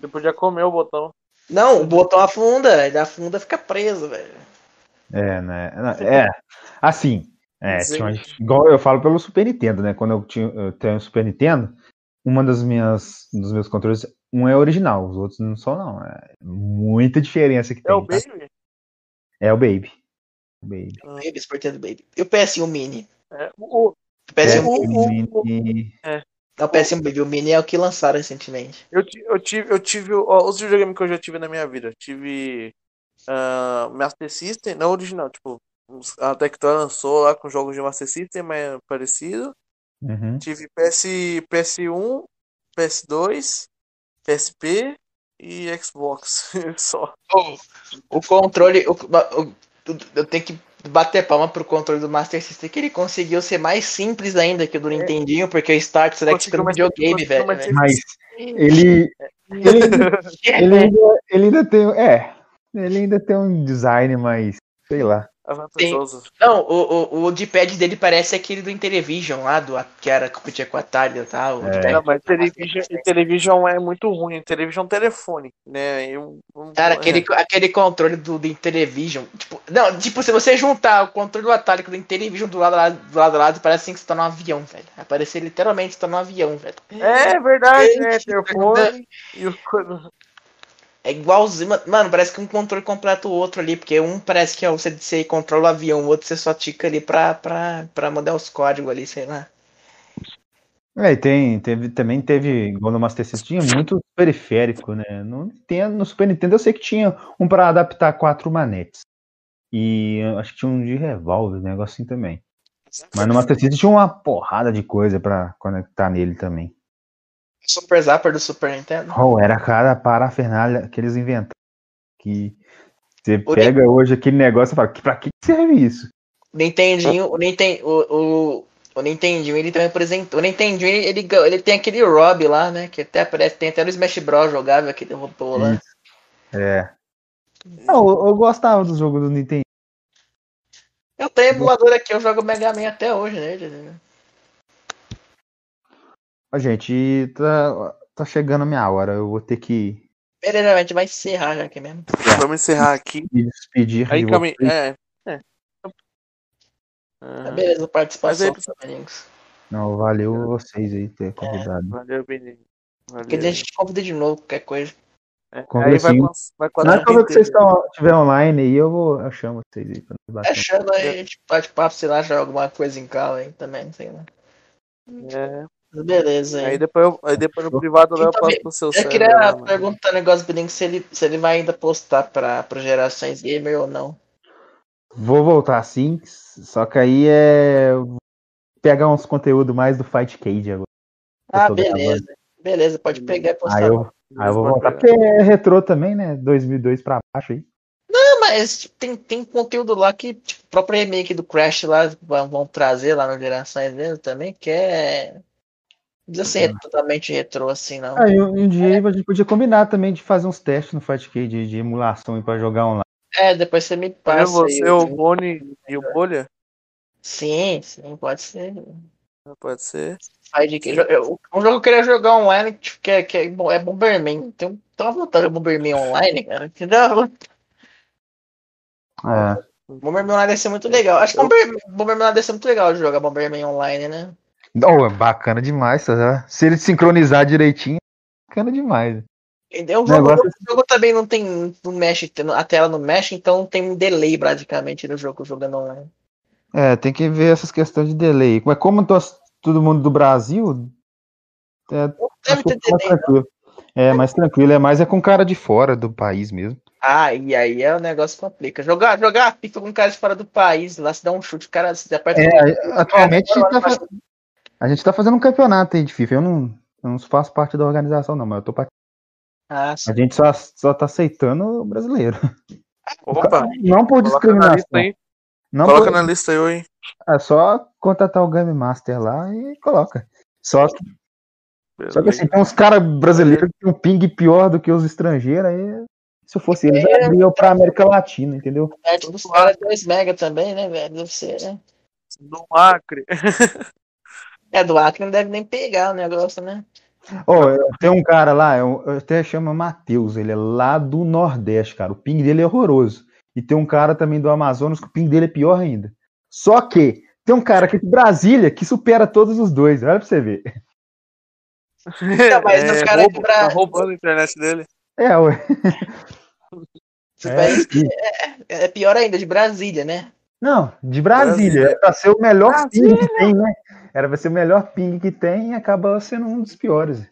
Speaker 1: Você podia comer o botão.
Speaker 2: Não, o botão afunda, ele afunda fica preso, velho.
Speaker 3: É, né? É. Assim. É, uma- igual eu falo pelo Super Nintendo, né? Quando eu, tinha, eu tenho o Super Nintendo, uma das minhas dos meus controles, um é original, os outros não são, não. É muita diferença que
Speaker 1: É
Speaker 3: tem.
Speaker 1: o
Speaker 3: tá?
Speaker 1: Baby?
Speaker 3: É o Baby. O Baby.
Speaker 2: Baby, Super Nintendo Baby. E o PS1 Mini?
Speaker 1: É, o,
Speaker 2: O PS1
Speaker 3: É,
Speaker 1: o-
Speaker 2: Mini.
Speaker 1: o-
Speaker 3: Mini-
Speaker 2: Não, o PS1 Baby, o Mini é o que lançaram recentemente.
Speaker 1: eu, eu tive, eu tive ó, os videogames que eu já tive na minha vida. Eu tive ah, Master System, não original, tipo, a Tectoy lançou lá com jogos de Master System, mas é parecido.
Speaker 3: Uhum.
Speaker 1: Tive PS, PS1, PS2, PSP e Xbox. Só.
Speaker 2: O controle. O, o- eu tenho que bater palma pro controle do Master System que ele conseguiu ser mais simples ainda que o do Nintendinho, porque o Start Select
Speaker 1: mais-
Speaker 2: videogame, velho. velho.
Speaker 3: Mas ele, ele, ainda, ele, ainda, ele ainda tem. É. Ele ainda tem um design mais. Sei lá.
Speaker 1: É vantajoso.
Speaker 2: Não, o, o, o D-pad dele parece aquele do Intellivision lá, do, que era competia com a Atari e tal.
Speaker 3: É.
Speaker 1: Não, mas
Speaker 2: do System.
Speaker 1: television é muito ruim. Television é um telefone, né? Eu, eu-
Speaker 2: Cara,
Speaker 1: é.
Speaker 2: aquele, aquele controle do, do Intellivision. Tipo, não, tipo, se você juntar o controle do Atari com o do Intellivision do lado, do lado a lado, parece assim que você tá num avião, velho. Vai parecer literalmente que você tá num avião, velho.
Speaker 1: É verdade, né?
Speaker 2: Gente,
Speaker 1: Telefone e o.
Speaker 2: É igualzinho. ma- Mano, parece que um controle completa o outro ali, porque um parece que é você, você controla o avião, o outro você só tica ali pra, pra, pra mandar os códigos ali, sei lá.
Speaker 3: É, e tem, teve, também teve, igual no Master System, tinha muito periférico, né? No, Nintendo, no Super Nintendo eu sei que tinha um para adaptar quatro manetes. E acho que tinha um de revólver, negócio assim também. Mas no Master System tinha uma porrada de coisa pra conectar nele também.
Speaker 2: Super Zapper do Super Nintendo.
Speaker 3: Oh, era cada parafernália que eles inventaram. Que você pega hoje aquele negócio e fala, pra que serve isso?
Speaker 2: Nintendinho, o, Ninten, o, o, o Nintendinho, ele também apresentou. O Nintendinho, ele, ele, tem aquele Rob lá, né? Que até aparece, tem até no Smash Bros. jogável aquele robô lá.
Speaker 3: É. Não, eu, eu gostava dos jogos do Nintendo.
Speaker 2: Eu tenho emulador aqui, eu jogo Mega Man até hoje nele. né?
Speaker 3: Ó, gente, tá, tá chegando a minha hora. Eu vou ter que
Speaker 2: Beleza, a gente vai encerrar já aqui mesmo.
Speaker 1: Vamos encerrar aqui.
Speaker 3: me despedir
Speaker 1: Aí,
Speaker 3: de
Speaker 1: calma aí.
Speaker 3: vocês.
Speaker 1: É. é.
Speaker 2: Tá
Speaker 1: Ah,
Speaker 2: beleza, participação,
Speaker 1: Mas aí-
Speaker 2: amigos.
Speaker 3: Não, valeu vocês aí ter convidado.
Speaker 1: valeu, Benito.
Speaker 2: Porque a
Speaker 1: Valeu.
Speaker 2: gente convida de novo, qualquer coisa.
Speaker 1: É, Aí vai, vai a
Speaker 3: que vocês
Speaker 1: inteira.
Speaker 3: estão estiver online aí, eu vou eu chamo vocês aí pra bater. um
Speaker 2: Achando aí, a gente bate papo, sei lá, joga alguma coisa em cal aí também, sei lá.
Speaker 1: É.
Speaker 2: Beleza.
Speaker 1: Aí depois, eu- aí depois no privado eu
Speaker 2: Então,
Speaker 1: passo pro seu
Speaker 2: Eu queria
Speaker 1: lá,
Speaker 2: perguntar um negócio pro Link se ele, se ele vai ainda postar pra, pra gerações gamer ou não.
Speaker 3: Vou voltar sim, só que aí é pegar uns conteúdos mais do Fight Cage agora. Eu
Speaker 2: Ah, beleza. Beleza, pode pegar e postar.
Speaker 3: Aí eu, aí eu vou voltar, porque é retrô também, né? 2002 pra baixo aí.
Speaker 2: Não, mas tipo, tem, tem conteúdo lá que, tipo, o próprio remake do Crash lá vão, trazer lá no Gerações dele também, que é. Não precisa ser totalmente retrô assim, não.
Speaker 3: Aí um, um dia a gente podia combinar também de fazer uns testes no Fight Cage de, de emulação aí pra jogar online.
Speaker 2: É, depois você me
Speaker 1: Eu,
Speaker 2: passa.
Speaker 1: você,
Speaker 2: aí,
Speaker 1: o Boni e o Bolha?
Speaker 2: Sim, sim, pode ser.
Speaker 1: Pode ser.
Speaker 2: Sai de que- eu- Um jogo que eu queria jogar online, tipo, que é, que é, é Bomberman. Tem, tem uma vontade de Bomberman online, cara. Que dá,
Speaker 3: É.
Speaker 2: Bomberman online deve ser muito legal. Acho que Bomberman, Bomberman online deve ser muito legal de jogar Bomberman online, né?
Speaker 3: Oh, é bacana demais, tá? Se ele sincronizar direitinho, é bacana demais.
Speaker 2: O jogo,
Speaker 3: Negócio-
Speaker 2: o jogo também não tem. Não mexe, a tela não mexe, então não tem um delay praticamente no jogo jogando online.
Speaker 3: É, tem que ver essas questões de delay. Mas como tos- todo mundo do Brasil, é,
Speaker 2: Deve ter
Speaker 3: é
Speaker 2: delay.
Speaker 3: tranquilo. É, mais tranquilo, é mais é com cara de fora do país mesmo.
Speaker 2: Ah, e aí é o negócio que complica. Jogar, jogar FIFA com um cara de fora do país, lá se dá um chute, o cara se aperta.
Speaker 3: É, atualmente
Speaker 2: Cara,
Speaker 3: tá fa- a gente tá fazendo um campeonato aí de FIFA. Eu não, eu não faço parte da organização, não, mas eu tô part-
Speaker 2: Ah.
Speaker 3: A gente só, só tá aceitando o brasileiro.
Speaker 1: Opa,
Speaker 3: Não por
Speaker 1: coloca na
Speaker 3: discriminação.
Speaker 1: lista aí.
Speaker 3: Não
Speaker 1: Coloca
Speaker 3: por-
Speaker 1: na lista aí, hein?
Speaker 3: É só contratar o Game Master lá e coloca. Só que, só que assim, tem uns caras brasileiros que tem um ping pior do que os estrangeiros, aí se eu fosse eles, eu abria pra América Latina, entendeu?
Speaker 2: É, tipo, os caras 2 mega também, né, velho? Deve ser, né?
Speaker 1: Do Acre.
Speaker 2: É, do Acre não deve nem pegar o negócio, né?
Speaker 3: Eu- tem um cara lá, eu, eu até chama Matheus, ele é lá do Nordeste, cara. O ping dele é horroroso. E tem um cara também do Amazonas que o ping dele é pior ainda. Só que tem um cara aqui de Brasília que supera todos os dois. Olha pra você ver.
Speaker 2: mas os caras
Speaker 1: roubo,
Speaker 2: de Bra-
Speaker 1: tá roubando a internet dele.
Speaker 3: É, ué. É,
Speaker 2: é, é pior ainda, de Brasília, né?
Speaker 3: Não, de Brasília. É pra ser o melhor ping que tem, né? Era pra ser o melhor ping que tem e acaba sendo um dos piores.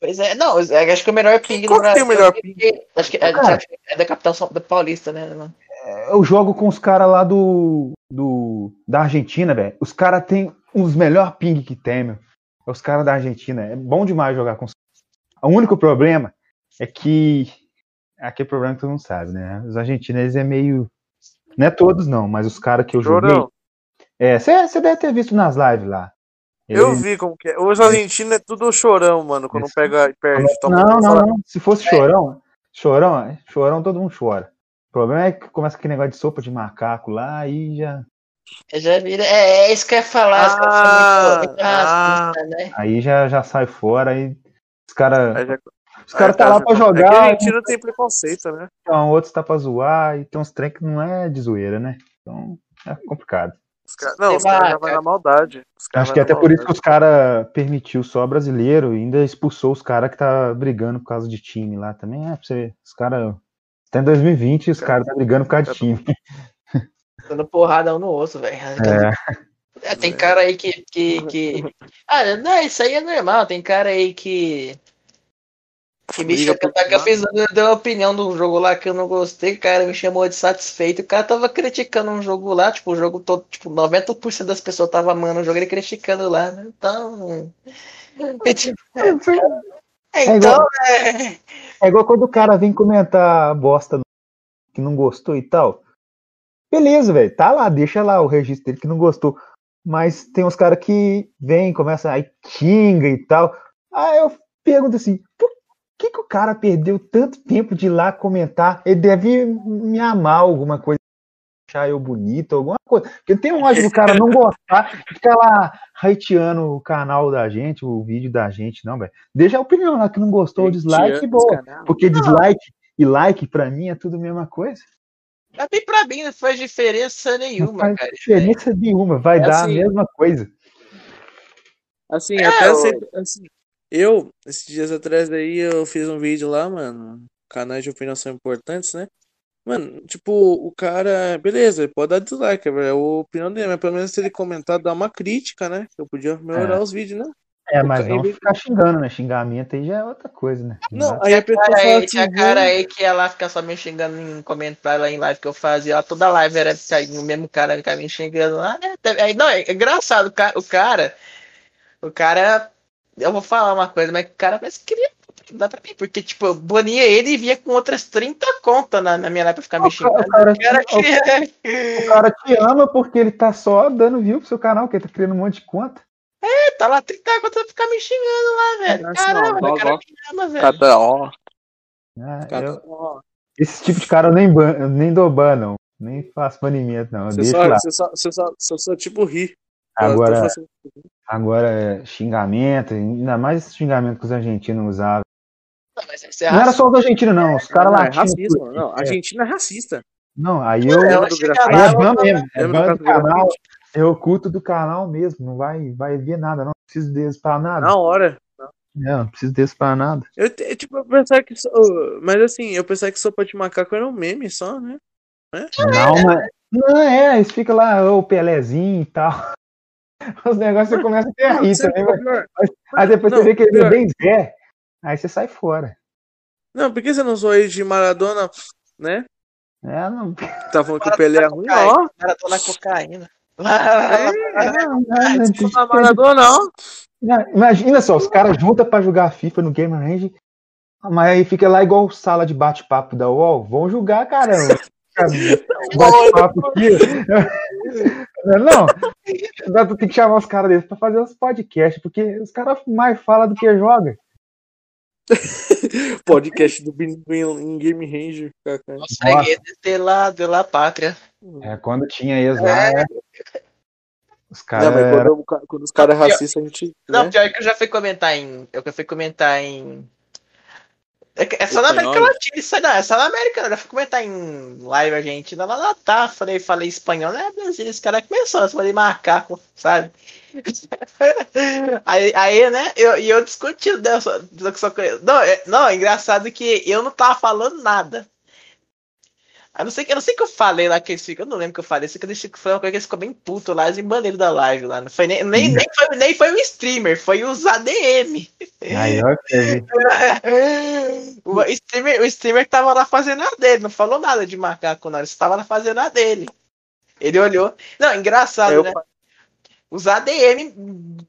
Speaker 2: Pois é, não, eu acho que o melhor ping
Speaker 1: Qual
Speaker 2: do
Speaker 1: que tem o melhor ping?
Speaker 2: Acho que é,
Speaker 3: Cara.
Speaker 2: é da capital São- da Paulista, né? mano?
Speaker 3: Eu jogo com os caras lá do, do. da Argentina, velho. Os caras têm os melhores ping que tem, meu. É os caras da Argentina. É bom demais jogar com os O único problema é que. Aqui é problema que todo mundo sabe, né? Os argentinos, eles é meio. Não é todos, não, mas os caras que eu joguei.
Speaker 1: Chorão.
Speaker 3: É, você deve ter visto nas lives lá.
Speaker 1: Eu
Speaker 3: Eles-
Speaker 1: vi como que é. Os argentinos é tudo chorão, mano. Quando
Speaker 3: Isso.
Speaker 1: pega e perde. Toma
Speaker 3: Não, não, não. Se fosse chorão, chorão, chorão todo mundo chora. O problema é que começa aquele negócio de sopa de macaco lá, aí já.
Speaker 2: Eu já vi. É, é isso que eu ia falar. os caras
Speaker 1: Ah,
Speaker 2: muito- muito
Speaker 1: ah.
Speaker 2: racista, né?
Speaker 3: Aí já, já sai fora e os caras
Speaker 1: Aí já-
Speaker 3: os cara
Speaker 1: aí
Speaker 3: tá
Speaker 1: tá,
Speaker 3: lá pra
Speaker 1: É que
Speaker 3: jogar,
Speaker 1: argentino tem preconceito, né?
Speaker 3: então outros tá pra zoar, e tem uns trem que não é de zoeira, né? Então é complicado.
Speaker 1: Os cara- Não, os caras já vão na maldade.
Speaker 3: Acho que
Speaker 1: vai
Speaker 3: até por isso que os caras permitiu só brasileiro e ainda expulsou os caras que tá brigando por causa de time lá também. É, pra você ver, os caras. Até em 2020 os caras tá brigando por causa de time.
Speaker 2: Dando porrada um no osso, velho.
Speaker 3: É,
Speaker 2: É, tem cara aí que, que, que. Ah, não, isso aí é normal. Tem cara aí que. Que me chama,
Speaker 1: por
Speaker 2: que eu fiz, eu dei uma opinião do jogo lá que eu não gostei, o cara me chamou de satisfeito. O cara tava criticando um jogo lá, tipo, o jogo todo, tipo, 90% das pessoas tava amando o jogo, ele criticando lá, né? Então. é, tipo, é, então, é,
Speaker 3: É igual quando o cara vem comentar bosta que não gostou e tal. Beleza, velho. Tá lá, deixa lá o registro dele que não gostou. Mas tem uns caras que vêm, começam aí, xinga e tal. Aí eu pergunto assim, que, que o cara perdeu tanto tempo de ir lá comentar? Ele deve me amar alguma coisa, achar eu bonito, alguma coisa. Porque não tem lógica do cara não gostar, ficar lá hateando o canal da gente, o vídeo da gente, não, velho. Deixa a opinião lá que não gostou, o dislike, boa. Porque dislike e like, pra mim, é tudo a mesma coisa.
Speaker 2: mim, pra mim não faz diferença
Speaker 3: Não
Speaker 2: nenhuma,
Speaker 3: faz
Speaker 2: cara.
Speaker 3: diferença nenhuma, vai
Speaker 1: É
Speaker 3: dar
Speaker 1: assim.
Speaker 3: a mesma coisa.
Speaker 1: Assim,
Speaker 2: É,
Speaker 1: até
Speaker 2: eu-
Speaker 1: assim, eu, esses dias atrás aí, eu fiz um vídeo lá, mano, canais de opinião são importantes, né? Mano, tipo, o cara, beleza, ele pode dar dislike, é a opinião dele, mas pelo menos se ele comentar, dar uma crítica, né? Eu podia melhorar
Speaker 3: É.
Speaker 1: os vídeos, né?
Speaker 3: É, mas não
Speaker 1: vez-
Speaker 3: ficar xingando, né? Xingamento aí já é outra coisa, né?
Speaker 1: Não, aí a pessoa
Speaker 2: Cara
Speaker 1: fala
Speaker 2: aí,
Speaker 1: assim,
Speaker 2: tinha cara aí que ela fica só me xingando em comentário lá em live que eu fazia. Ó, toda live era o mesmo cara ficar me xingando lá. né? Aí, não, é engraçado, o cara. O cara. Eu vou falar uma coisa, mas o cara parece que queria. Dá pra mim, porque, tipo, eu bania ele e via com outras 30 contas na, na minha live pra ficar me
Speaker 3: O
Speaker 2: xingando.
Speaker 3: cara,
Speaker 2: O cara queria.
Speaker 3: o cara te ama porque ele tá só dando view pro seu canal, que ele tá criando um monte de conta.
Speaker 2: tá lá 30 contas pra ficar me xingando lá, velho. Caramba, o cara me ama, velho.
Speaker 1: Cada ó,
Speaker 3: Ah, eu- esse tipo de cara eu nem, ban, eu nem dou ban, não. Nem faço banimento, não. Eu
Speaker 1: Você só,
Speaker 3: lá.
Speaker 1: você só, você só, você só tipo ri.
Speaker 3: Agora, agora é xingamento, ainda mais esse xingamento que os argentinos usavam.
Speaker 2: Não, você
Speaker 3: Não era só os argentinos, não. Os caras
Speaker 1: Não, é racismo. Não,
Speaker 3: É.
Speaker 1: Argentina é racista.
Speaker 3: Não, aí eu.
Speaker 2: Ela.
Speaker 3: Aí
Speaker 2: lá,
Speaker 3: é ban mesmo. É ban
Speaker 1: do
Speaker 3: canal. É oculto do canal mesmo. Não vai, vai ver nada, não. Preciso deles pra nada.
Speaker 1: Na hora.
Speaker 3: Não, não preciso deles pra nada.
Speaker 1: Eu, tipo, eu pensava que. só- ô, Mas assim, eu pensava que sopa de macaco era um meme só, né?
Speaker 3: Não, mas. Não, é, eles ficam lá, ô, Pelezinho e tal. Os negócios você começa a ter a rir também, mas aí depois
Speaker 1: Não,
Speaker 3: você vê que ele é bem Zé, aí você sai fora.
Speaker 1: Não, por que você não zoou aí de Maradona, né?
Speaker 3: É, não.
Speaker 1: Tá falando que o Pelé é ruim, ó.
Speaker 2: O cara tá na cocaína.
Speaker 1: Maradona, ó.
Speaker 3: não, Imagina só, os caras juntam pra jogar FIFA no Game Range, mas aí fica lá igual sala de bate-papo da UOL. Vão julgar, caramba. Bate-papo aqui. Não, dá- tem que chamar os caras deles pra fazer os podcasts, porque os caras mais falam do que jogam.
Speaker 1: Podcast do Bingo em Game Ranger.
Speaker 2: Consegue de lá, de lá pátria.
Speaker 3: É, quando tinha eles lá, é, os caras.
Speaker 1: Quando- quando os caras é racistas, a gente.
Speaker 2: Não,
Speaker 1: né?
Speaker 2: pior que eu já fui comentar em. Eu já fui comentar em. É, é só na América? Latina, isso aí não, é só na América, eu fui comentar em live argentina, lá, lá tá, falei, falei espanhol, né, Brasil, esse cara começou, eu falei macaco, sabe? aí, aí, né, eu, e eu discuti, né, só, só, não, é, não, é engraçado que eu não tava falando nada. Eu não sei, eu não sei o que eu falei lá que eles ficam, eu não lembro que eu falei, sei que eles ficam falando que eles ficam bem puto lá, eles embaneram da live lá. Não foi nem, nem, nem, foi, nem foi o streamer, foi os ADM.
Speaker 3: Aí, teve-
Speaker 2: o, streamer, o streamer tava lá fazendo a dele, não falou nada de macaco, não, ele estava lá fazendo a dele. Ele olhou. Não, engraçado,
Speaker 1: Eu
Speaker 2: né? Os ADM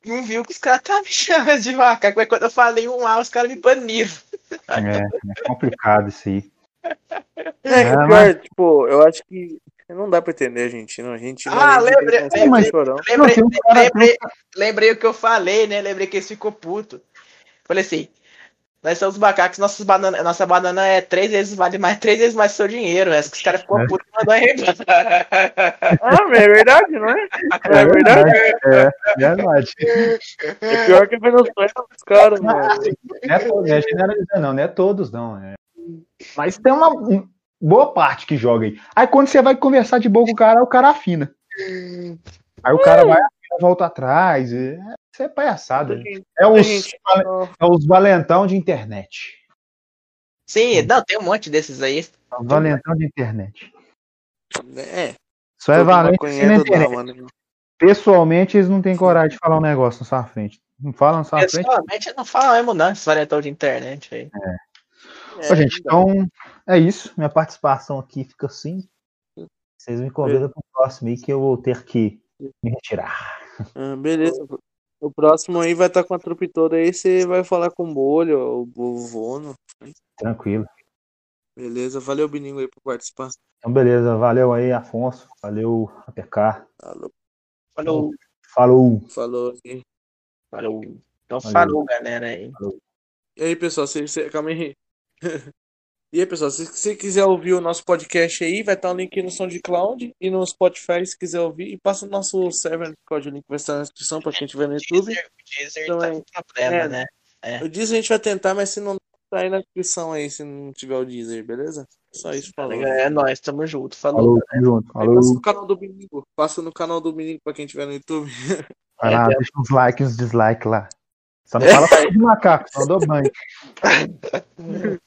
Speaker 2: não viu que os caras estavam me chamando de macaco, mas quando eu falei um A, os caras me baniram.
Speaker 3: é, é complicado isso aí.
Speaker 1: É,
Speaker 3: É,
Speaker 1: pior, tipo, eu acho que não dá pra entender a gente, não. A gente não
Speaker 2: Ah,
Speaker 1: a gente
Speaker 2: lembrei-
Speaker 3: lembrei-.
Speaker 2: Lembrei, lembrei, lembrei o que eu falei, né? Lembrei que eles ficou puto. Falei assim, nós somos macacos, nossas banana, nossa banana é três vezes, vale mais, três vezes mais seu dinheiro. Essa que os caras ficou
Speaker 3: É.
Speaker 2: puto e mandou arrebentar.
Speaker 1: Ah, mas é verdade, não é? Não é verdade?
Speaker 3: É, verdade.
Speaker 1: É pior que foi nos sonhos dos caras, mano.
Speaker 3: Não é, não é generalizando, não, não é todos, não. é. Mas tem uma um- boa parte que joga aí. Aí quando você vai conversar de boa com o cara, o cara afina. Aí o cara vai, volta atrás. é- Isso é palhaçada. né? É os,
Speaker 1: Gente,
Speaker 3: é os valentão de internet.
Speaker 2: Sim, não, tem um monte desses aí.
Speaker 3: É os valentão de internet.
Speaker 1: É,
Speaker 3: Só é valente assim na internet.
Speaker 1: mano.
Speaker 3: Pessoalmente, eles não têm coragem de falar um negócio na sua frente. Não falam na sua frente.
Speaker 2: Pessoalmente não fala mesmo não, esse varietão de internet aí.
Speaker 3: Ô, gente, então é isso. Minha participação aqui fica assim. Vocês me convidam para o próximo aí que eu vou ter que me retirar.
Speaker 1: Ah, beleza. O próximo aí vai estar com a trupe toda aí, você vai falar com o Bolho, o Vono.
Speaker 3: Tranquilo.
Speaker 1: Beleza, valeu, Biningo, aí, por participar.
Speaker 3: Então, beleza. Valeu aí, Afonso. Valeu, APK.
Speaker 1: Falou.
Speaker 2: Falou,
Speaker 3: Falou.
Speaker 1: Falou
Speaker 2: falou. Então
Speaker 3: Valeu.
Speaker 2: falou, galera aí.
Speaker 1: E aí, pessoal, se, se, calma aí. E aí, pessoal, se você quiser ouvir o nosso podcast aí, vai estar o link no SoundCloud e no Spotify se quiser ouvir. E passa o nosso server Discord, o link vai estar na descrição para quem estiver no YouTube.
Speaker 2: Deezer, o Deezer
Speaker 1: Então,
Speaker 2: tá
Speaker 1: é-
Speaker 2: problema,
Speaker 1: é.
Speaker 2: né?
Speaker 1: O Deezer a gente vai tentar, mas se não tá aí na descrição aí, se não tiver o Deezer, beleza? Só isso falou.
Speaker 2: É nóis, tamo junto. Falou.
Speaker 3: Falou, tamo junto.
Speaker 1: Passa no canal do Biningo. Passa no canal do Biningo pra quem estiver no YouTube.
Speaker 3: Vai lá, deixa uns likes e uns dislikes lá. Só não fala de macaco, eu dou banho.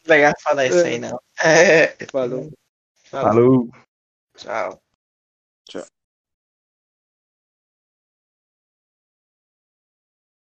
Speaker 2: Legal falar isso aí, não. É.
Speaker 1: Falou.
Speaker 3: Falou.
Speaker 2: Tchau.
Speaker 1: Tchau.